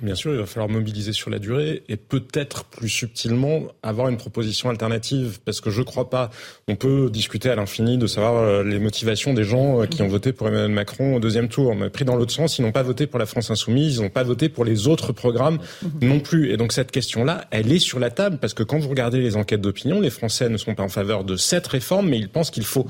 Bien sûr, il va falloir mobiliser sur la durée et peut-être plus subtilement avoir une proposition alternative parce que je crois pas. On peut discuter à l'infini de savoir euh, les motivations des gens euh, qui ont voté pour Emmanuel Macron au deuxième tour. Mais pris dans l'autre sens, ils n'ont pas voté pour la France insoumise, ils n'ont pas voté pour les autres programmes non plus. Et donc cette question-là, elle est sur la table parce que quand vous regardez les enquêtes d'opinion, les Français ne sont pas en faveur de cette réforme, mais ils pensent qu'il faut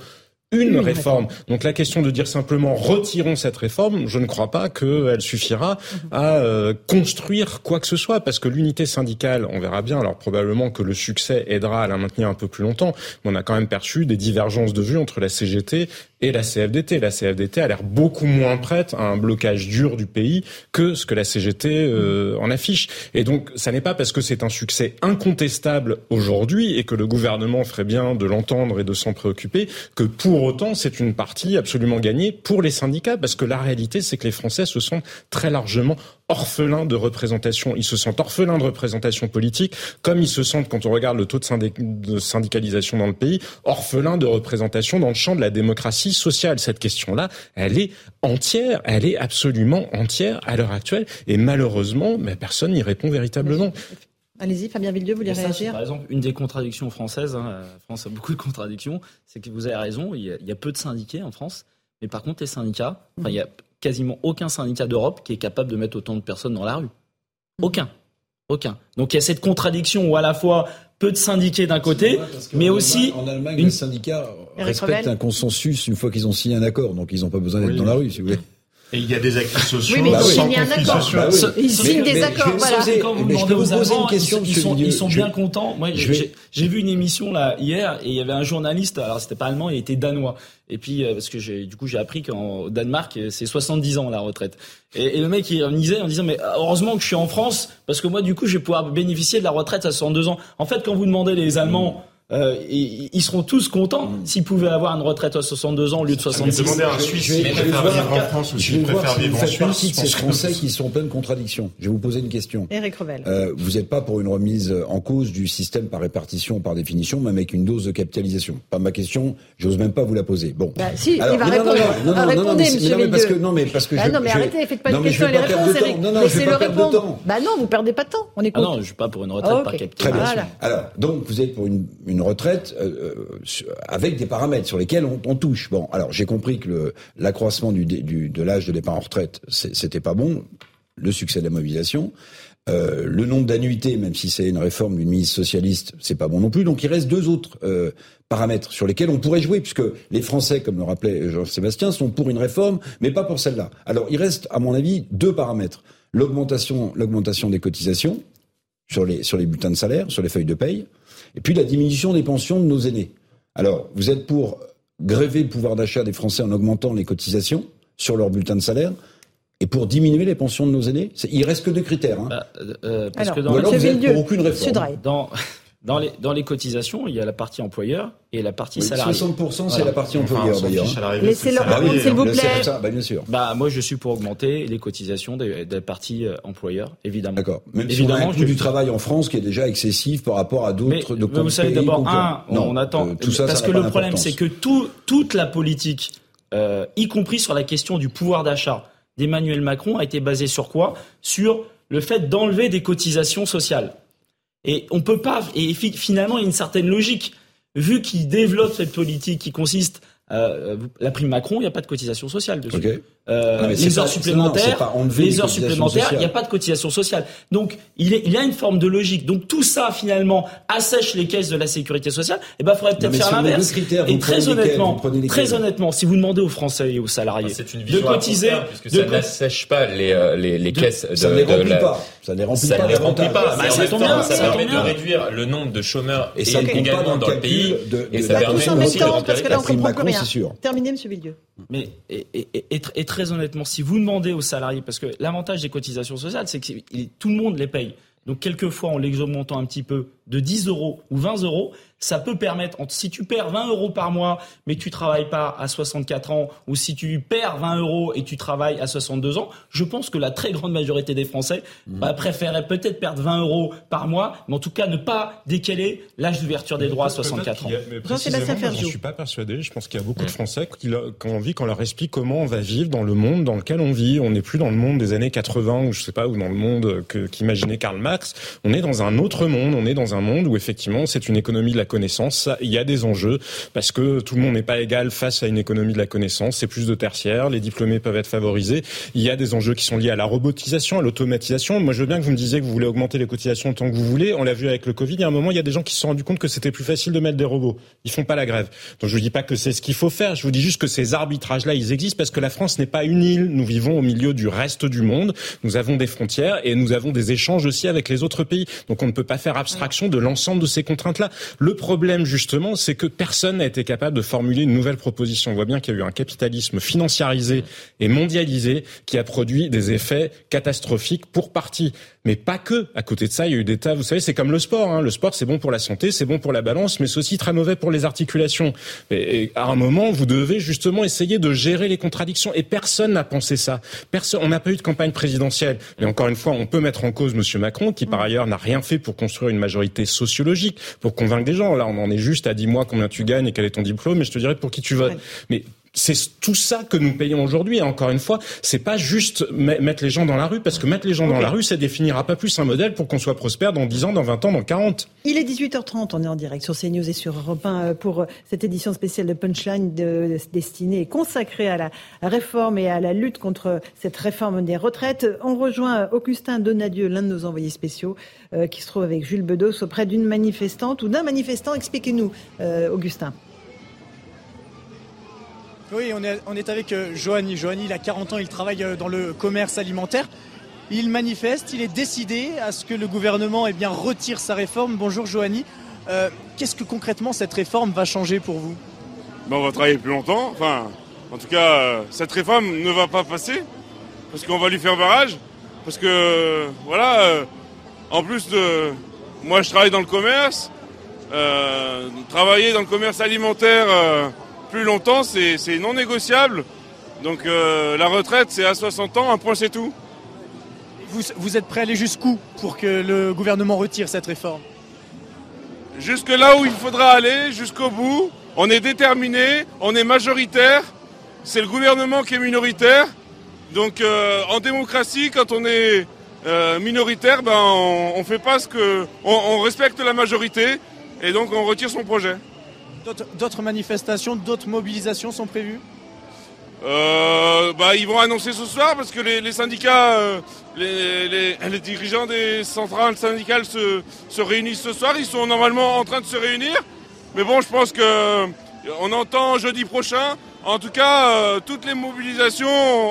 une réforme. Donc la question de dire simplement retirons cette réforme, je ne crois pas qu'elle suffira à euh, construire quoi que ce soit, parce que l'unité syndicale, on verra bien, alors probablement que le succès aidera à la maintenir un peu plus longtemps, mais on a quand même perçu des divergences de vues entre la CGT et la CFDT. La CFDT a l'air beaucoup moins prête à un blocage dur du pays que ce que la CGT euh, en affiche. Et donc, ça n'est pas parce que c'est un succès incontestable aujourd'hui et que le gouvernement ferait bien de l'entendre et de s'en préoccuper que pour autant c'est une partie absolument gagnée pour les syndicats parce que la réalité c'est que les Français se sentent très largement orphelins de représentation. Ils se sentent orphelins de représentation politique, comme ils se sentent, quand on regarde le taux de, syndicalisation dans le pays, orphelins de représentation dans le champ de la démocratie sociale. Cette question-là, elle est entière, elle est absolument entière à l'heure actuelle, et malheureusement, mais personne n'y répond véritablement. Allez-y, Fabien Villedieu, vous voulez réagir? Par exemple, une des contradictions françaises, hein, la France a beaucoup de contradictions, c'est que vous avez raison, il y, a, peu de syndiqués en France, mais par contre, les syndicats, il y a quasiment aucun syndicat d'Europe qui est capable de mettre autant de personnes dans la rue. Aucun. Aucun. Donc il y a cette contradiction où à la fois peu de syndiqués d'un côté, mais aussi en Allemagne, les syndicats respectent un consensus une fois qu'ils ont signé un accord, donc ils n'ont pas besoin d'être dans la rue, si vous voulez. Et il y a des acquis sociaux. Oui, mais ils signent un accord. Bah ils signent des accords. Voilà. Quand vous demandez aux Allemands, ils, sont, ils sont bien contents. Moi, j'ai vu une émission là hier et il y avait un journaliste. Alors c'était pas allemand, il était danois. Et puis euh, parce que j'ai du coup j'ai appris qu'en Danemark c'est 70 ans la retraite. Et, et le mec il me disait en disant mais heureusement que je suis en France parce que moi du coup je vais pouvoir bénéficier de la retraite à 62 ans. En fait quand vous demandez les Allemands euh, ils, seront tous contents mm. s'ils pouvaient avoir une retraite à 62 ans au lieu de 66. Demander à un Suisse s'il préfère vivre en France ou s'il préfère vivre en Suisse. partie de ces Français qui sont pleins de contradictions. Je vais vous poser une question. Eric Revel. Euh, vous n'êtes pas pour une remise en cause du système par répartition, par définition, même avec une dose de capitalisation. Pas ma question, j'ose même pas vous la poser. Bon. Bah, si, il va répondre. Non, non, non, non, mais, monsieur non, parce que, non, mais parce que bah, je, non, mais arrêtez, faites pas une question et les réponses, Eric. Non, non, je vais pas perdre de Bah non, vous perdez pas de temps. On écoute. Ah non, je suis pas pour une retraite par capitalisation. Très bien. Alors, donc, vous êtes pour une retraite avec des paramètres sur lesquels on, touche. Bon, alors j'ai compris que l'accroissement du, de l'âge de départ en retraite, c'était pas bon. Le succès de la mobilisation. Euh, le nombre d'annuités, même si c'est une réforme d'une ministre socialiste, c'est pas bon non plus. Donc il reste deux autres euh, paramètres sur lesquels on pourrait jouer, puisque les Français, comme le rappelait Jean-Sébastien, sont pour une réforme, mais pas pour celle-là. Alors il reste, à mon avis, deux paramètres l'augmentation, l'augmentation des cotisations sur les sur les bulletins de salaire, sur les feuilles de paye, et puis la diminution des pensions de nos aînés. Alors vous êtes pour gréver le pouvoir d'achat des Français en augmentant les cotisations sur leurs bulletins de salaire et pour diminuer les pensions de nos aînés? Il reste que deux critères. Hein. Bah, euh, parce que dans alors vous êtes pour aucune réforme. Dans, *laughs* dans, les, dans les cotisations, il y a la partie employeur et la partie oui, salarié. 60% c'est la partie employeur d'ailleurs. Laissez-leur répondre s'il vous plaît. bah, bien sûr. Bah, moi je suis pour augmenter les cotisations des, des parties euh, employeurs, évidemment. D'accord. Même évidemment, si on a un coût du travail en France qui est déjà excessif par rapport à d'autres de Vous savez d'abord, un, on, attend. Euh, tout ça, parce que le problème c'est que tout, toute la politique, euh, y compris sur la question du pouvoir d'achat, d'Emmanuel Macron a été basé sur quoi? Sur le fait d'enlever des cotisations sociales. Et on peut pas. Et finalement, il y a une certaine logique. Vu qu'il développe cette politique qui consiste euh, la prime Macron, il n'y a pas de cotisation sociale dessus. Euh, les, heures supplémentaires, les heures supplémentaires, il n'y a pas de cotisation sociale. Donc, il, est, il y a une forme de logique. Donc, tout ça, finalement, assèche les caisses de la sécurité sociale. Et eh ben, faudrait peut-être faire l'inverse. Et très honnêtement, très honnêtement, si vous demandez aux Français et aux salariés ah, de cotiser, puisque ça n'assèche pas les, euh, les, les caisses de, ça ne les remplit pas. Ça ne les remplit pas. Les remplit pas. Bah, ça, permet de réduire le nombre de chômeurs et également dans le pays. Et ça permet aussi de remplir c'est sûr. Terminé, Monsieur Villedieu. Mais et très honnêtement, si vous demandez aux salariés, parce que l'avantage des cotisations sociales, c'est que tout le monde les paye. Donc quelquefois, en les augmentant un petit peu de 10 euros ou 20 euros, ça peut permettre, si tu perds 20 euros par mois, mais que tu travailles pas à 64 ans, ou si tu perds 20 euros et tu travailles à 62 ans, je pense que la très grande majorité des Français mmh. bah, préféraient peut-être perdre 20 euros par mois, mais en tout cas ne pas décaler l'âge d'ouverture des droits à 64 ans. Je ne suis pas persuadé. Je pense qu'il y a beaucoup de Français qui, ont envie qu'on leur explique comment on va vivre dans le monde dans lequel on vit. On n'est plus dans le monde des années 80 ou je sais pas, ou dans le monde qu'imaginait Karl Marx. On est dans un autre monde. On est dans un monde où effectivement c'est une économie de la Il y a des enjeux parce que tout le monde n'est pas égal face à une économie de la connaissance. C'est plus de tertiaire. Les diplômés peuvent être favorisés. Il y a des enjeux qui sont liés à la robotisation, à l'automatisation. Moi, je veux bien que vous me disiez que vous voulez augmenter les cotisations tant que vous voulez. On l'a vu avec le Covid. Il y a un moment, il y a des gens qui se sont rendus compte que c'était plus facile de mettre des robots. Ils font pas la grève. Donc je vous dis pas que c'est ce qu'il faut faire. Je vous dis juste que ces arbitrages-là, ils existent parce que la France n'est pas une île. Nous vivons au milieu du reste du monde. Nous avons des frontières et nous avons des échanges aussi avec les autres pays. Donc on ne peut pas faire abstraction de l'ensemble de ces contraintes-là. Problème, justement, c'est que personne n'a été capable de formuler une nouvelle proposition. On voit bien qu'il y a eu un capitalisme financiarisé et mondialisé qui a produit des effets catastrophiques pour partie. Mais pas que. À côté de ça, il y a eu des tas, vous savez, c'est comme le sport. Hein. Le sport, c'est bon pour la santé, c'est bon pour la balance, mais c'est aussi très mauvais pour les articulations. Et, à un moment, vous devez justement essayer de gérer les contradictions. Et personne n'a pensé ça. Personne, on n'a pas eu de campagne présidentielle. Mais encore une fois, on peut mettre en cause Monsieur Macron, qui par mm. ailleurs n'a rien fait pour construire une majorité sociologique, pour convaincre des gens. Là, on en est juste à dis-moi combien tu gagnes et quel est ton diplôme, et je te dirai pour qui tu votes. Mais c'est tout ça que nous payons aujourd'hui. Et encore une fois, c'est pas juste mettre les gens dans la rue, parce que mettre les gens dans la rue, ça définira pas plus un modèle pour qu'on soit prospère dans 10 ans, dans 20 ans, dans 40. Il est 18h30, on est en direct sur CNews et sur Europe 1 euh, pour cette édition spéciale de Punchline de, destinée et consacrée à la réforme et à la lutte contre cette réforme des retraites. On rejoint Augustin Donadieu, l'un de nos envoyés spéciaux, euh, qui se trouve avec Jules Bedos auprès d'une manifestante ou d'un manifestant. Expliquez-nous, euh, Augustin. Oui, on est, avec euh, Johanny. Johanny, il a 40 ans, il travaille euh, dans le commerce alimentaire. Il manifeste, il est décidé à ce que le gouvernement eh bien, retire sa réforme. Bonjour Johanny. Euh, qu'est-ce que concrètement cette réforme va changer pour vous? Ben, On va travailler plus longtemps. Enfin, en tout cas, cette réforme ne va pas passer parce qu'on va lui faire barrage. Parce que, voilà, en plus de. Moi, je travaille dans le commerce. travailler dans le commerce alimentaire plus longtemps, c'est non négociable. Donc euh, la retraite, c'est à 60 ans, un point c'est tout. Vous, vous, êtes prêt à aller jusqu'où pour que le gouvernement retire cette réforme? Jusque là où il faudra aller, jusqu'au bout. On est déterminé, on est majoritaire. C'est le gouvernement qui est minoritaire. Donc euh, en démocratie, quand on est euh, minoritaire, ben, on, fait pas ce que. on respecte la majorité et donc on retire son projet. D'autres manifestations, d'autres mobilisations sont prévues euh, bah, ils vont annoncer ce soir parce que les, syndicats, euh, les, dirigeants des centrales syndicales se, se, réunissent ce soir. Ils sont normalement en train de se réunir. Mais bon, je pense que on entend jeudi prochain. En tout cas, euh, toutes les mobilisations,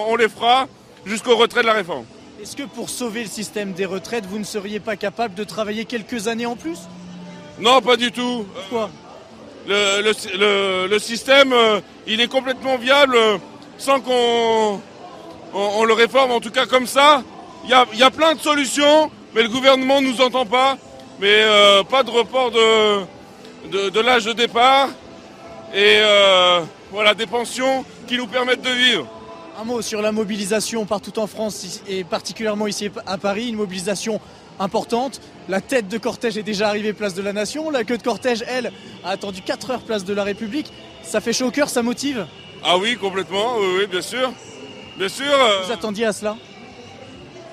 on les fera jusqu'au retrait de la réforme. Est-ce que pour sauver le système des retraites, vous ne seriez pas capable de travailler quelques années en plus? Non, pas du tout. Pourquoi? Le, le, le, système, il est complètement viable sans qu'on on, le réforme, en tout cas comme ça. Il y a, plein de solutions, mais le gouvernement ne nous entend pas. Mais euh, pas de report de, de, l'âge de départ et euh, voilà des pensions qui nous permettent de vivre. Un mot sur la mobilisation partout en France et particulièrement ici à Paris, une mobilisation importante. La tête de cortège est déjà arrivée place de la Nation. La queue de cortège, elle, a attendu 4 heures place de la République. Ça fait chaud au cœur, ça motive ah oui, complètement, oui, bien sûr. Bien sûr. Euh, Vous attendiez à cela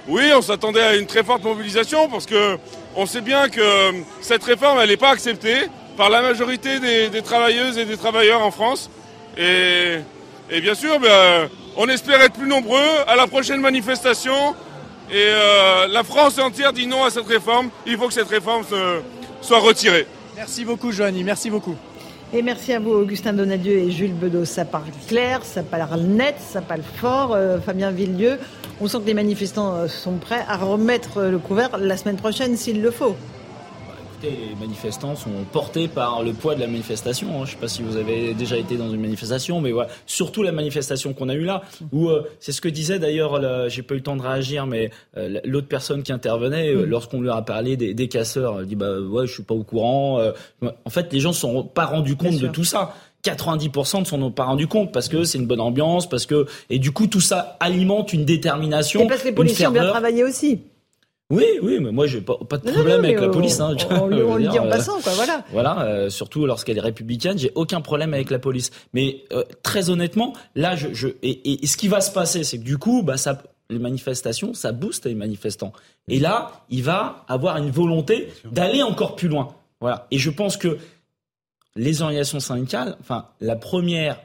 Oui, on s'attendait à une très forte mobilisation parce que on sait bien que euh, cette réforme, elle n'est pas acceptée par la majorité des, travailleuses et des travailleurs en France. Et, bien sûr, ben, on espère être plus nombreux à la prochaine manifestation. Et euh, la France entière dit non à cette réforme. Il faut que cette réforme soit retirée. Merci beaucoup, Joanny. Merci beaucoup. Et merci à vous, Augustin Donadieu et Jules Bedeau. Ça parle clair, ça parle net, ça parle fort. Euh, Fabien Villedieu, on sent que les manifestants euh, sont prêts à remettre le couvert la semaine prochaine s'il le faut les manifestants sont portés par le poids de la manifestation. Hein. Je ne sais pas si vous avez déjà été dans une manifestation, mais voilà, surtout la manifestation qu'on a eue là, où euh, c'est ce que disait d'ailleurs, j'ai pas eu le temps de réagir, mais euh, l'autre personne qui intervenait, euh, mm. lorsqu'on lui a parlé des, casseurs, elle dit bah ouais, je suis pas au courant. en fait, les gens ne sont pas rendus compte de tout ça. 90% ne sont pas rendus compte parce que c'est une bonne ambiance, parce que et du coup tout ça alimente une détermination. Et parce que les policiers ont bien travaillé aussi. Oui, oui, mais moi j'ai pas, pas de problème avec la police. Hein, on, le dit en euh, passant, quoi, voilà. Voilà, euh, surtout lorsqu'elle est républicaine, j'ai aucun problème avec la police. Mais euh, très honnêtement, là, je, je et, et, ce qui va se passer, c'est que du coup, bah ça, les manifestations, ça booste les manifestants. Et là, il va avoir une volonté d'aller encore plus loin. Voilà. Et je pense que les organisations syndicales, enfin, la première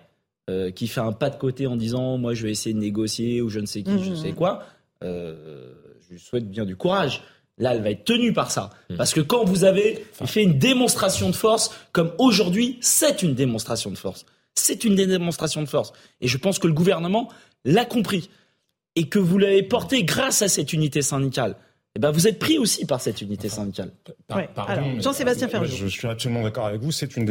qui fait un pas de côté en disant, moi, je vais essayer de négocier ou je ne sais qui, je ne sais mmh. quoi. Euh, je lui souhaite bien du courage. Là, elle va être tenue par ça. Hmm. Parce que quand vous avez fait une démonstration de force, comme aujourd'hui, c'est une démonstration de force. C'est une démonstration de force. Et je pense que le gouvernement l'a compris. Et que vous l'avez porté grâce à cette unité syndicale eh ben vous êtes pris aussi par cette unité syndicale. Jean-Sébastien Ferjou. Je suis absolument d'accord avec vous. C'est une,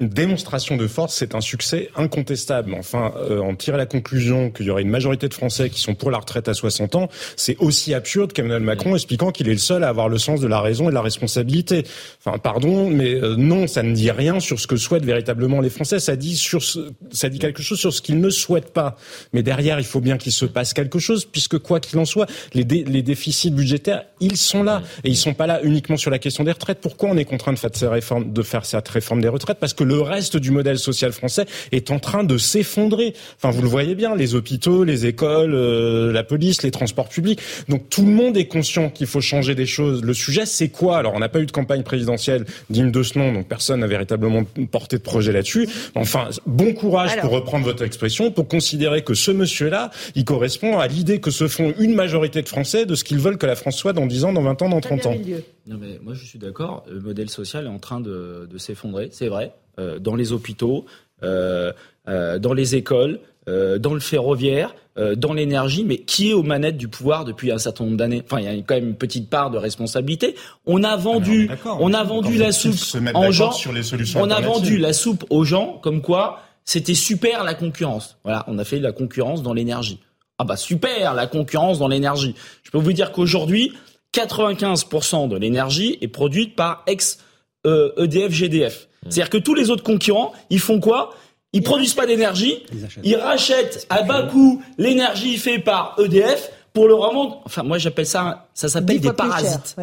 démonstration de force. C'est un succès incontestable. Enfin, euh, en tirer la conclusion qu'il y aurait une majorité de Français qui sont pour la retraite à 60 ans, c'est aussi absurde qu'Emmanuel Macron expliquant qu'il est le seul à avoir le sens de la raison et de la responsabilité. Enfin, pardon, mais euh, non, ça ne dit rien sur ce que souhaitent véritablement les Français. Ça dit sur, ça dit quelque chose sur ce qu'ils ne souhaitent pas. Mais derrière, il faut bien qu'il se passe quelque chose, puisque quoi qu'il en soit, les, les déficits budgétaires ils sont là. Et ils sont pas là uniquement sur la question des retraites. Pourquoi on est contraint de faire, cette réforme, de faire cette réforme des retraites? Parce que le reste du modèle social français est en train de s'effondrer. Enfin, vous le voyez bien, les hôpitaux, les écoles, euh, la police, les transports publics. Donc tout le monde est conscient qu'il faut changer des choses. Le sujet, c'est quoi? Alors, on n'a pas eu de campagne présidentielle digne de ce nom, donc personne n'a véritablement porté de projet là-dessus. Enfin, bon courage pour reprendre votre expression, pour considérer que ce monsieur-là, il correspond à l'idée que se font une majorité de Français de ce qu'ils veulent que la France soit dans 10 ans, dans 20 ans, dans 30 ans. Non mais moi je suis d'accord, le modèle social est en train de, s'effondrer, c'est vrai, euh, dans les hôpitaux, euh, euh, dans les écoles, dans le ferroviaire, dans l'énergie, mais qui est aux manettes du pouvoir depuis un certain nombre d'années? Enfin, il y a quand même une petite part de responsabilité. On a vendu, on a vendu la soupe en gens, sur les solutions on a vendu la soupe aux gens comme quoi c'était super la concurrence. Voilà, on a fait de la concurrence dans l'énergie. Ah bah super, la concurrence dans l'énergie. Je peux vous dire qu'aujourd'hui, 95% de l'énergie est produite par ex EDF GDF. Mmh. C'est-à-dire que tous les autres concurrents, ils font quoi? Ils produisent pas d'énergie, ils rachètent à bas coût l'énergie faite par EDF pour le revendre. Enfin, moi, j'appelle ça, ça s'appelle des parasites.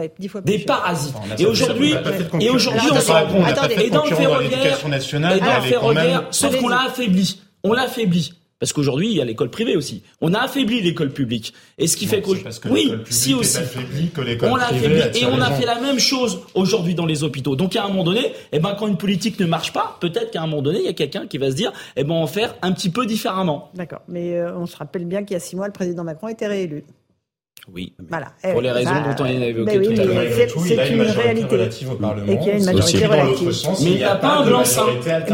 des parasites. Et aujourd'hui, et aujourd'hui, on se rend compte. Et dans le ferroviaire, et dans le ferroviaire, sauf qu'on l'a affaibli. On l'affaiblit. Parce qu'aujourd'hui, il y a l'école privée aussi. On a affaibli l'école publique. Et ce qui fait que oui, si aussi, on l'a affaibli et on a fait la même chose aujourd'hui dans les hôpitaux. Donc à un moment donné, eh ben quand une politique ne marche pas, peut-être qu'à un moment donné, il y a quelqu'un qui va se dire, eh ben on va faire un petit peu différemment. D'accord. Mais euh, on se rappelle bien qu'il y a six mois, le président Macron était réélu. Oui. Voilà. Pour les raisons bah, dont on a évoqué oui, tout à l'heure. C'est une réalité. Relative au Parlement. Et qu'il y a une majorité relative. Mais il n'y a pas un blanc-seing.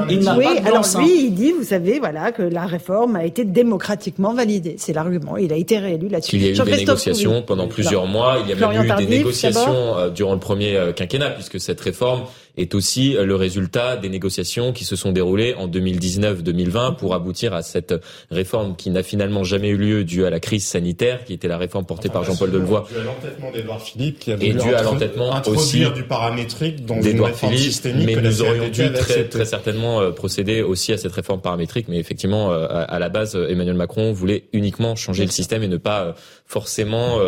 Il n'a oui, pas alors lui, il dit, vous savez, voilà, que la réforme a été démocratiquement validée. C'est l'argument. Il a été réélu là-dessus. Qu'il y a eu des négociations pendant plusieurs mois. Il y a même eu des négociations euh, durant le premier euh, quinquennat, puisque cette réforme est aussi euh, le résultat des négociations qui se sont déroulées en 2019-2020 pour aboutir à cette réforme qui n'a finalement jamais eu lieu due à la crise sanitaire, qui était la réforme portée par Jean-Paul Delevoye. Dû à l'entêtement d'Edouard Philippe qui a Et voulu dû à l'entêtement aussi du paramétrique dans une réforme Philippe, systémique mais nous aurions dû avait très, très certainement euh, procéder aussi à cette réforme paramétrique, mais effectivement, euh, à, la base, Emmanuel Macron voulait uniquement changer le système et ne pas forcément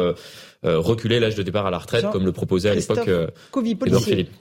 reculer l'âge de départ à la retraite, Jean- comme le proposait à l'époque Edouard. Philippe.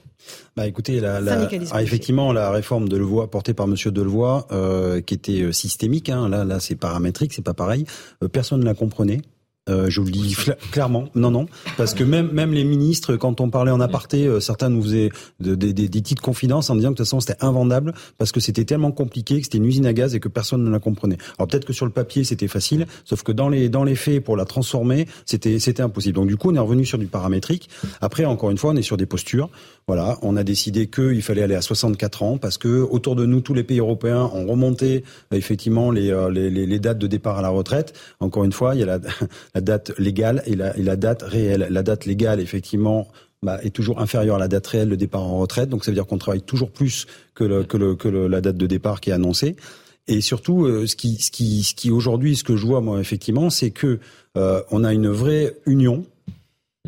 Bah écoutez, la, la- ah, effectivement, la réforme de Levoix portée par Monsieur Delevoye, euh, qui était euh, systémique, hein, là, là, c'est paramétrique, c'est pas pareil. Euh, personne ne la comprenait. Euh, je vous le dis clairement, non, non, parce que même même les ministres, quand on parlait en aparté, euh, certains nous faisaient de- des des- des petites confidences en disant que de toute façon c'était invendable parce que c'était tellement compliqué, que c'était une usine à gaz et que personne ne la comprenait. Alors peut-être que sur le papier c'était facile, sauf que dans les dans les faits pour la transformer, c'était c'était impossible. Donc du coup on est revenu sur du paramétrique. Après encore une fois on est sur des postures. Voilà, on a décidé qu'il fallait aller à 64 ans parce que autour de nous tous les pays européens ont remonté euh, effectivement les, euh, les, les, les dates de départ à la retraite. Encore une fois, il y a la, *laughs* la date légale et la, et la date réelle. La date légale, effectivement, bah, est toujours inférieure à la date réelle de départ en retraite. Donc ça veut dire qu'on travaille toujours plus que, le, que, le, que le- la date de départ qui est annoncée. Et surtout, euh, ce qui, ce qui, ce qui aujourd'hui, ce que je vois moi effectivement, c'est que euh, on a une vraie union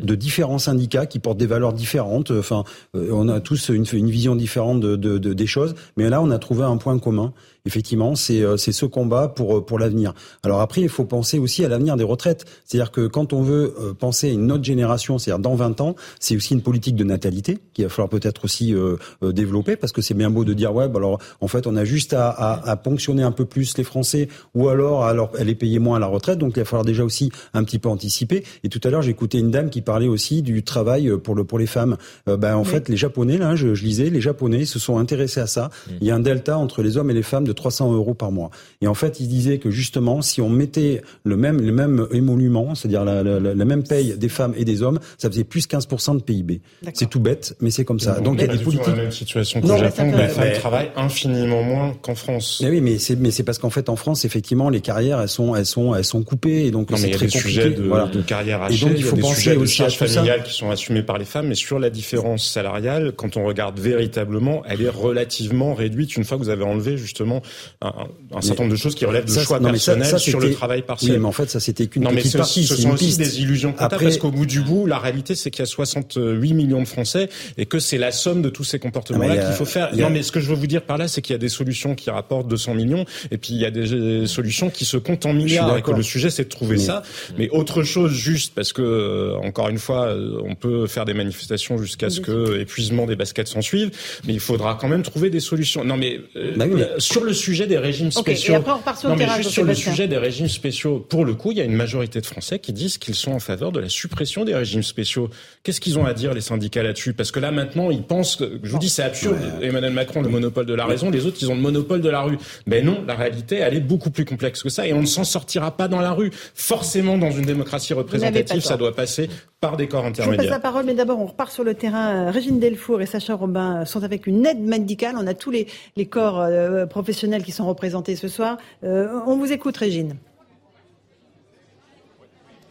de différents syndicats qui portent des valeurs différentes. Enfin, euh, on a tous une, vision différente de- des choses, mais là, on a trouvé un point commun. Effectivement, c'est euh, c'est ce combat pour euh, pour l'avenir. Alors après, il faut penser aussi à l'avenir des retraites. C'est-à-dire que quand on veut euh, penser à une autre génération, c'est-à-dire dans 20 ans, c'est aussi une politique de natalité qu'il va falloir peut-être aussi développer, parce que c'est bien beau de dire ouais, bah alors en fait, on a juste à, à, à ponctionner un peu plus les Français, ou alors alors elle est payée moins à la retraite. Donc il va falloir déjà aussi un petit peu anticiper. Et tout à l'heure, écouté une dame qui parlait aussi du travail pour le pour les femmes. Euh, ben en fait, les Japonais, là, je, je lisais, les Japonais se sont intéressés à ça. Il y a un delta entre les hommes et les femmes de 300 euros par mois. Et en fait, ils disaient que justement, si on mettait le même le même émolument, c'est-à-dire la, la, la- la même paye des femmes et des hommes, ça faisait plus 15% de PIB. C'est tout bête, mais c'est comme ça. Donc il y a des politiques. la même situation qu'au Non, Japon, où les femmes travaillent infiniment moins qu'en France. Mais oui, mais c'est mais c'est parce qu'en fait en France effectivement les carrières elles sont elles sont elles sont coupées et donc c'est il très des compliqué. sujets de, Voilà. de carrière Et hachée, donc il il y a faut des penser sujets de aussi à charges tout ça. familiales qui sont assumés par les femmes, mais sur la différence salariale, quand on regarde véritablement, elle est relativement réduite une fois que vous avez enlevé justement un, un certain nombre de choses qui relèvent de Ça, choix non, mais ça- personnels ça, sur le travail partiel. Oui, mais en fait ça c'était qu'une Non, mais petite ce, partie. ce sont aussi piste. des illusions comptables Après- parce qu'au bout du bout, la réalité, c'est qu'il y a 68 millions de Français et que c'est la somme de tous ces mais comportements-là qu'il faut faire. y a- Non, mais ce que je veux vous dire par là, c'est qu'il y a des solutions qui rapportent 200 millions et puis il y a des euh, solutions qui se comptent en milliards et que le sujet, c'est de trouver Mais- ça. Mais autre chose, juste parce que, euh, encore une fois, euh, on peut faire des manifestations jusqu'à ce que épuisement des baskets s'en suive, mais il faudra quand même trouver des solutions. Non, mais, euh, Bah oui, mais- euh, sur le sujet des régimes Ok, et spéciaux. après, on repart sur le non, mais terrain, juste sur le sujet des régimes spéciaux, pour le coup, il y a une majorité de Français qui disent qu'ils sont en faveur de la suppression des régimes spéciaux. Qu'est-ce qu'ils ont à dire, les syndicats, là-dessus? Parce que là, maintenant, ils pensent que, je vous dis, c'est absurde. Emmanuel Macron, le monopole de la raison, les autres, ils ont le monopole de la rue. Mais non, la réalité, elle est beaucoup plus complexe que ça et on ne s'en sortira pas dans la rue. Forcément, dans une démocratie représentative, ça doit passer par des corps Je vous passe intermédiaires. la parole, mais d'abord, on repart sur le terrain. Régine Delfour et Sacha Robin sont avec une aide médicale. On a tous les, les corps euh, professionnels qui sont représentés ce soir. Euh, on vous écoute, Régine.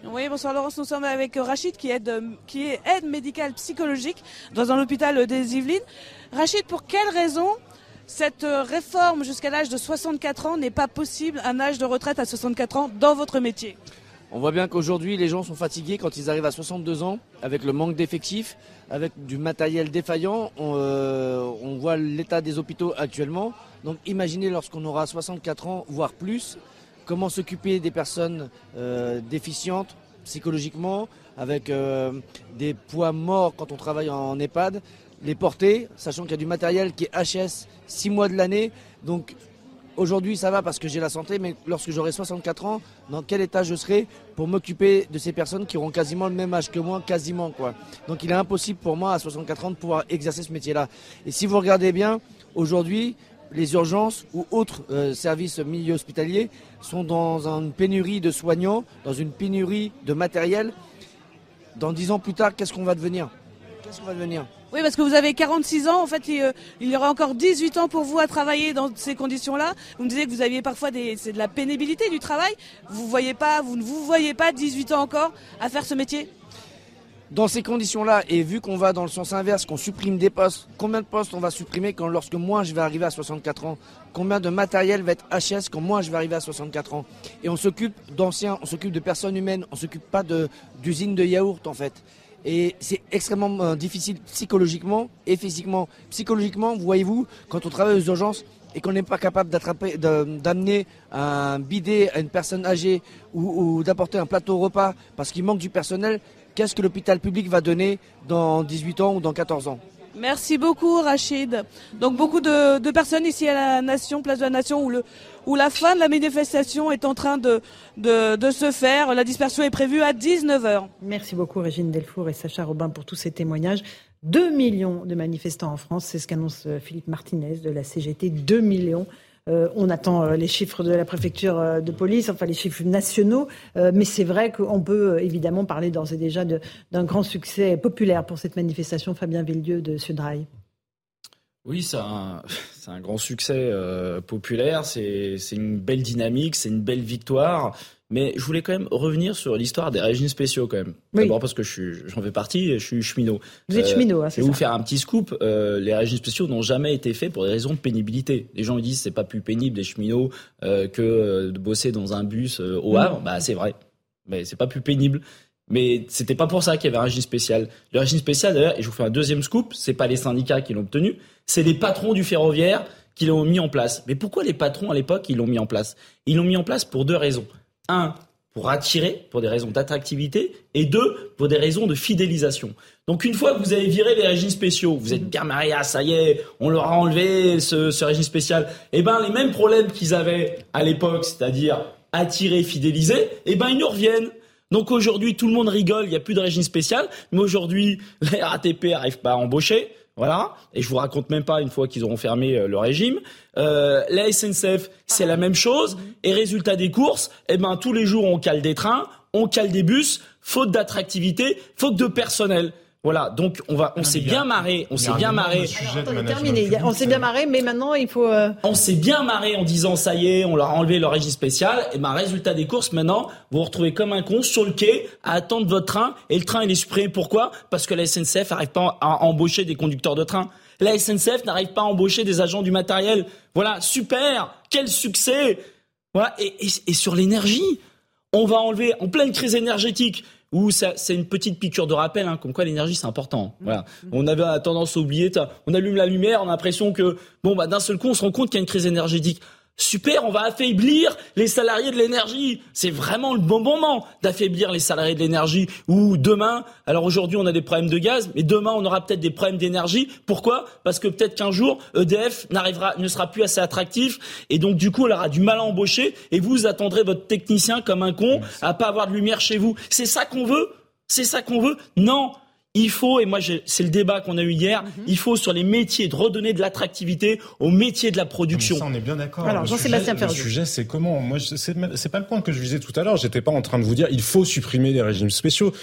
Oui, bonsoir Laurence, nous sommes avec Rachid qui, qui est aide médicale psychologique dans un hôpital des Yvelines. Rachid, pour quelle raison cette réforme jusqu'à l'âge de 64 ans n'est pas possible, un âge de retraite à 64 ans dans votre métier? On voit bien qu'aujourd'hui, les gens sont fatigués quand ils arrivent à 62 ans, avec le manque d'effectifs, avec du matériel défaillant. On, euh, voit l'état des hôpitaux actuellement. Donc imaginez lorsqu'on aura 64 ans, voire plus, comment s'occuper des personnes euh, déficientes psychologiquement, avec euh, des poids morts quand on travaille en EHPAD, les porter, sachant qu'il y a du matériel qui est HS 6 mois de l'année. Donc Aujourd'hui, ça va parce que j'ai la santé, mais lorsque j'aurai 64 ans, dans quel état je serai pour m'occuper de ces personnes qui auront quasiment le même âge que moi, quasiment quoi. Donc il est impossible pour moi à 64 ans de pouvoir exercer ce métier-là. Et si vous regardez bien, aujourd'hui, les urgences ou autres euh, services milieu hospitaliers sont dans une pénurie de soignants, dans une pénurie de matériel. Dans dix ans plus tard, qu'est-ce qu'on va devenir? Qu'est-ce qu'on va devenir? Oui, parce que vous avez 46 ans. En fait, il, euh, y aura encore 18 ans pour vous à travailler dans ces conditions-là. Vous me disiez que vous aviez parfois c'est de la pénibilité du travail. Vous voyez pas, vous ne vous voyez pas 18 ans encore à faire ce métier? Dans ces conditions-là, et vu qu'on va dans le sens inverse, qu'on supprime des postes, combien de postes on va supprimer quand lorsque moi je vais arriver à 64 ans? Combien de matériel va être HS quand moi je vais arriver à 64 ans? Et on s'occupe d'anciens, on s'occupe de personnes humaines, on s'occupe pas d'usines de, yaourt en fait. Et c'est extrêmement euh, difficile psychologiquement et physiquement. Psychologiquement, voyez-vous, quand on travaille aux urgences, et qu'on n'est pas capable d'amener un bidet à une personne âgée ou, ou d'apporter un plateau repas parce qu'il manque du personnel, qu'est-ce que l'hôpital public va donner dans 18 ans ou dans 14 ans? Merci beaucoup Rachid. Donc beaucoup de, personnes ici à la Nation, place de la Nation, où, la fin de la manifestation est en train de, de, se faire. La dispersion est prévue à 19h. Merci beaucoup Régine Delfour et Sacha Robin pour tous ces témoignages. 2 millions de manifestants en France, c'est ce qu'annonce euh, Philippe Martinez de la CGT. 2 millions. Euh, on attend euh, les chiffres de la préfecture euh, de police, enfin les chiffres nationaux, mais c'est vrai qu'on peut évidemment parler d'ores et déjà d'un grand succès populaire pour cette manifestation. Fabien Villedieu de Sudrail. Oui, c'est un, *laughs* un, grand succès populaire, c'est une belle dynamique, c'est une belle victoire. Mais je voulais quand même revenir sur l'histoire des régimes spéciaux quand même. D'abord parce que j'en fais partie, je suis cheminot. Vous êtes euh, cheminot, hein, c'est ça. Je vais vous faire un petit scoop. Euh, les régimes spéciaux n'ont jamais été faits pour des raisons de pénibilité. Les gens me disent c'est pas plus pénible les cheminots euh, que de bosser dans un bus au Havre. Bah c'est vrai, mais c'est pas plus pénible. Mais c'était pas pour ça qu'il y avait un régime spécial. Le régime spécial d'ailleurs, et je vous fais un deuxième scoop, c'est pas les syndicats qui l'ont obtenu, c'est les patrons du ferroviaire qui l'ont mis en place. Mais pourquoi les patrons à l'époque ils l'ont mis en place? Ils l'ont mis en place pour deux raisons un, pour attirer, pour des raisons d'attractivité, et deux, pour des raisons de fidélisation. Donc une fois que vous avez viré les régimes spéciaux, vous êtes bien marié, ah, ça y est, on leur a enlevé ce, régime spécial, eh ben les mêmes problèmes qu'ils avaient à l'époque, c'est-à-dire attirer, fidéliser, eh ben ils nous reviennent. Donc aujourd'hui, tout le monde rigole, il n'y a plus de régime spécial, mais aujourd'hui, *laughs* la RATP n'arrive pas à embaucher, voilà. Et je vous raconte même pas une fois qu'ils auront fermé euh, le régime. Euh, la SNCF, c'est la même chose. Et résultat des courses, eh ben tous les jours on cale des trains, on cale des bus, faute d'attractivité, faute de personnel. Voilà, donc on va, on s'est bien marré, on s'est bien marré. On s'est bien marré, mais maintenant il faut. Euh, on s'est bien marré en disant ça y est, on leur a enlevé le régime spécial. Et ben résultat des courses, maintenant vous vous retrouvez comme un con sur le quai à attendre votre train et le train il est supprimé. Pourquoi? Parce que la SNCF n'arrive pas à embaucher des conducteurs de train. La SNCF n'arrive pas à embaucher des agents du matériel. Voilà, super, quel succès. Voilà, et, et sur l'énergie, on va enlever en pleine crise énergétique où c'est une petite piqûre de rappel, hein, comme quoi l'énergie c'est important. Voilà. On avait tendance à oublier, on allume la lumière, on a l'impression que bon bah d'un seul coup on se rend compte qu'il y a une crise énergétique. Super, on va affaiblir les salariés de l'énergie. C'est vraiment le bon moment d'affaiblir les salariés de l'énergie. Ou demain, alors aujourd'hui on a des problèmes de gaz, mais demain on aura peut-être des problèmes d'énergie. Pourquoi? Parce que peut-être qu'un jour EDF n'arrivera, ne sera plus assez attractif, et donc du coup on aura du mal à embaucher, et vous attendrez votre technicien comme un con à pas avoir de lumière chez vous. C'est ça qu'on veut? C'est ça qu'on veut? Non il faut, et moi c'est le débat qu'on a eu hier, mhm. il faut sur les métiers de redonner de l'attractivité aux métiers de la production. ça, on est bien d'accord. Alors, Jean-Sébastien Le sujet, c'est comment Moi, c'est pas le point que je visais tout à l'heure. J'étais pas en train de vous dire il faut supprimer les régimes spéciaux.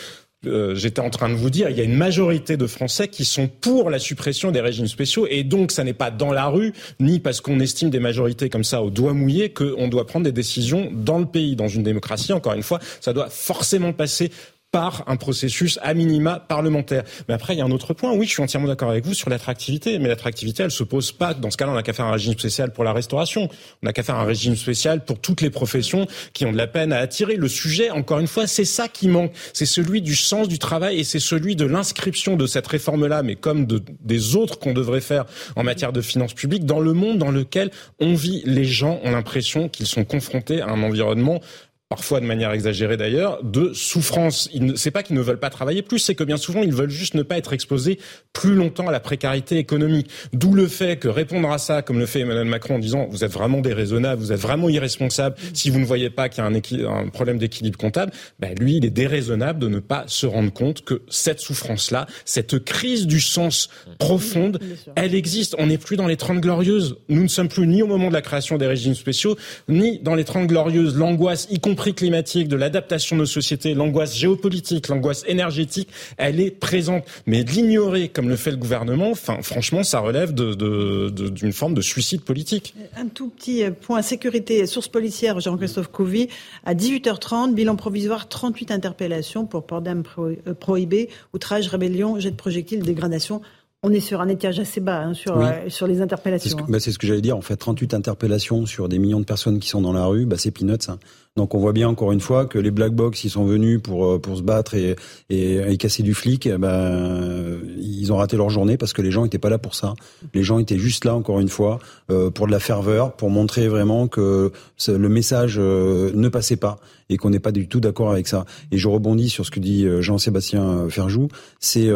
Euh, j'étais en train de vous dire, il y a une majorité de Français qui sont pour la suppression des régimes spéciaux, et donc ça n'est pas dans la rue, ni parce qu'on estime des majorités comme ça au doigt mouillé, qu'on doit prendre des décisions dans le pays, dans une démocratie. Encore une fois, ça doit forcément passer par un processus à minima parlementaire. Mais après, il y a un autre point. Oui, je suis entièrement d'accord avec vous sur l'attractivité. Mais l'attractivité, elle se pose pas. Dans ce cas-là, on n'a qu'à faire un régime spécial pour la restauration. On n'a qu'à faire un régime spécial pour toutes les professions qui ont de la peine à attirer. Le sujet, encore une fois, c'est ça qui manque. C'est celui du sens du travail et c'est celui de l'inscription de cette réforme-là, mais comme de, des autres qu'on devrait faire en matière de finances publiques, dans le monde dans lequel on vit. Les gens ont l'impression qu'ils sont confrontés à un environnement parfois de manière exagérée d'ailleurs, de souffrance. C'est pas qu'ils ne veulent pas travailler plus, c'est que bien souvent ils veulent juste ne pas être exposés plus longtemps à la précarité économique. D'où le fait que répondre à ça, comme le fait Emmanuel Macron en disant vous êtes vraiment déraisonnable, vous êtes vraiment irresponsable si vous ne voyez pas qu'il y a un, un problème d'équilibre comptable, ben lui il est déraisonnable de ne pas se rendre compte que cette souffrance-là, cette crise du sens profonde, elle existe. On n'est plus dans les Trente Glorieuses. Nous ne sommes plus ni au moment de la création des régimes spéciaux, ni dans les Trente Glorieuses. L'angoisse, y compris climatique, de l'adaptation de nos sociétés, l'angoisse géopolitique, l'angoisse énergétique, elle est présente. Mais l'ignorer, comme le fait le gouvernement, enfin, franchement, ça relève d'une de, de, forme de suicide politique. Un tout petit point sécurité, source policière, Jean-Christophe Couvi, à 18h30, bilan provisoire, 38 interpellations pour port d'âme euh, prohibé, outrage, rébellion, jet de projectiles, dégradation. On est sur un étage assez bas hein, sur, euh, sur les interpellations. Hein. Bah, c'est ce que, j'allais dire. En fait, 38 interpellations sur des millions de personnes qui sont dans la rue, bah, c'est peanuts. Hein. Donc on voit bien encore une fois que les black box, ils sont venus pour euh, pour se battre et, et, casser du flic. Ben ils ont raté leur journée parce que les gens n'étaient pas là pour ça. Les gens étaient juste là encore une fois euh, pour de la ferveur, pour montrer vraiment que le message ne passait pas et qu'on n'est pas du tout d'accord avec ça. Et je rebondis sur ce que dit Jean-Sébastien Ferjou. C'est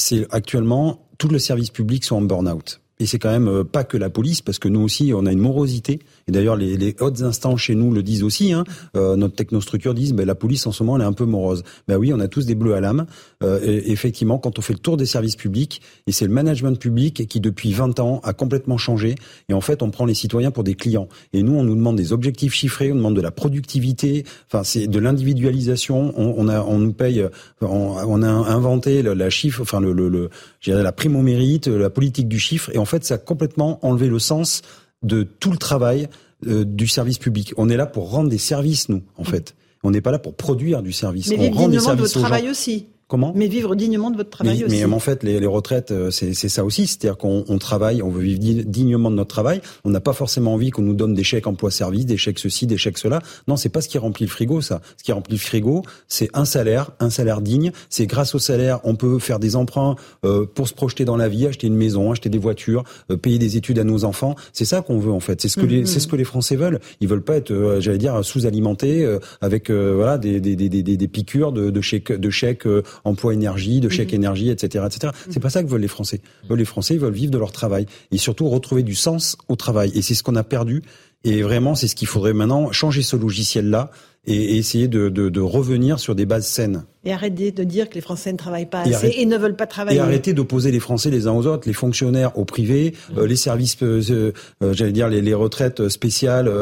c'est actuellement tout le service public sont en burn-out. Et c'est quand même euh, pas que la police, parce que nous aussi, on a une morosité. Et d'ailleurs, les, les hautes instances chez nous le disent aussi. Hein. Euh, notre technostructure disent, ben, la police en ce moment, elle est un peu morose. Ben oui, on a tous des bleus à l'âme. Euh, effectivement, quand on fait le tour des services publics, et c'est le management public qui depuis 20 ans a complètement changé. Et en fait, on prend les citoyens pour des clients. Et nous, on nous demande des objectifs chiffrés, on demande de la productivité. Enfin, c'est de l'individualisation. On, on, a, on nous paye. On, a inventé la chiffre, enfin le, le, le la prime au mérite, la politique du chiffre. Et en fait, ça a complètement enlevé le sens de tout le travail euh, du service public. On est là pour rendre des services, nous, en fait. On n'est pas là pour produire du service. Mais on rend des services de travail aussi. Comment Mais vivre dignement de votre travail aussi. Mais en fait, les, les retraites, euh, c'est ça aussi. C'est-à-dire qu'on on travaille, on veut vivre dignement de notre travail. On n'a pas forcément envie qu'on nous donne des chèques emploi-service, des chèques ceci, des chèques cela. Non, c'est pas ce qui remplit le frigo, ça. Ce qui remplit le frigo, c'est un salaire, un salaire digne. C'est grâce au salaire, on peut faire des emprunts euh, pour se projeter dans la vie, acheter une maison, acheter des voitures, euh, payer des études à nos enfants. C'est ça qu'on veut en fait. C'est ce que les, c'est ce que les Français veulent. Ils veulent pas être, j'allais dire, sous-alimentés avec voilà des, des, des, des, des piqûres de, de chèques, de chèques emploi énergie de chèque mhm. énergie, etc., etc. C'est mhm. pas ça que veulent les Français. Les Français ils veulent vivre de leur travail et surtout retrouver du sens au travail. Et c'est ce qu'on a perdu. Et vraiment, c'est ce qu'il faudrait maintenant changer ce logiciel-là et essayer de, de, de revenir sur des bases saines. Et arrêter de dire que les Français ne travaillent pas assez et, ne veulent pas travailler. Et arrêter d'opposer les Français les uns aux autres, les fonctionnaires au privé, mmh. euh, les services, euh, euh, j'allais dire les, les, retraites spéciales,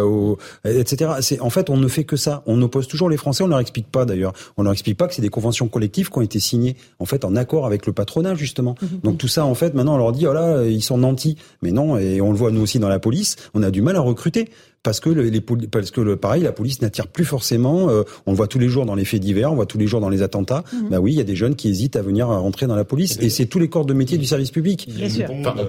etc. C'est en fait on ne fait que ça. On oppose toujours les Français. On leur explique pas d'ailleurs. On leur explique pas que c'est des conventions collectives qui ont été signées en fait en accord avec le patronat justement. Mmh. Donc tout ça en fait maintenant on leur dit oh là ils sont nantis. Mais non et on le voit nous aussi dans la police. On a du mal à recruter parce que les parce que le pareil la police n'attire plus forcément euh, on le voit tous les jours dans les faits divers on voit tous les jours dans les attentats. Mhm. bah oui il y a des jeunes qui hésitent à venir rentrer dans la police et c'est tous les corps de métier du service public.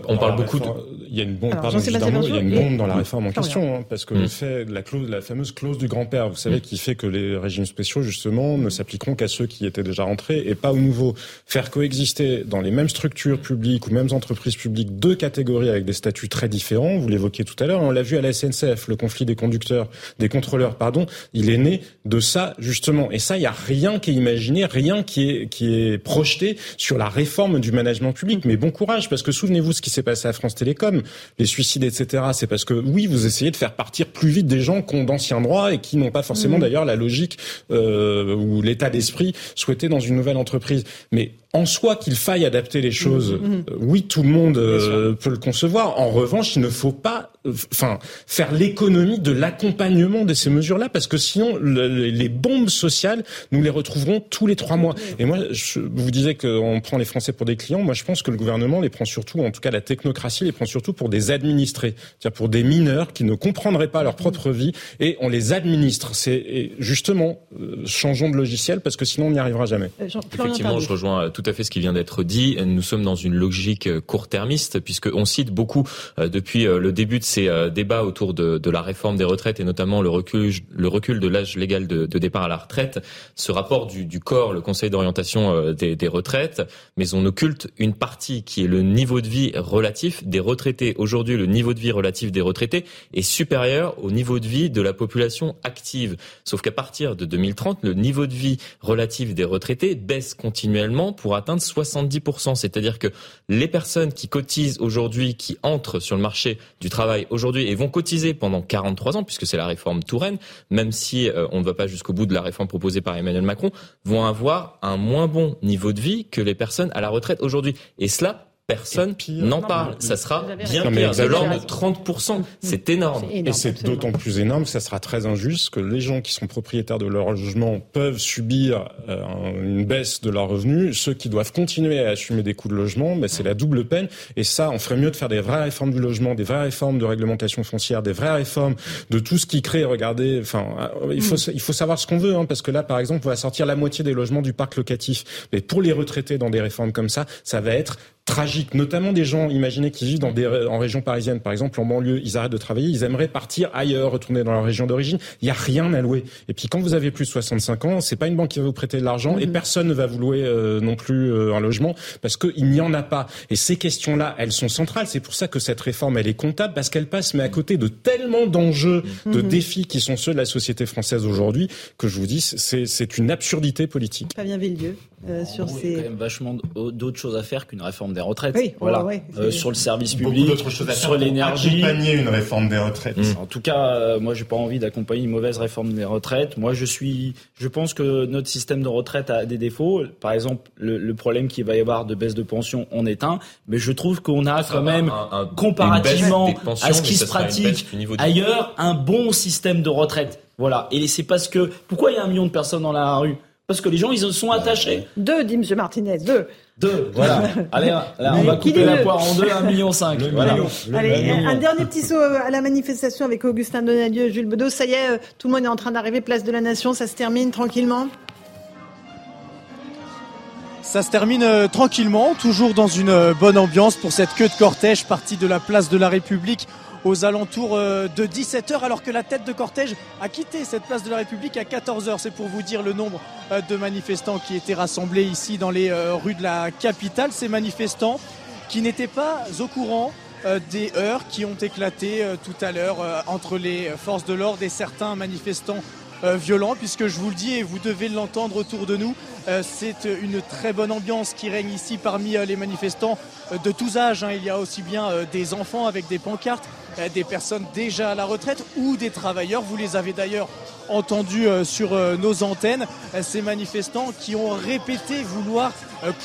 On parle beaucoup de... il y a une bombe pardon, il y a une bombe dans la réforme en question hein, parce que le mm. fait la clause la fameuse clause du grand-père vous savez mm. qui fait que les régimes spéciaux justement ne s'appliqueront qu'à ceux qui étaient déjà rentrés et pas aux nouveaux faire coexister dans les mêmes structures publiques ou mêmes entreprises publiques deux catégories avec des statuts très différents vous l'évoquiez tout à l'heure on l'a vu à la SNCF le conflit des conducteurs, des contrôleurs, pardon, il est né de ça justement. Et ça, il y a rien qui est imaginé, rien qui est qui est projeté sur la réforme du management public. Mais bon courage, parce que souvenez-vous ce qui s'est passé à France Télécom, les suicides, etc. C'est parce que oui, vous essayez de faire partir plus vite des gens qui ont d'anciens droits et qui n'ont pas forcément mmh. d'ailleurs la logique euh, ou l'état d'esprit souhaité dans une nouvelle entreprise. Mais en soi qu'il faille adapter les choses, mmh, mmh. Oui, tout le monde euh, peut le concevoir. En revanche, il ne faut pas, enfin, faire l'économie de l'accompagnement de ces mesures-là, parce que sinon, les bombes sociales, nous les retrouverons tous les trois mois. Et moi, je vous disais qu'on prend les Français pour des clients. Moi, je pense que le gouvernement les prend surtout, en tout cas la technocratie les prend surtout pour des administrés, c'est-à-dire pour des mineurs qui ne comprendraient pas leur propre vie, et on les administre. C'est justement, changeons de logiciel, parce que sinon, on n'y arrivera jamais. Effectivement, je rejoins tout à fait ce qui vient d'être dit. Nous sommes dans une logique court-termiste puisqu'on cite beaucoup euh, depuis euh, le début de ces euh, débats autour de, la réforme des retraites et notamment le recul, le recul de l'âge légal de, départ à la retraite, ce rapport du, du corps, le Conseil d'orientation euh, des, des, retraites, mais on occulte une partie qui est le niveau de vie relatif des retraités. Aujourd'hui, le niveau de vie relatif des retraités est supérieur au niveau de vie de la population active. Sauf qu'à partir de 2030, le niveau de vie relatif des retraités baisse continuellement pour atteindre 70%. C'est-à-dire que les personnes qui cotisent aujourd'hui, qui entrent sur le marché du travail aujourd'hui et vont cotiser pendant 43 ans, puisque c'est la réforme Touraine, même si euh, on ne va pas jusqu'au bout de la réforme proposée par Emmanuel Macron, vont avoir un moins bon niveau de vie que les personnes à la retraite aujourd'hui. Et cela personne n'en parle. Ça sera bien pire, de l'ordre de 30%. C'est énorme. Et c'est d'autant plus énorme que ça sera très injuste que les gens qui sont propriétaires de leur logement peuvent subir euh, une baisse de leurs revenus. Ceux qui doivent continuer à assumer des coûts de logement, mais c'est la double peine. Et ça, on ferait mieux de faire des vraies réformes du logement, des vraies réformes de réglementation foncière, des vraies réformes de tout ce qui crée. Regardez, enfin, euh, il faut mm. il faut savoir ce qu'on veut, hein, parce que là, par exemple, on va sortir la moitié des logements du parc locatif. Mais pour les retraités dans des réformes comme ça, ça va être tragique, notamment des gens, imaginez, qui vivent dans des, en région parisienne, par exemple, en banlieue, ils arrêtent de travailler, ils aimeraient partir ailleurs, retourner dans leur région d'origine. Il n'y a rien à louer. Et puis quand vous avez plus de 65 ans, c'est pas une banque qui va vous prêter de l'argent et mhm. personne ne va vous louer euh, non plus euh, un logement parce qu'il n'y en a pas. Et ces questions-là, elles sont centrales. C'est pour ça que cette réforme, elle est comptable parce qu'elle passe, mais à côté de tellement d'enjeux, de mhm. défis qui sont ceux de la société française aujourd'hui, que je vous dis, c'est une absurdité politique. Fabien Villieu, euh, sur ces... Il y a quand même vachement d'autres choses à faire qu'une réforme des retraites. voilà. Euh, sur le service public, sur l'énergie. Accompagner une réforme des retraites. En tout cas, euh, moi, j'ai pas envie d'accompagner une mauvaise réforme des retraites. Moi, je suis, je pense que notre système de retraite a des défauts. Par exemple, le, problème qu'il va y avoir de baisse de pension, on est un. Mais je trouve qu'on a quand même, comparativement à ce qui se pratique ailleurs, un bon système de retraite. Voilà. Et c'est parce que pourquoi il y a un million de personnes dans la rue? Parce que les gens, ils se sont attachés. Deux, dit M. Martinez, deux. Deux, voilà. *laughs* Allez, on va couper la poire en deux, un million cinq. Voilà. Allez, un dernier petit saut euh, à la manifestation avec Augustin Donadieu et Jules Bedeau. Ça y est, euh, tout le monde est en train d'arriver, place de la Nation, ça se termine tranquillement ça se termine euh, tranquillement, toujours dans une bonne ambiance pour cette queue de cortège partie de la place de la République aux alentours euh, de 17h alors que la tête de cortège a quitté cette place de la République à 14h. C'est pour vous dire le nombre euh, de manifestants qui étaient rassemblés ici dans les euh, rues de la capitale. Ces manifestants qui n'étaient pas au courant des heures qui ont éclaté tout à l'heure entre les forces de l'ordre et certains manifestants violents, puisque je vous le dis et vous devez l'entendre autour de nous, c'est une très bonne ambiance qui règne ici parmi les manifestants de tous âges. Hein. Il y a aussi bien des enfants avec des pancartes, euh, des personnes déjà à la retraite ou des travailleurs. Vous les avez d'ailleurs entendus euh, sur euh, nos antennes, ces manifestants qui ont répété vouloir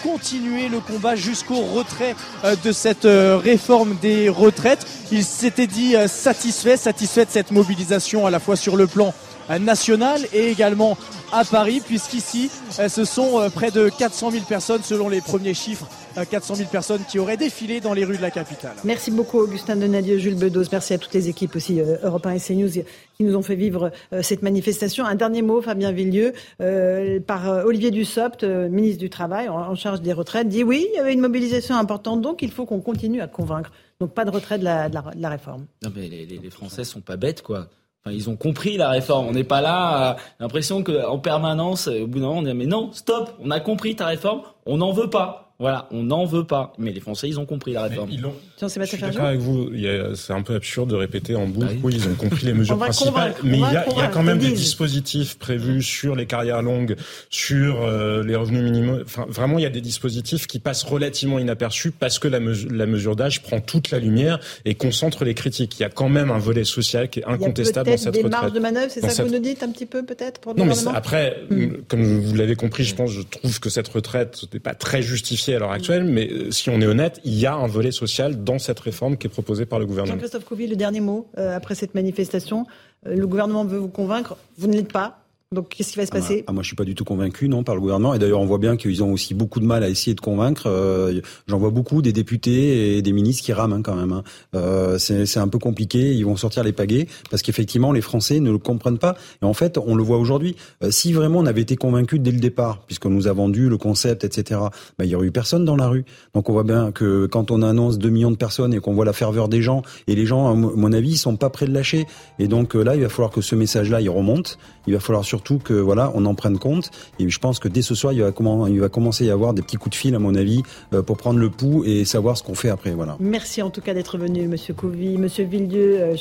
continuer le combat jusqu'au retrait de cette réforme des retraites. Ils s'étaient dit satisfaits, satisfaits de cette mobilisation à la fois sur le plan national et également à Paris, puisqu'ici, ce sont près de 400 000 personnes selon les premiers chiffres 400 000 personnes qui auraient défilé dans les rues de la capitale. Merci beaucoup Augustin Donadieu, Jules Bedos. Merci à toutes les équipes aussi euh, Europe 1 et CNews qui nous ont fait vivre euh, cette manifestation. Un dernier mot, Fabien Villieu, euh, par Olivier Dussopt, ministre du Travail en charge des retraites, dit oui, il y avait une mobilisation importante, donc il faut qu'on continue à convaincre. Donc pas de retrait de la, de la, réforme. Non mais les, les, les Français sont pas bêtes quoi. Ils ont compris la réforme. On n'est pas là. L'impression qu'en permanence, au bout d'un moment, on dit mais non, stop. On a compris ta réforme. On n'en veut pas. Voilà, on n'en veut pas. Mais les Français, ils ont compris la réforme. Ils ont... Je suis d'accord avec vous. C'est un peu absurde de répéter en boucle. Oui, ils ont compris les mesures principales. Mais il y, a, il y, a, quand même des dispositifs prévus sur les carrières longues, sur euh, les revenus minimums. Enfin, vraiment, il y a des dispositifs qui passent relativement inaperçus parce que la, mesure, la mesure d'âge prend toute la lumière et concentre les critiques. Il y a quand même un volet social qui est incontestable dans cette retraite. Il y a des marges de manœuvre, c'est ça que vous nous dites un petit peu peut-être pour le Non, mais après, hmm. comme vous l'avez compris, je pense, je trouve que cette retraite n'est pas très justifiée à l'heure actuelle, mais euh, si on est honnête, il y a un volet social dans cette réforme qui est proposée par le gouvernement. Jean-Christophe Couvi, le dernier mot euh, après cette manifestation. Euh, le gouvernement veut vous convaincre, vous ne l'êtes pas. Donc qu'est-ce qui va se ah, passer? ah, Moi, je suis pas du tout convaincu, non, par le gouvernement. Et d'ailleurs, on voit bien qu'ils ont aussi beaucoup de mal à essayer de convaincre. Euh, J'en vois beaucoup des députés et des ministres qui rament hein, quand même. Hein. Euh, C'est un peu compliqué. Ils vont sortir les pagaies parce qu'effectivement, les Français ne le comprennent pas. Et en fait, on le voit aujourd'hui. Euh, si vraiment on avait été convaincu dès le départ, puisqu'on nous a vendu le concept, etc., bah, il y aurait eu personne dans la rue. Donc on voit bien que quand on annonce 2 millions de personnes et qu'on voit la ferveur des gens, et les gens, à mon avis, ils sont pas prêts de lâcher. Et donc euh, là, il va falloir que ce message-là, il remonte. Il va falloir surtout que voilà, on en prenne compte. Et je pense que dès ce soir, il va, comment, il va commencer à y avoir des petits coups de fil, à mon avis, euh, pour prendre le pouls et savoir ce qu'on fait après. Voilà. Merci en tout cas d'être venu, Monsieur Couvi, Monsieur Villedieu, euh,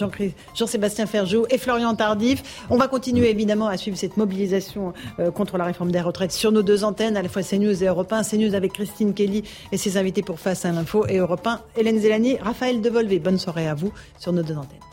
Jean-Sébastien Ferjou et Florian Tardif. On va continuer évidemment à suivre cette mobilisation contre la réforme des retraites sur nos deux antennes, à la fois CNews et Europe 1. CNews avec Christine Kelly et ses invités pour Face à l'info et Europe 1, Hélène Zélani, Raphaël Devolvé. Bonne soirée à vous sur nos deux antennes.